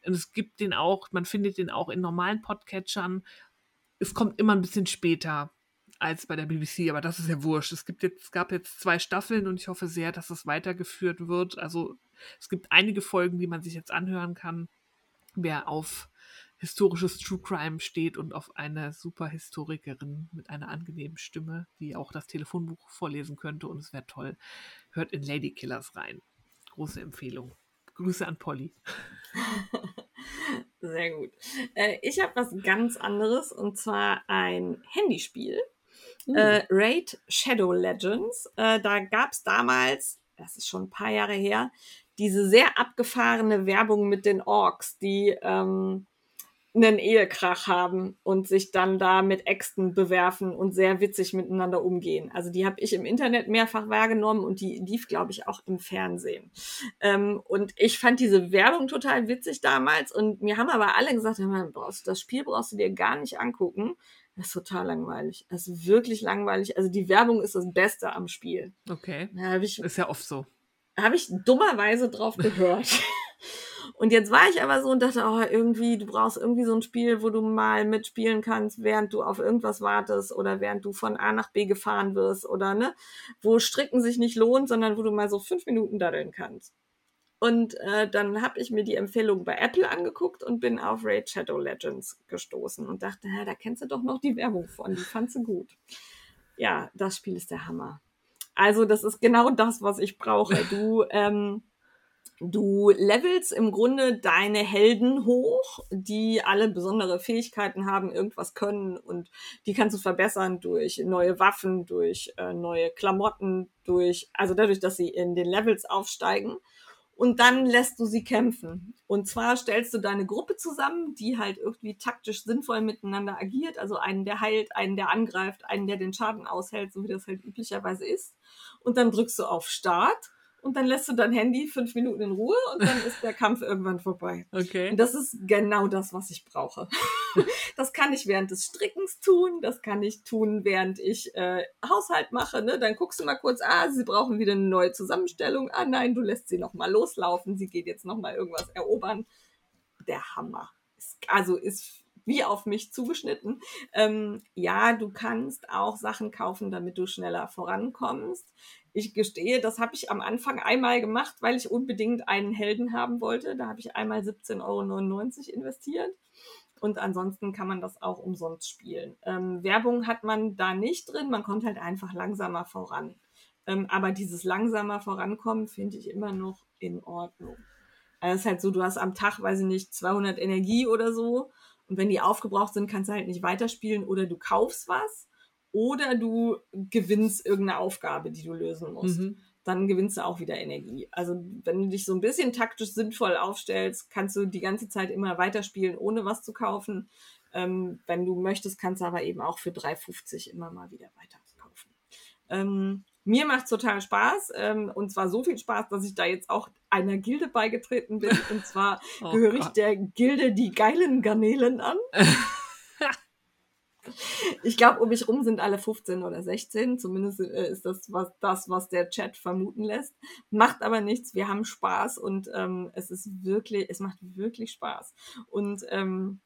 Und es gibt den auch, man findet den auch in normalen Podcatchern. Es kommt immer ein bisschen später als bei der BBC, aber das ist ja wurscht. Es gibt jetzt, es gab jetzt zwei Staffeln und ich hoffe sehr, dass es weitergeführt wird. Also es gibt einige Folgen, die man sich jetzt anhören kann, wer auf historisches True Crime steht und auf eine super Historikerin mit einer angenehmen Stimme, die auch das Telefonbuch vorlesen könnte und es wäre toll. Hört in Lady Killers rein. Große Empfehlung. Grüße an Polly. Sehr gut. Äh, ich habe was ganz anderes und zwar ein Handyspiel. Uh. Äh, Raid Shadow Legends. Äh, da gab es damals, das ist schon ein paar Jahre her, diese sehr abgefahrene Werbung mit den Orks, die ähm, einen Ehekrach haben und sich dann da mit Äxten bewerfen und sehr witzig miteinander umgehen. Also die habe ich im Internet mehrfach wahrgenommen und die lief, glaube ich, auch im Fernsehen. Ähm, und ich fand diese Werbung total witzig damals und mir haben aber alle gesagt, das Spiel brauchst du dir gar nicht angucken. Das ist total langweilig. Das ist wirklich langweilig. Also die Werbung ist das Beste am Spiel. Okay. Da ich, ist ja oft so. Habe ich dummerweise drauf gehört. Und jetzt war ich aber so und dachte, oh, irgendwie, du brauchst irgendwie so ein Spiel, wo du mal mitspielen kannst, während du auf irgendwas wartest oder während du von A nach B gefahren wirst oder ne, wo Stricken sich nicht lohnt, sondern wo du mal so fünf Minuten daddeln kannst. Und äh, dann habe ich mir die Empfehlung bei Apple angeguckt und bin auf Raid Shadow Legends gestoßen und dachte, da kennst du doch noch die Werbung von, die fandst du gut. Ja, das Spiel ist der Hammer. Also das ist genau das, was ich brauche. Du ähm, Du levelst im Grunde deine Helden hoch, die alle besondere Fähigkeiten haben, irgendwas können und die kannst du verbessern durch neue Waffen, durch äh, neue Klamotten, durch, also dadurch, dass sie in den Levels aufsteigen. Und dann lässt du sie kämpfen. Und zwar stellst du deine Gruppe zusammen, die halt irgendwie taktisch sinnvoll miteinander agiert. Also einen, der heilt, einen, der angreift, einen, der den Schaden aushält, so wie das halt üblicherweise ist. Und dann drückst du auf Start und dann lässt du dein Handy fünf Minuten in Ruhe und dann ist der Kampf irgendwann vorbei. Okay. Und das ist genau das, was ich brauche. das kann ich während des Strickens tun, das kann ich tun, während ich äh, Haushalt mache. Ne? Dann guckst du mal kurz, ah, sie brauchen wieder eine neue Zusammenstellung. Ah nein, du lässt sie nochmal loslaufen, sie geht jetzt nochmal irgendwas erobern. Der Hammer. Also ist wie auf mich zugeschnitten. Ähm, ja, du kannst auch Sachen kaufen, damit du schneller vorankommst. Ich gestehe, das habe ich am Anfang einmal gemacht, weil ich unbedingt einen Helden haben wollte. Da habe ich einmal 17,99 Euro investiert. Und ansonsten kann man das auch umsonst spielen. Ähm, Werbung hat man da nicht drin, man kommt halt einfach langsamer voran. Ähm, aber dieses langsamer Vorankommen finde ich immer noch in Ordnung. Also es ist halt so, du hast am Tag, weiß ich nicht, 200 Energie oder so und wenn die aufgebraucht sind, kannst du halt nicht weiterspielen oder du kaufst was oder du gewinnst irgendeine Aufgabe, die du lösen musst. Mhm. Dann gewinnst du auch wieder Energie. Also wenn du dich so ein bisschen taktisch sinnvoll aufstellst, kannst du die ganze Zeit immer weiterspielen, ohne was zu kaufen. Ähm, wenn du möchtest, kannst du aber eben auch für 3,50 immer mal wieder weiter kaufen. Ähm, mir macht es total Spaß ähm, und zwar so viel Spaß, dass ich da jetzt auch einer Gilde beigetreten bin. Und zwar oh gehöre ich der Gilde die geilen Garnelen an. ich glaube, um mich rum sind alle 15 oder 16. Zumindest äh, ist das was, das, was der Chat vermuten lässt. Macht aber nichts. Wir haben Spaß und ähm, es ist wirklich, es macht wirklich Spaß. Und ähm,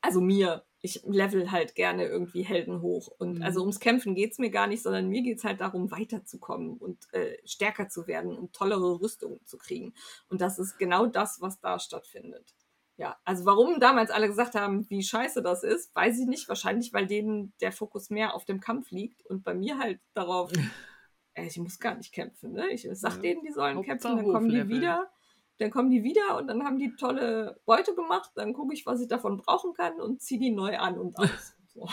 also mir, ich level halt gerne irgendwie Helden hoch. Und mhm. also ums Kämpfen geht's mir gar nicht, sondern mir geht's halt darum, weiterzukommen und äh, stärker zu werden und tollere Rüstungen zu kriegen. Und das ist genau das, was da stattfindet. Ja, also warum damals alle gesagt haben, wie scheiße das ist, weiß ich nicht. Wahrscheinlich, weil denen der Fokus mehr auf dem Kampf liegt und bei mir halt darauf, äh, ich muss gar nicht kämpfen. Ne? Ich sag ja. denen, die sollen Hauptsache kämpfen, dann kommen die wieder dann kommen die wieder und dann haben die tolle Beute gemacht. Dann gucke ich, was ich davon brauchen kann und ziehe die neu an und aus.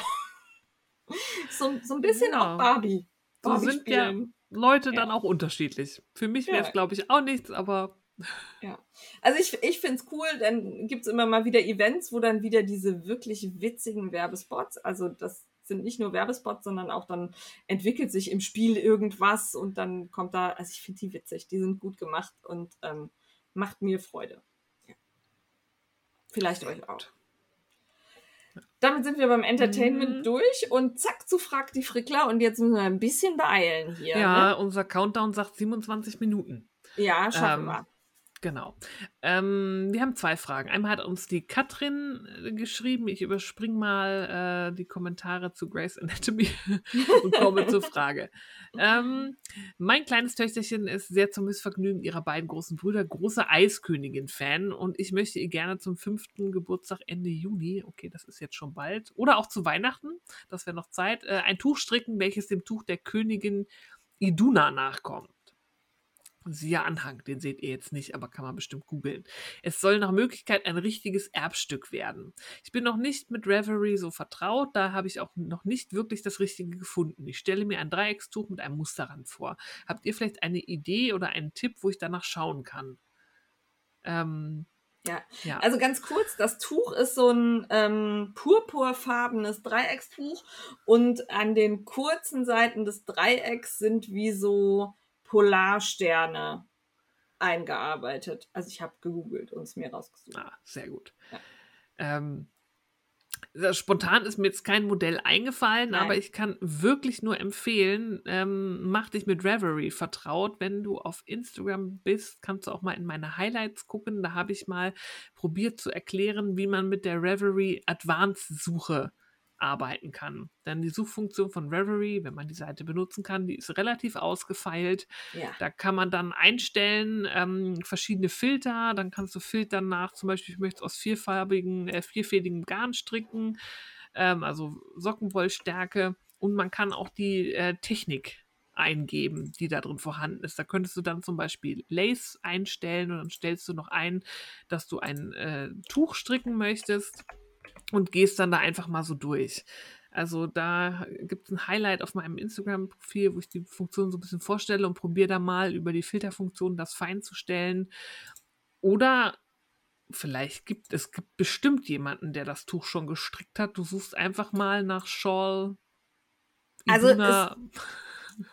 So, so, so ein bisschen ja. auch Barbie. Barbie so sind spielen. ja Leute ja. dann auch unterschiedlich. Für mich wäre es, glaube ich, auch nichts, aber. Ja. Also ich, ich finde es cool, dann gibt es immer mal wieder Events, wo dann wieder diese wirklich witzigen Werbespots, also das sind nicht nur Werbespots, sondern auch dann entwickelt sich im Spiel irgendwas und dann kommt da, also ich finde die witzig, die sind gut gemacht und ähm, macht mir Freude. Ja. Vielleicht Sehr euch gut. auch. Damit sind wir beim Entertainment mhm. durch und zack, zu fragt die Frickler und jetzt müssen wir ein bisschen beeilen hier. Ja, ne? unser Countdown sagt 27 Minuten. Ja, schaffen ähm, wir. Genau. Ähm, wir haben zwei Fragen. Einmal hat uns die Katrin äh, geschrieben. Ich überspringe mal äh, die Kommentare zu Grace Anatomy und komme zur Frage. Ähm, mein kleines Töchterchen ist sehr zum Missvergnügen ihrer beiden großen Brüder großer Eiskönigin-Fan und ich möchte ihr gerne zum fünften Geburtstag Ende Juni, okay, das ist jetzt schon bald, oder auch zu Weihnachten, das wäre noch Zeit, äh, ein Tuch stricken, welches dem Tuch der Königin Iduna nachkommt. Siehe Anhang, den seht ihr jetzt nicht, aber kann man bestimmt googeln. Es soll nach Möglichkeit ein richtiges Erbstück werden. Ich bin noch nicht mit Reverie so vertraut, da habe ich auch noch nicht wirklich das Richtige gefunden. Ich stelle mir ein Dreieckstuch mit einem Musterrand vor. Habt ihr vielleicht eine Idee oder einen Tipp, wo ich danach schauen kann? Ähm, Ja. Ja. Also ganz kurz, das Tuch ist so ein ähm, purpurfarbenes Dreieckstuch und an den kurzen Seiten des Dreiecks sind wie so Polarsterne eingearbeitet. Also ich habe gegoogelt und es mir rausgesucht. Ah, sehr gut. Ja. Ähm, spontan ist mir jetzt kein Modell eingefallen, Nein. aber ich kann wirklich nur empfehlen, ähm, mach dich mit Reverie vertraut. Wenn du auf Instagram bist, kannst du auch mal in meine Highlights gucken. Da habe ich mal probiert zu erklären, wie man mit der Reverie Advanced Suche arbeiten kann. Denn die Suchfunktion von Reverie, wenn man die Seite benutzen kann, die ist relativ ausgefeilt. Ja. Da kann man dann einstellen, ähm, verschiedene Filter. Dann kannst du filtern nach, zum Beispiel, ich möchte es aus vierfarbigen, äh, vierfädigem Garn stricken, ähm, also Sockenwollstärke. Und man kann auch die äh, Technik eingeben, die da drin vorhanden ist. Da könntest du dann zum Beispiel Lace einstellen und dann stellst du noch ein, dass du ein äh, Tuch stricken möchtest und gehst dann da einfach mal so durch. Also da gibt es ein Highlight auf meinem Instagram-Profil, wo ich die Funktion so ein bisschen vorstelle und probiere da mal über die Filterfunktion das fein zu stellen. Oder vielleicht gibt es gibt bestimmt jemanden, der das Tuch schon gestrickt hat. Du suchst einfach mal nach Shawl. Also Iduna.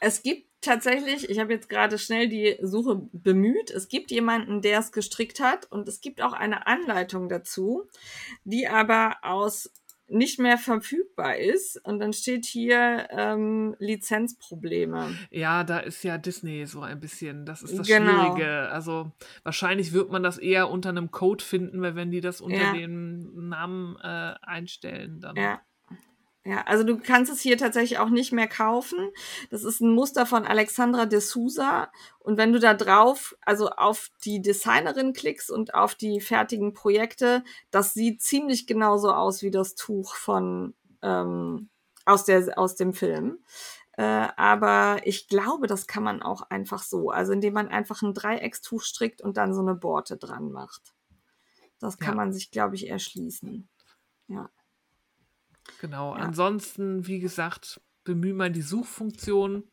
Es gibt tatsächlich, ich habe jetzt gerade schnell die Suche bemüht, es gibt jemanden, der es gestrickt hat und es gibt auch eine Anleitung dazu, die aber aus nicht mehr verfügbar ist und dann steht hier ähm, Lizenzprobleme. Ja, da ist ja Disney so ein bisschen, das ist das Genau. Schwierige. Also wahrscheinlich wird man das eher unter einem Code finden, weil wenn die das unter Ja. dem Namen äh, einstellen, dann. Ja. Ja, also du kannst es hier tatsächlich auch nicht mehr kaufen. Das ist ein Muster von Alexandra de Souza. Und wenn du da drauf, also auf die Designerin klickst und auf die fertigen Projekte, das sieht ziemlich genauso aus wie das Tuch von ähm, aus, der, aus dem Film. Äh, aber ich glaube, das kann man auch einfach so. Also indem man einfach ein Dreieckstuch strickt und dann so eine Borte dran macht. Das kann Ja. man sich, glaube ich, erschließen. Ja. Genau. Ja. Ansonsten, wie gesagt, bemühe mal die Suchfunktion.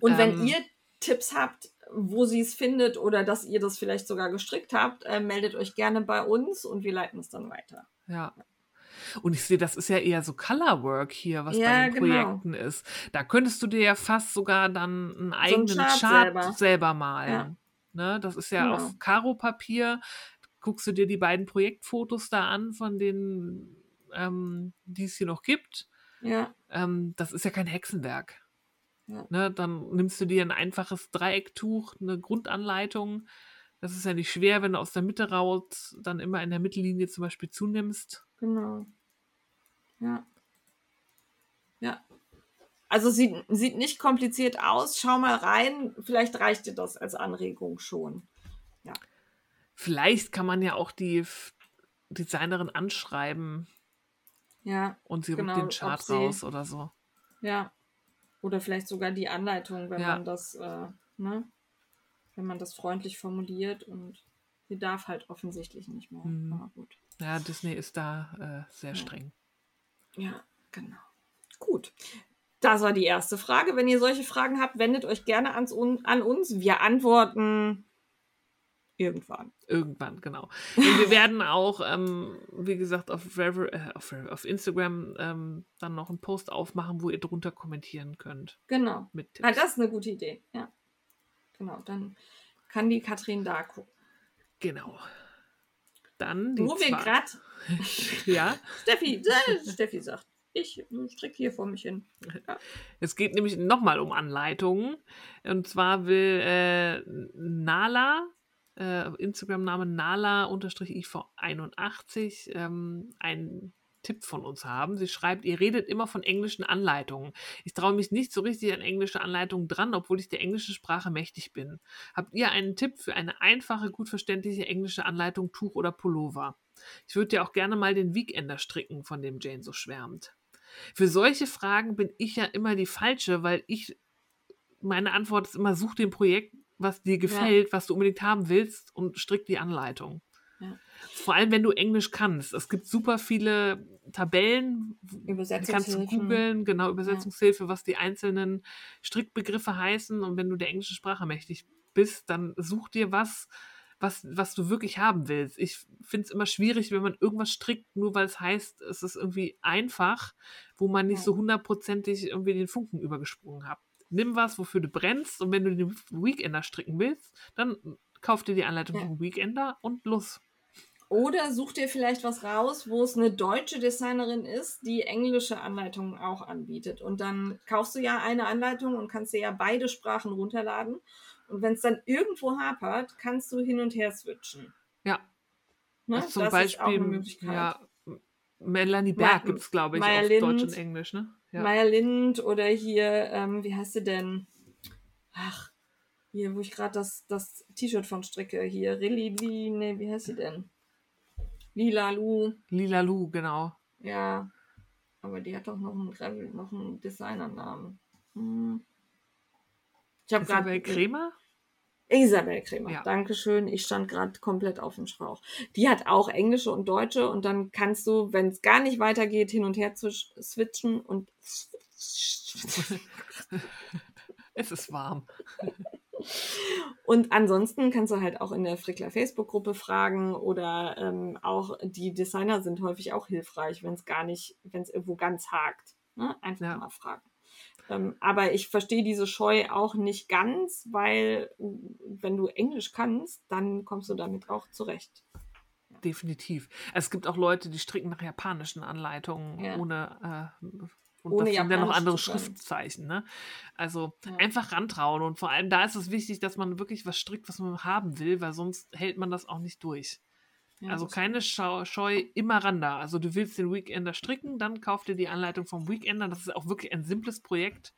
Und wenn Ähm, ihr Tipps habt, wo sie es findet oder dass ihr das vielleicht sogar gestrickt habt, äh, meldet euch gerne bei uns und wir leiten es dann weiter. Ja. Und ich sehe, das ist ja eher so Colorwork hier, was Ja, bei den genau. Projekten ist. Da könntest du dir ja fast sogar dann einen eigenen Chart Chart, selber. selber. malen. Ja. Ne? Das ist ja Genau. auf Karo-Papier. Guckst du dir die beiden Projektfotos da an, von denen, ähm, die es hier noch gibt. Ja, Ähm, das ist ja kein Hexenwerk. Ja. Ne? Dann nimmst du dir ein einfaches Dreiecktuch, eine Grundanleitung. Das ist ja nicht schwer, wenn du aus der Mitte raus dann immer in der Mittellinie zum Beispiel zunimmst. genau. Ja. Ja. Also sieht, sieht nicht kompliziert aus. Schau mal rein. Vielleicht reicht dir das als Anregung schon. Vielleicht kann man ja auch die Designerin anschreiben Ja, und sie Genau, rückt den ob Chart sie- raus oder so. ja. Oder vielleicht sogar die Anleitung, wenn Ja. man das, äh, ne? Wenn man das freundlich formuliert und sie darf halt offensichtlich nicht mehr. Mhm. Aber gut. Ja, Disney ist da äh, sehr Ja. streng. Ja, genau. Gut. Das war die erste Frage. Wenn ihr solche Fragen habt, wendet euch gerne ans, an uns. Wir antworten irgendwann. Irgendwann, genau. Und wir werden auch, ähm, wie gesagt, auf, Rever äh, auf, auf Instagram ähm, dann noch einen Post aufmachen, wo ihr drunter kommentieren könnt Genau. mit Tipps. Ah, das ist eine gute Idee. Ja. Genau. Dann kann die Katrin da gucken. Genau. Dann die Wo wir gerade. Ja, Steffi, äh, Steffi sagt, ich stricke hier vor mich hin. es geht nämlich nochmal um Anleitungen. Und zwar will äh, Nala, äh, Instagram-Name Nala-IV81, ähm, einen Tipp von uns haben. Sie schreibt, ihr redet immer von englischen Anleitungen. Ich traue mich nicht so richtig an englische Anleitungen dran, obwohl ich der englischen Sprache mächtig bin. Habt ihr einen Tipp für eine einfache, gut verständliche englische Anleitung, Tuch oder Pullover? Ich würde ja auch gerne mal den Weekender stricken, von dem Jane so schwärmt. Für solche Fragen bin ich ja immer die falsche, weil ich, meine Antwort ist immer, such den Projekt, was dir gefällt, was du unbedingt haben willst und strick die Anleitung. Ja. Vor allem, wenn du Englisch kannst. Es gibt super viele Tabellen, die kannst du googeln, genau, Übersetzungshilfe, was die einzelnen Strickbegriffe heißen. Und wenn du der englischen Sprache mächtig bist, dann such dir was, was, was du wirklich haben willst. Ich finde es immer schwierig, wenn man irgendwas strickt, nur weil es heißt, es ist irgendwie einfach, wo man nicht Ja. so hundertprozentig irgendwie den Funken übergesprungen hat. Nimm was, wofür du brennst und wenn du den Weekender stricken willst, dann kauf dir die Anleitung Ja. vom Weekender und los. Oder such dir vielleicht was raus, wo es eine deutsche Designerin ist, die englische Anleitungen auch anbietet. Und dann kaufst du ja eine Anleitung und kannst dir ja beide Sprachen runterladen. Und wenn es dann irgendwo hapert, kannst du hin und her switchen. Ja, Ne? Also zum das Beispiel, ja, Melanie Berg gibt es, glaube ich, Maya auf Lind. Deutsch und Englisch, ne? Ja. Maya Lind oder hier, ähm, wie heißt sie denn? Ach, hier, wo ich gerade das, das T-Shirt von stricke. Hier, Rilli, nee, wie heißt sie denn? Lila Lu. Lila Lu, genau. Ja, aber die hat doch noch einen, Gravel- noch einen Designernamen. Hm. Ich habe gerade Kremer? Isabel Kremer. Ja. Dankeschön. Ich stand gerade komplett auf dem Schlauch. Die hat auch englische und deutsche und dann kannst du, wenn es gar nicht weitergeht, hin und her zwisch- switchen und Es ist warm. Und ansonsten kannst du halt auch in der Frickler Facebook-Gruppe fragen oder ähm, auch die Designer sind häufig auch hilfreich, wenn es gar nicht, wenn es irgendwo ganz hakt. Ne? Einfach Ja. mal fragen. Ähm, aber ich verstehe diese Scheu auch nicht ganz, weil äh, wenn du Englisch kannst, dann kommst du damit auch zurecht. Definitiv. Es gibt auch Leute, die stricken nach japanischen Anleitungen Ja. ohne, äh, und Ohne das sind dann noch andere. Schriftzeichen. Ne? Also Ja. einfach rantrauen. Und vor allem da ist es wichtig, dass man wirklich was strickt, was man haben will, weil sonst hält man das auch nicht durch. Ja, also keine Schau Scheu, immer ran da. Also du willst den Weekender stricken, dann kauf dir die Anleitung vom Weekender. Das ist auch wirklich ein simples Projekt.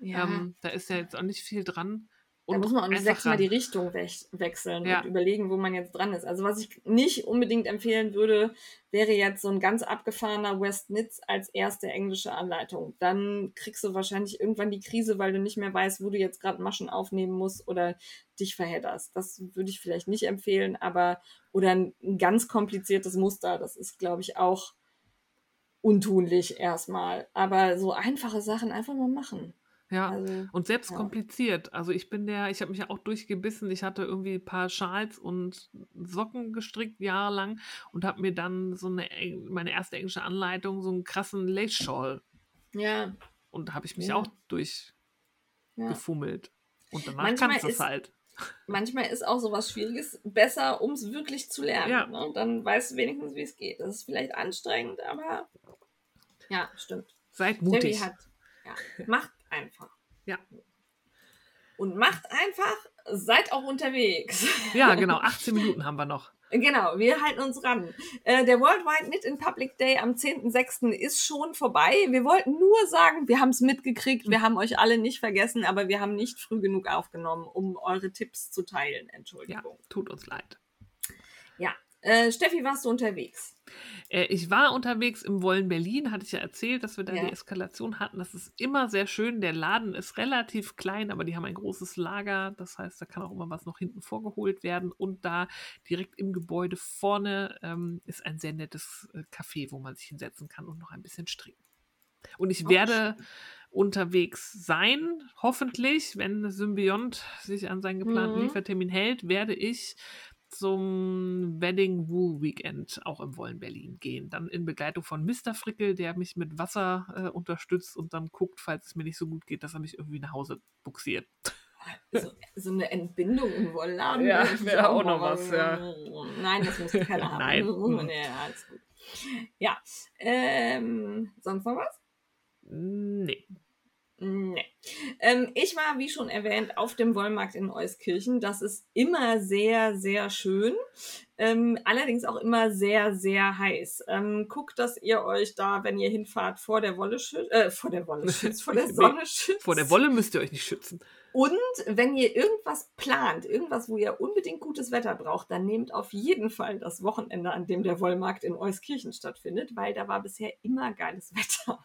Ja. Ähm, da ist ja jetzt auch nicht viel dran. Da muss man auch nicht sechsmal die Richtung wech wechseln Ja. und überlegen, wo man jetzt dran ist. Also was ich nicht unbedingt empfehlen würde, wäre jetzt so ein ganz abgefahrener West Nitz als erste englische Anleitung. Dann kriegst du wahrscheinlich irgendwann die Krise, weil du nicht mehr weißt, wo du jetzt gerade Maschen aufnehmen musst oder dich verhedderst. Das würde ich vielleicht nicht empfehlen, aber oder ein, ein ganz kompliziertes Muster, das ist, glaube ich, auch untunlich erstmal. Aber so einfache Sachen einfach mal machen. Ja. Also, Und selbst Ja. kompliziert. Also ich bin der, ich habe mich ja auch durchgebissen. Ich hatte irgendwie ein paar Schals und Socken gestrickt jahrelang und habe mir dann so eine meine erste englische Anleitung, so einen krassen Lace Shawl ja, und da habe ich mich Ja. auch durchgefummelt. ja. Und danach Manchmal kannst du es halt. manchmal ist auch sowas Schwieriges besser, um es wirklich zu lernen. Ja. Ne? Dann weißt du wenigstens, wie es geht. Das ist vielleicht anstrengend, aber ja, stimmt. Seid mutig. hat, ja, macht einfach. Ja. Und macht einfach, seid auch unterwegs. Ja, genau. 18 Minuten haben wir noch. Genau, wir halten uns ran. Äh, der Worldwide Knit in Public Day am 10.06. ist schon vorbei. Wir wollten nur sagen, wir haben es mitgekriegt, wir haben euch alle nicht vergessen, aber wir haben nicht früh genug aufgenommen, um eure Tipps zu teilen. Ja, Entschuldigung. tut uns leid. Äh, Steffi, warst du unterwegs? Äh, ich war unterwegs im Wollen Berlin, hatte ich ja erzählt, dass wir da Ja. die Eskalation hatten. Das ist immer sehr schön. Der Laden ist relativ klein, aber die haben ein großes Lager. Das heißt, da kann auch immer was noch hinten vorgeholt werden. Und da direkt im Gebäude vorne ähm, ist ein sehr nettes äh, Café, wo man sich hinsetzen kann und noch ein bisschen stricken. Und ich Auch werde unterwegs sein, hoffentlich, wenn Symbiont sich an seinen geplanten Mhm. Liefertermin hält, werde ich zum Wedding Wool Weekend auch im Wollen Berlin gehen. Dann in Begleitung von Mr. Frickel, der mich mit Wasser äh, unterstützt und dann guckt, falls es mir nicht so gut geht, dass er mich irgendwie nach Hause buxiert. So, so eine Entbindung im Wollladen. Ja, wäre auch noch was, ja. Nein, das muss keiner haben. Nein. Muss man, ja, alles gut. Ja, ähm, sonst noch was? Nee. Nee. Ähm, ich war, wie schon erwähnt, auf dem Wollmarkt in Euskirchen. Das ist immer sehr, sehr schön. Ähm, allerdings auch immer sehr, sehr heiß. Ähm, guckt, dass ihr euch da, wenn ihr hinfahrt, vor der Wolle schützt, äh, vor der Wolle schützt, vor der Sonne schützt. Vor der Wolle müsst ihr euch nicht schützen. Und wenn ihr irgendwas plant, irgendwas, wo ihr unbedingt gutes Wetter braucht, dann nehmt auf jeden Fall das Wochenende, an dem der Wollmarkt in Euskirchen stattfindet, weil da war bisher immer geiles Wetter.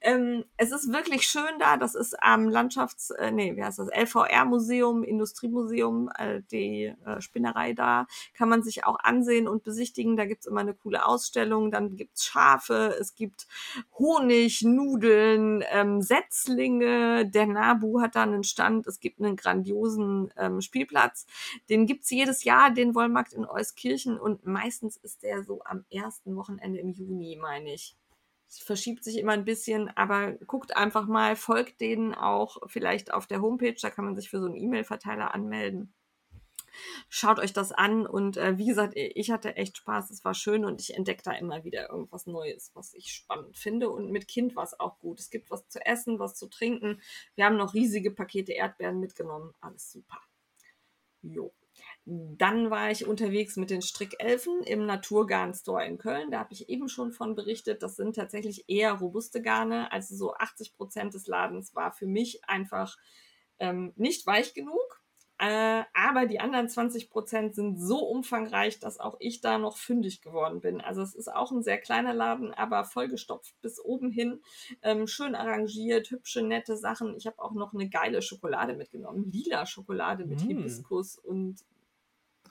ähm, es ist wirklich schön da. Das ist am Landschafts-, äh, nee, wie heißt das? LVR-Museum, Industriemuseum, äh, die äh, Spinnerei da. Kann man sich auch ansehen und besichtigen. Da gibt's immer eine coole Ausstellung. Dann gibt's Schafe, es gibt Honig, Nudeln, ähm, Setzlinge. Der Nabu hat da einen Stand Stand. Es gibt einen grandiosen ähm, Spielplatz. Den gibt's jedes Jahr, den Wollmarkt in Euskirchen. Und meistens ist der so am ersten Wochenende im Juni, meine ich. Es verschiebt sich immer ein bisschen, aber guckt einfach mal, folgt denen auch vielleicht auf der Homepage, da kann man sich für so einen E-Mail-Verteiler anmelden. Schaut euch das an und äh, wie gesagt, ich hatte echt Spaß, es war schön und ich entdecke da immer wieder irgendwas Neues, was ich spannend finde und mit Kind war es auch gut. Es gibt was zu essen, was zu trinken. Wir haben noch riesige Pakete Erdbeeren mitgenommen, alles super. Jo. Dann war ich unterwegs mit den Strickelfen im Naturgarn Store in Köln. Da habe ich eben schon von berichtet. Das sind tatsächlich eher robuste Garne. Also so 80 Prozent des Ladens war für mich einfach ähm, nicht weich genug. Äh, aber die anderen 20 Prozent sind so umfangreich, dass auch ich da noch fündig geworden bin. Also es ist auch ein sehr kleiner Laden, aber vollgestopft bis oben hin. Ähm, schön arrangiert, hübsche, nette Sachen. Ich habe auch noch eine geile Schokolade mitgenommen. Lila Schokolade mit mm. Hibiskus und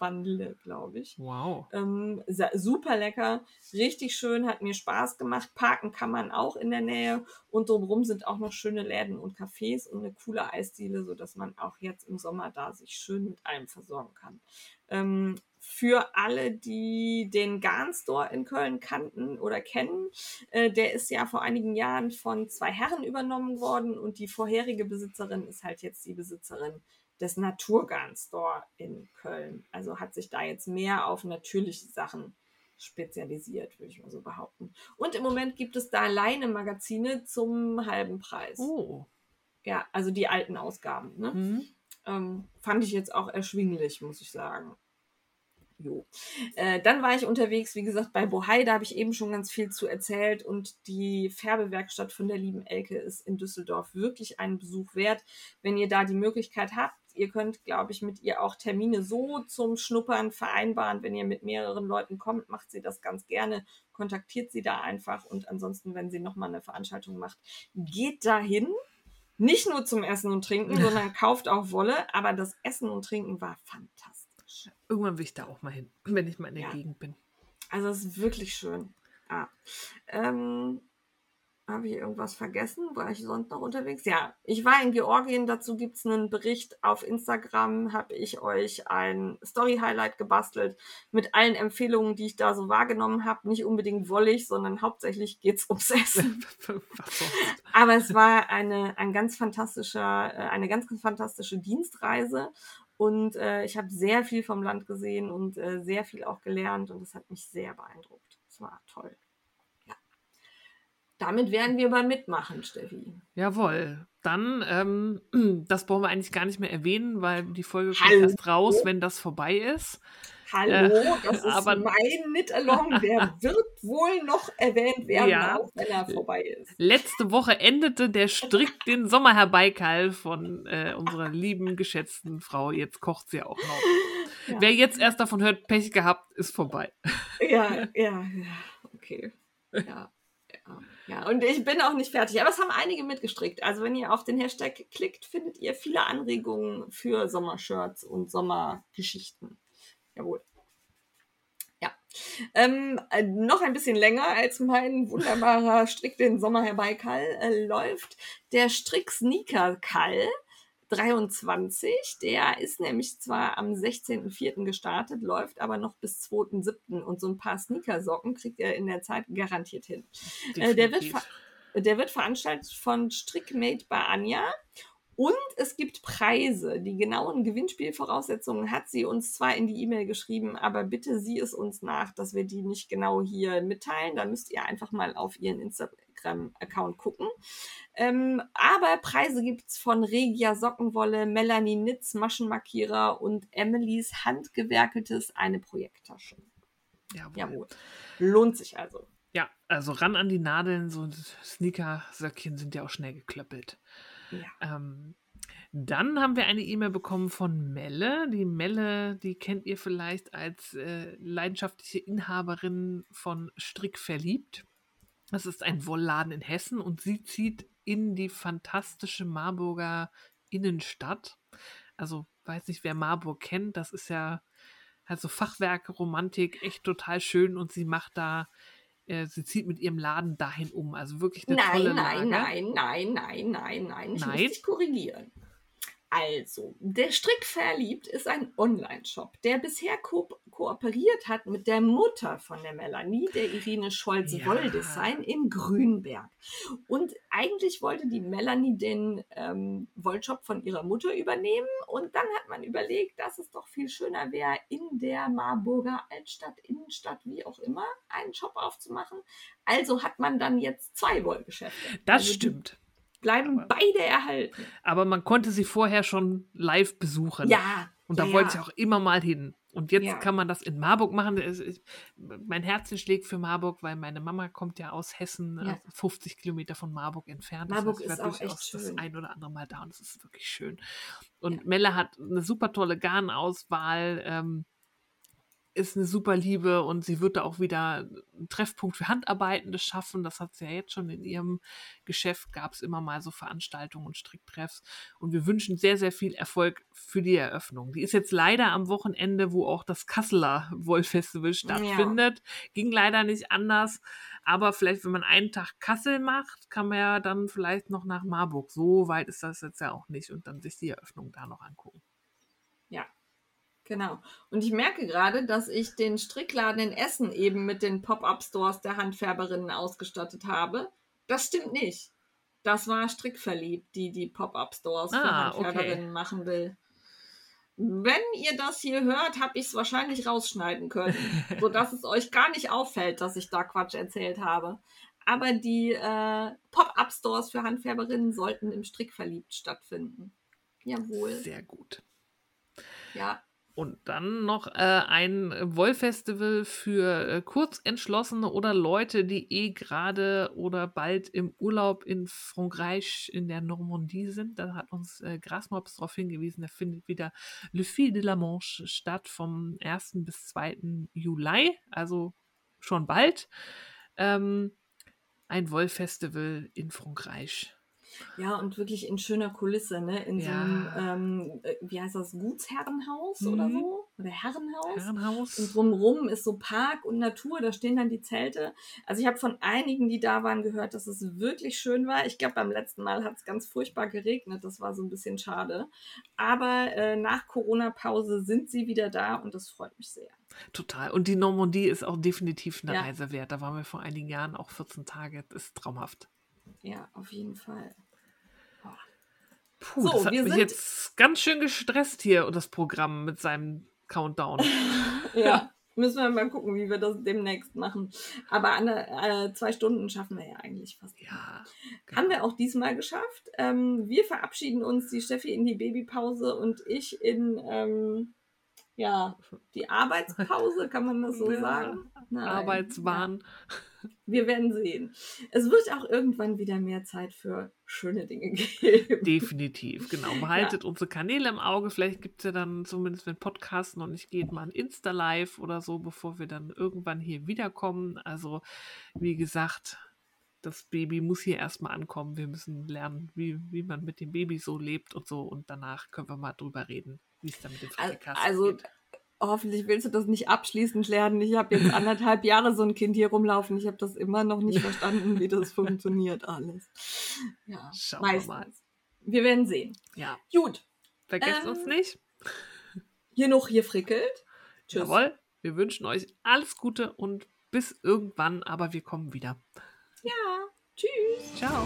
Vanille, glaube ich. Wow. Ähm, super lecker, richtig schön, hat mir Spaß gemacht. Parken kann man auch in der Nähe und drumherum sind auch noch schöne Läden und Cafés und eine coole Eisdiele, sodass man auch jetzt im Sommer da sich schön mit allem versorgen kann. Ähm, für alle, die den Garn Store in Köln kannten oder kennen, äh, der ist ja vor einigen Jahren von zwei Herren übernommen worden und die vorherige Besitzerin ist halt jetzt die Besitzerin des Naturgarn Store in Köln. Also hat sich da jetzt mehr auf natürliche Sachen spezialisiert, würde ich mal so behaupten. Und im Moment gibt es da alleine Magazine zum halben Preis. Oh. Ja, also die alten Ausgaben. Ne? Mhm. Ähm, fand ich jetzt auch erschwinglich, muss ich sagen. Jo. Äh, dann war ich unterwegs, wie gesagt, bei Bohai, da habe ich eben schon ganz viel zu erzählt und die Färbewerkstatt von der lieben Elke ist in Düsseldorf wirklich einen Besuch wert. Wenn ihr da die Möglichkeit habt, ihr könnt, glaube ich, mit ihr auch Termine so zum Schnuppern vereinbaren. Wenn ihr mit mehreren Leuten kommt, macht sie das ganz gerne. Kontaktiert sie da einfach und ansonsten, wenn sie nochmal eine Veranstaltung macht, geht dahin. Nicht nur zum Essen und Trinken, sondern kauft auch Wolle. Aber das Essen und Trinken war fantastisch. Irgendwann will ich da auch mal hin, wenn ich mal in der ja. Gegend bin. Also es ist wirklich schön. Ah. Ähm, habe ich irgendwas vergessen? War ich sonst noch unterwegs? Ja, ich war in Georgien. Dazu gibt es einen Bericht auf Instagram. Habe ich euch ein Story-Highlight gebastelt mit allen Empfehlungen, die ich da so wahrgenommen habe. Nicht unbedingt wollig, sondern hauptsächlich geht es ums Essen. Aber es war eine, ein ganz fantastischer, äh, eine ganz, ganz fantastische Dienstreise. Und äh, ich habe sehr viel vom Land gesehen und äh, sehr viel auch gelernt. Und das hat mich sehr beeindruckt. Es war toll. Damit werden wir mal mitmachen, Steffi. Jawohl. Dann, ähm, das brauchen wir eigentlich gar nicht mehr erwähnen, weil die Folge kommt Hallo. erst raus, wenn das vorbei ist. Hallo, äh, das ist aber, mein Knit-Along. Der wird wohl noch erwähnt werden, ja. auch wenn er vorbei ist. Letzte Woche endete der Strick den Sommer herbeikall von äh, unserer lieben, geschätzten Frau. Jetzt kocht sie auch noch. Ja. Wer jetzt erst davon hört, Pech gehabt, ist vorbei. Ja, ja, ja. Okay. Ja. Ja, und ich bin auch nicht fertig. Aber es haben einige mitgestrickt. Also wenn ihr auf den Hashtag klickt, findet ihr viele Anregungen für Sommershirts und Sommergeschichten. Jawohl. Ja. Ähm, äh, noch ein bisschen länger als mein wunderbarer Strick den Sommer herbeikall äh, läuft der Strick Sneaker Kall 23. Der ist nämlich zwar am 16.04. gestartet, läuft aber noch bis 2.07. Und so ein paar Sneakersocken kriegt er in der Zeit garantiert hin. Äh, der, wird der wird veranstaltet von Strickmate bei Anja. Und es gibt Preise. Die genauen Gewinnspielvoraussetzungen hat sie uns zwar in die E-Mail geschrieben, aber bitte sieh es uns nach, dass wir die nicht genau hier mitteilen. Da müsst ihr einfach mal auf ihren Instagram-Account gucken. Ähm, aber Preise gibt es von Regia Sockenwolle, Melanie Nitz Maschenmarkierer und Emilys handgewerkeltes eine Projekttasche. Jawohl. Jawohl. Lohnt sich also. Ja, also ran an die Nadeln, so Sneaker-Söckchen sind ja auch schnell geklöppelt. Ja. Ähm, dann haben wir eine E-Mail bekommen von Melle. Die Melle, die kennt ihr vielleicht als äh, leidenschaftliche Inhaberin von Strick verliebt. Das ist ein Wollladen in Hessen und sie zieht in die fantastische Marburger Innenstadt. Also, weiß nicht, wer Marburg kennt, das ist ja also Fachwerk, Romantik, echt total schön und sie macht da äh, sie zieht mit ihrem Laden dahin um. Also wirklich eine nein, tolle nein, Lage. Nein, nein, nein, nein, nein, nein. Ich nein? muss dich korrigieren. Also, der Strick verliebt ist ein Online-Shop, der bisher ko kooperiert hat mit der Mutter von der Melanie, der Irine Scholz Ja. In Grünberg. Und eigentlich wollte die Melanie den ähm, Wollshop von ihrer Mutter übernehmen. Und dann hat man überlegt, dass es doch viel schöner wäre, in der Marburger Altstadt, Innenstadt, wie auch immer, einen Shop aufzumachen. Also hat man dann jetzt zwei Wollgeschäfte. Das Also stimmt. Bleiben Aber- beide erhalten. Aber man konnte sie vorher schon live besuchen. Ja. Und da ja, wollte ich auch immer mal hin. Und jetzt Ja. kann man das in Marburg machen. Ist- Mein Herzen schlägt für Marburg, weil meine Mama kommt ja aus Hessen, Ja. äh, 50 Kilometer von Marburg entfernt. Marburg ich war ist auch echt durchaus das schön. ein oder andere Mal da und es ist wirklich schön. Und Ja. Melle hat eine super tolle Garnauswahl. Ähm, ist eine super Liebe und sie wird da auch wieder einen Treffpunkt für Handarbeitende schaffen. Das hat sie ja jetzt schon in ihrem Geschäft, gab es immer mal so Veranstaltungen und Stricktreffs. Und wir wünschen sehr, sehr viel Erfolg für die Eröffnung. Die ist jetzt leider am Wochenende, wo auch das Kasseler Wollfestival stattfindet. Ging leider nicht anders. Aber vielleicht, wenn man einen Tag Kassel macht, kann man ja dann vielleicht noch nach Marburg. So weit ist das jetzt ja auch nicht und dann sich die Eröffnung da noch angucken. Genau. Und ich merke gerade, dass ich den Strickladen in Essen eben mit den Pop-Up-Stores der Handfärberinnen ausgestattet habe. Das stimmt nicht. Das war Strickverliebt, die die Pop-Up-Stores für Ah, okay. Handfärberinnen machen will. Wenn ihr das hier hört, habe ich es wahrscheinlich rausschneiden können, sodass es euch gar nicht auffällt, dass ich da Quatsch erzählt habe. Aber die äh, Pop-Up-Stores für Handfärberinnen sollten im Strickverliebt stattfinden. Jawohl. Sehr gut. Ja, Und dann noch äh, ein Wollfestival für äh, Kurzentschlossene oder Leute, die eh gerade oder bald im Urlaub in Frankreich in der Normandie sind. Da hat uns äh, Grasmops darauf hingewiesen, da findet wieder Le Fil de la Manche statt vom 1. bis 2. Juli, also schon bald. Ähm, ein Wollfestival in Frankreich. Ja, und wirklich in schöner Kulisse, ne? In so Ja. einem, ähm, äh, wie heißt das, Gutsherrenhaus oder Mhm. so? Oder Herrenhaus? Herrenhaus. Und drumrum ist so Park und Natur, da stehen dann die Zelte. Also ich habe von einigen, die da waren, gehört, dass es wirklich schön war. Ich glaube, beim letzten Mal hat es ganz furchtbar geregnet, das war so ein bisschen schade. Aber äh, nach Corona-Pause sind sie wieder da und das freut mich sehr. Total. Und die Normandie ist auch definitiv eine Ja. Reise wert. Da waren wir vor einigen Jahren auch 14 Tage. Das ist traumhaft. Ja, auf jeden Fall. Puh, So, das hat wir mich sind- jetzt ganz schön gestresst hier, das Programm mit seinem Countdown. Ja, müssen wir mal gucken, wie wir das demnächst machen. Aber an, äh, zwei Stunden schaffen wir ja eigentlich fast. ja. Haben wir auch diesmal geschafft. Ähm, wir verabschieden uns, die Steffi in die Babypause und ich in ähm, ja, die Arbeitspause, kann man das so Ja, sagen? Nein. Arbeitswahn. Wir werden sehen. Es wird auch irgendwann wieder mehr Zeit für schöne Dinge geben. Definitiv, genau. Behaltet unsere Kanäle im Auge. Vielleicht gibt es ja dann, zumindest wenn Podcast noch nicht geht, mal ein Insta-Live oder so, bevor wir dann irgendwann hier wiederkommen. Also, wie gesagt, das Baby muss hier erstmal ankommen. Wir müssen lernen, wie, wie man mit dem Baby so lebt und so. Und danach können wir mal drüber reden, wie es dann mit dem Frickelkasten Also, geht. hoffentlich willst du das nicht abschließend lernen. Ich habe jetzt anderthalb Jahre so ein Kind hier rumlaufen. Ich habe das immer noch nicht verstanden, wie das funktioniert alles. Ja, Schauen wir meistens. mal. Wir werden sehen. Ja, Gut, vergesst Ähm, uns nicht. hier noch hier frickelt. Tschüss. Jawohl, wir wünschen euch alles Gute und bis irgendwann, aber wir kommen wieder. Ja, tschüss. Ciao.